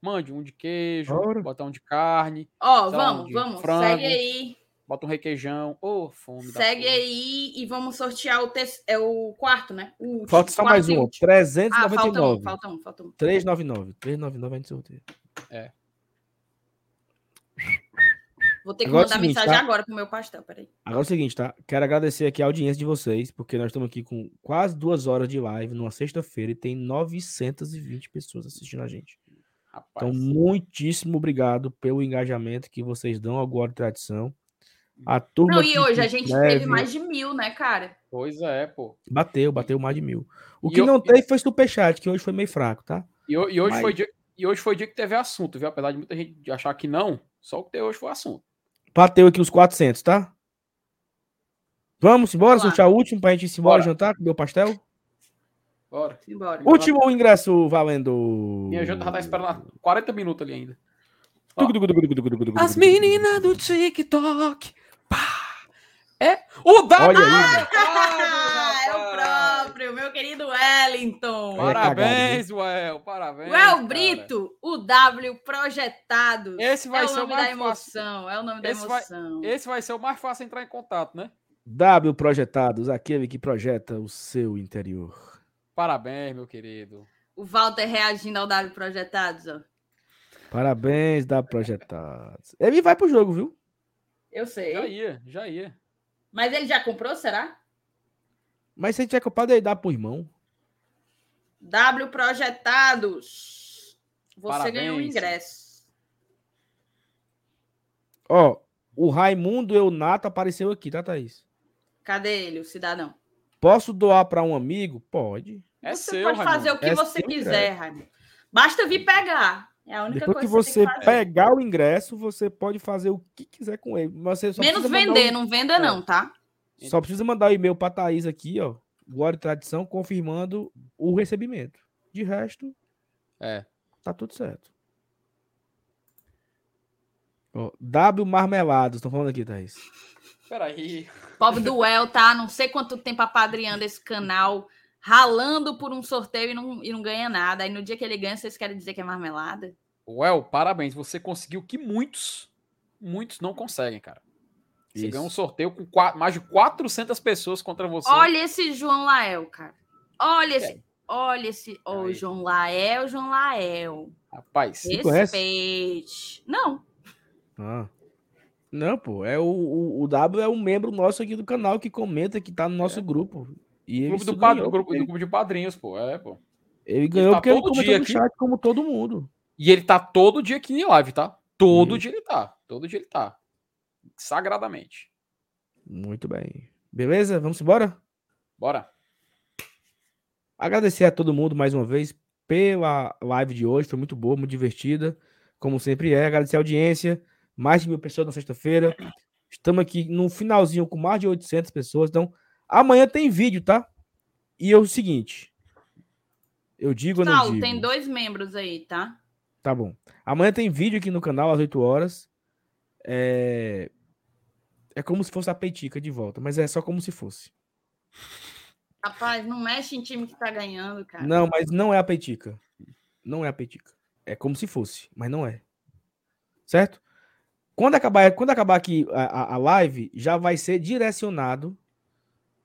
Mande um de queijo, Bora. bota um de carne, Ó, Sei lá, um vamos, de vamos. frango. Segue aí. bota um requeijão. Ô, fome. da Segue aí e vamos sortear o, te- é o quarto, né? O último, Falta só quarto mais e um, ó. último. Ah, falta 399. um, falta um, falta um. 399. 399 a gente sorteia. Vou ter que Agora é mandar seguinte, mensagem tá? agora pro meu pastel, peraí. Agora é o seguinte, tá? Quero agradecer aqui a audiência de vocês, porque nós estamos aqui com quase duas horas de live numa sexta-feira e tem 920 pessoas assistindo a gente. Rapaz, Então, muitíssimo obrigado pelo engajamento que vocês dão ao Guarda Tradição. A turma Não, e hoje a gente inscreve- teve mais de mil, né, cara? pois é, pô. Bateu, bateu mais de mil. O E que eu- não teve foi superchat, que hoje foi meio fraco, tá? E, e hoje Mas- foi dia, e hoje foi dia que teve assunto, viu? Apesar de muita gente achar que não, só o que teve hoje foi assunto. Bateu aqui os 400, tá? Vamos embora, Vamos sortear o último pra gente ir embora Bora. jantar, comer o pastel? Bora. Simbora. Último ingresso valendo. Minha janta já tá esperando há 40 minutos ali ainda. As meninas do TikTok. Pá. É o W. Olha aí, Wellington. Olha, Parabéns, Well. Parabéns. Well cara. Brito, o W projetado. Esse vai é o ser o nome da mais fácil. emoção, é o nome da Esse vai- emoção. Esse vai ser o mais fácil entrar em contato, né? W Projetados, aquele que projeta o seu interior. Parabéns, meu querido. O Walter reagindo ao W projetados, ó. Parabéns, W Projetados. Ele vai pro jogo, viu? Eu sei. Já ia, já ia. Mas ele já comprou, será? Mas se a gente é culpado, ele dá pro irmão. W projetados. Você Parabéns. ganhou um ingresso. Ó, o Raimundo Eunato apareceu aqui, tá, Thaís? Cadê ele, o cidadão? Posso doar pra um amigo? Pode. É você seu, pode Raimundo. fazer o que É você quiser, Raimundo. Basta vir pegar. É a única Depois que coisa você que você tem que fazer. pegar o ingresso, você pode fazer o que quiser com ele. Mas você só Menos vender, um- não venda não, tá? Só precisa mandar o e-mail pra Thaís aqui, ó. Glória e Tradição, confirmando o recebimento. De resto, É. tá tudo certo. Ó, w Marmelados, estão falando aqui, Thaís. Peraí. Pobre do Well, tá? Não sei quanto tempo apadrinhando esse canal, ralando por um sorteio e não, e não ganha nada. Aí no dia que ele ganha, vocês querem dizer que é marmelada? Well, parabéns. Você conseguiu o que muitos, muitos não conseguem, cara. Você Isso. ganhou um sorteio com qua- mais de 400 pessoas contra você. Olha esse João Lael, cara. Olha esse. É. Olha esse. Ô, Aí. João Lael, João Lael. Rapaz? Respeite. Não. Ah. Não, pô, é o, o, o W é um membro nosso aqui do canal que comenta que tá no nosso grupo. E ele, grupo do, ganhou, grupo, do grupo de padrinhos, pô. É, pô. ele ganhou tá porque ele todo comentou dia no aqui. chat como todo mundo. E ele tá todo dia aqui em live, tá? Todo Isso. dia ele tá. Todo dia ele tá. Sagradamente. Muito bem. Beleza? Vamos embora? Bora. Agradecer a todo mundo mais uma vez pela live de hoje. Foi muito boa, muito divertida. Como sempre é. Agradecer a audiência. Mais de mil pessoas na sexta-feira. Estamos aqui no finalzinho com mais de 800 pessoas. Então, amanhã tem vídeo, tá? E é o seguinte. Eu digo ou não digo? tem dois membros aí, tá? Tá bom. Amanhã tem vídeo aqui no canal às 8 horas. É... é como se fosse a Peitica de volta, mas é só como se fosse. Rapaz, não mexe em time que tá ganhando, cara. Não, mas não é a Peitica. Não é a Peitica. É como se fosse, mas não é. Certo? Quando acabar, quando acabar aqui a, a- live, já vai ser direcionado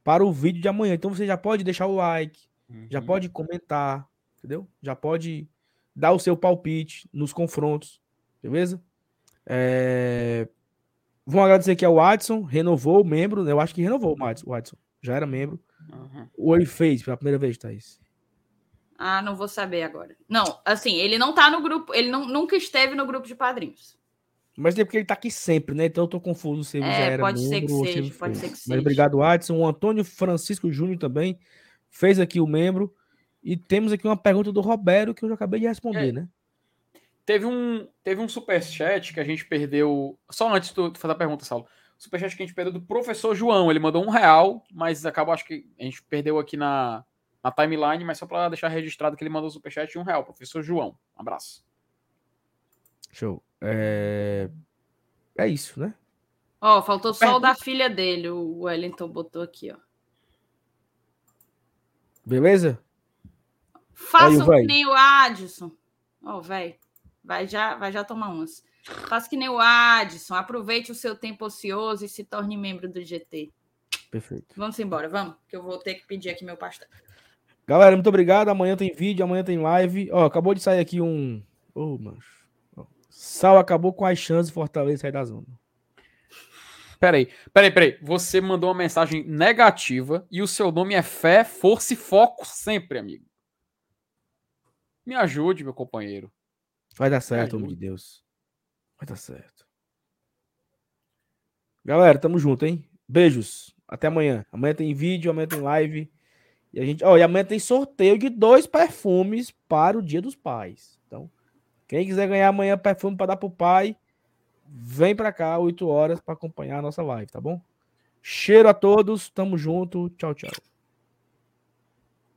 para o vídeo de amanhã. Então você já pode deixar o like, já Uhum. pode comentar, entendeu? Já pode dar o seu palpite nos confrontos, beleza? É... Vamos agradecer aqui ao Watson, renovou o membro, né? eu acho que renovou o Watson, já era membro. Uhum. O ele fez pela primeira vez, Thaís. Ah, não vou saber agora. Não, assim, ele não tá no grupo, ele não, nunca esteve no grupo de padrinhos. Mas é porque ele tá aqui sempre, né? Então eu tô confuso se ele É, já era pode ser que membro ou se seja, ele pode ser que Mas seja. obrigado, Watson. O Antônio Francisco Júnior também fez aqui o membro. E temos aqui uma pergunta do Roberto que eu já acabei de responder, É. né? Teve um, teve um superchat que a gente perdeu. Só antes de tu fazer a pergunta, Saulo. Superchat que a gente perdeu do professor João. Ele mandou um real, mas acabou, acho que a gente perdeu aqui na, na timeline, mas só para deixar registrado que ele mandou o superchat de um real. Professor João. Um abraço. Show. É... é isso, né? Ó, faltou só o da filha dele, o Wellington botou aqui, ó. Beleza? Façam véi. que nem o Adson. Ó, velho. Vai já, vai já tomar umas. Faça que nem o Adson, aproveite o seu tempo ocioso e se torne membro do GT. Perfeito. Vamos embora, vamos, que eu vou ter que pedir aqui meu pastel. Galera, muito obrigado. Amanhã tem vídeo, amanhã tem live. Ó, acabou de sair aqui um. Ô, oh, mancho. Sal acabou com as chances de Fortaleza sair da zona. Peraí, peraí, peraí. Você mandou uma mensagem negativa e o seu nome é fé, força e foco sempre, amigo. Me ajude, meu companheiro. Vai dar certo, homem de Deus. Vai dar certo. Galera, tamo junto, hein? Beijos. Até amanhã. Amanhã tem vídeo, amanhã tem live. E a gente, ó, e amanhã tem sorteio de dois perfumes para o Dia dos Pais. Então, quem quiser ganhar amanhã perfume para dar pro pai, vem para cá 8 horas para acompanhar a nossa live, tá bom? Cheiro a todos, tamo junto. Tchau, tchau.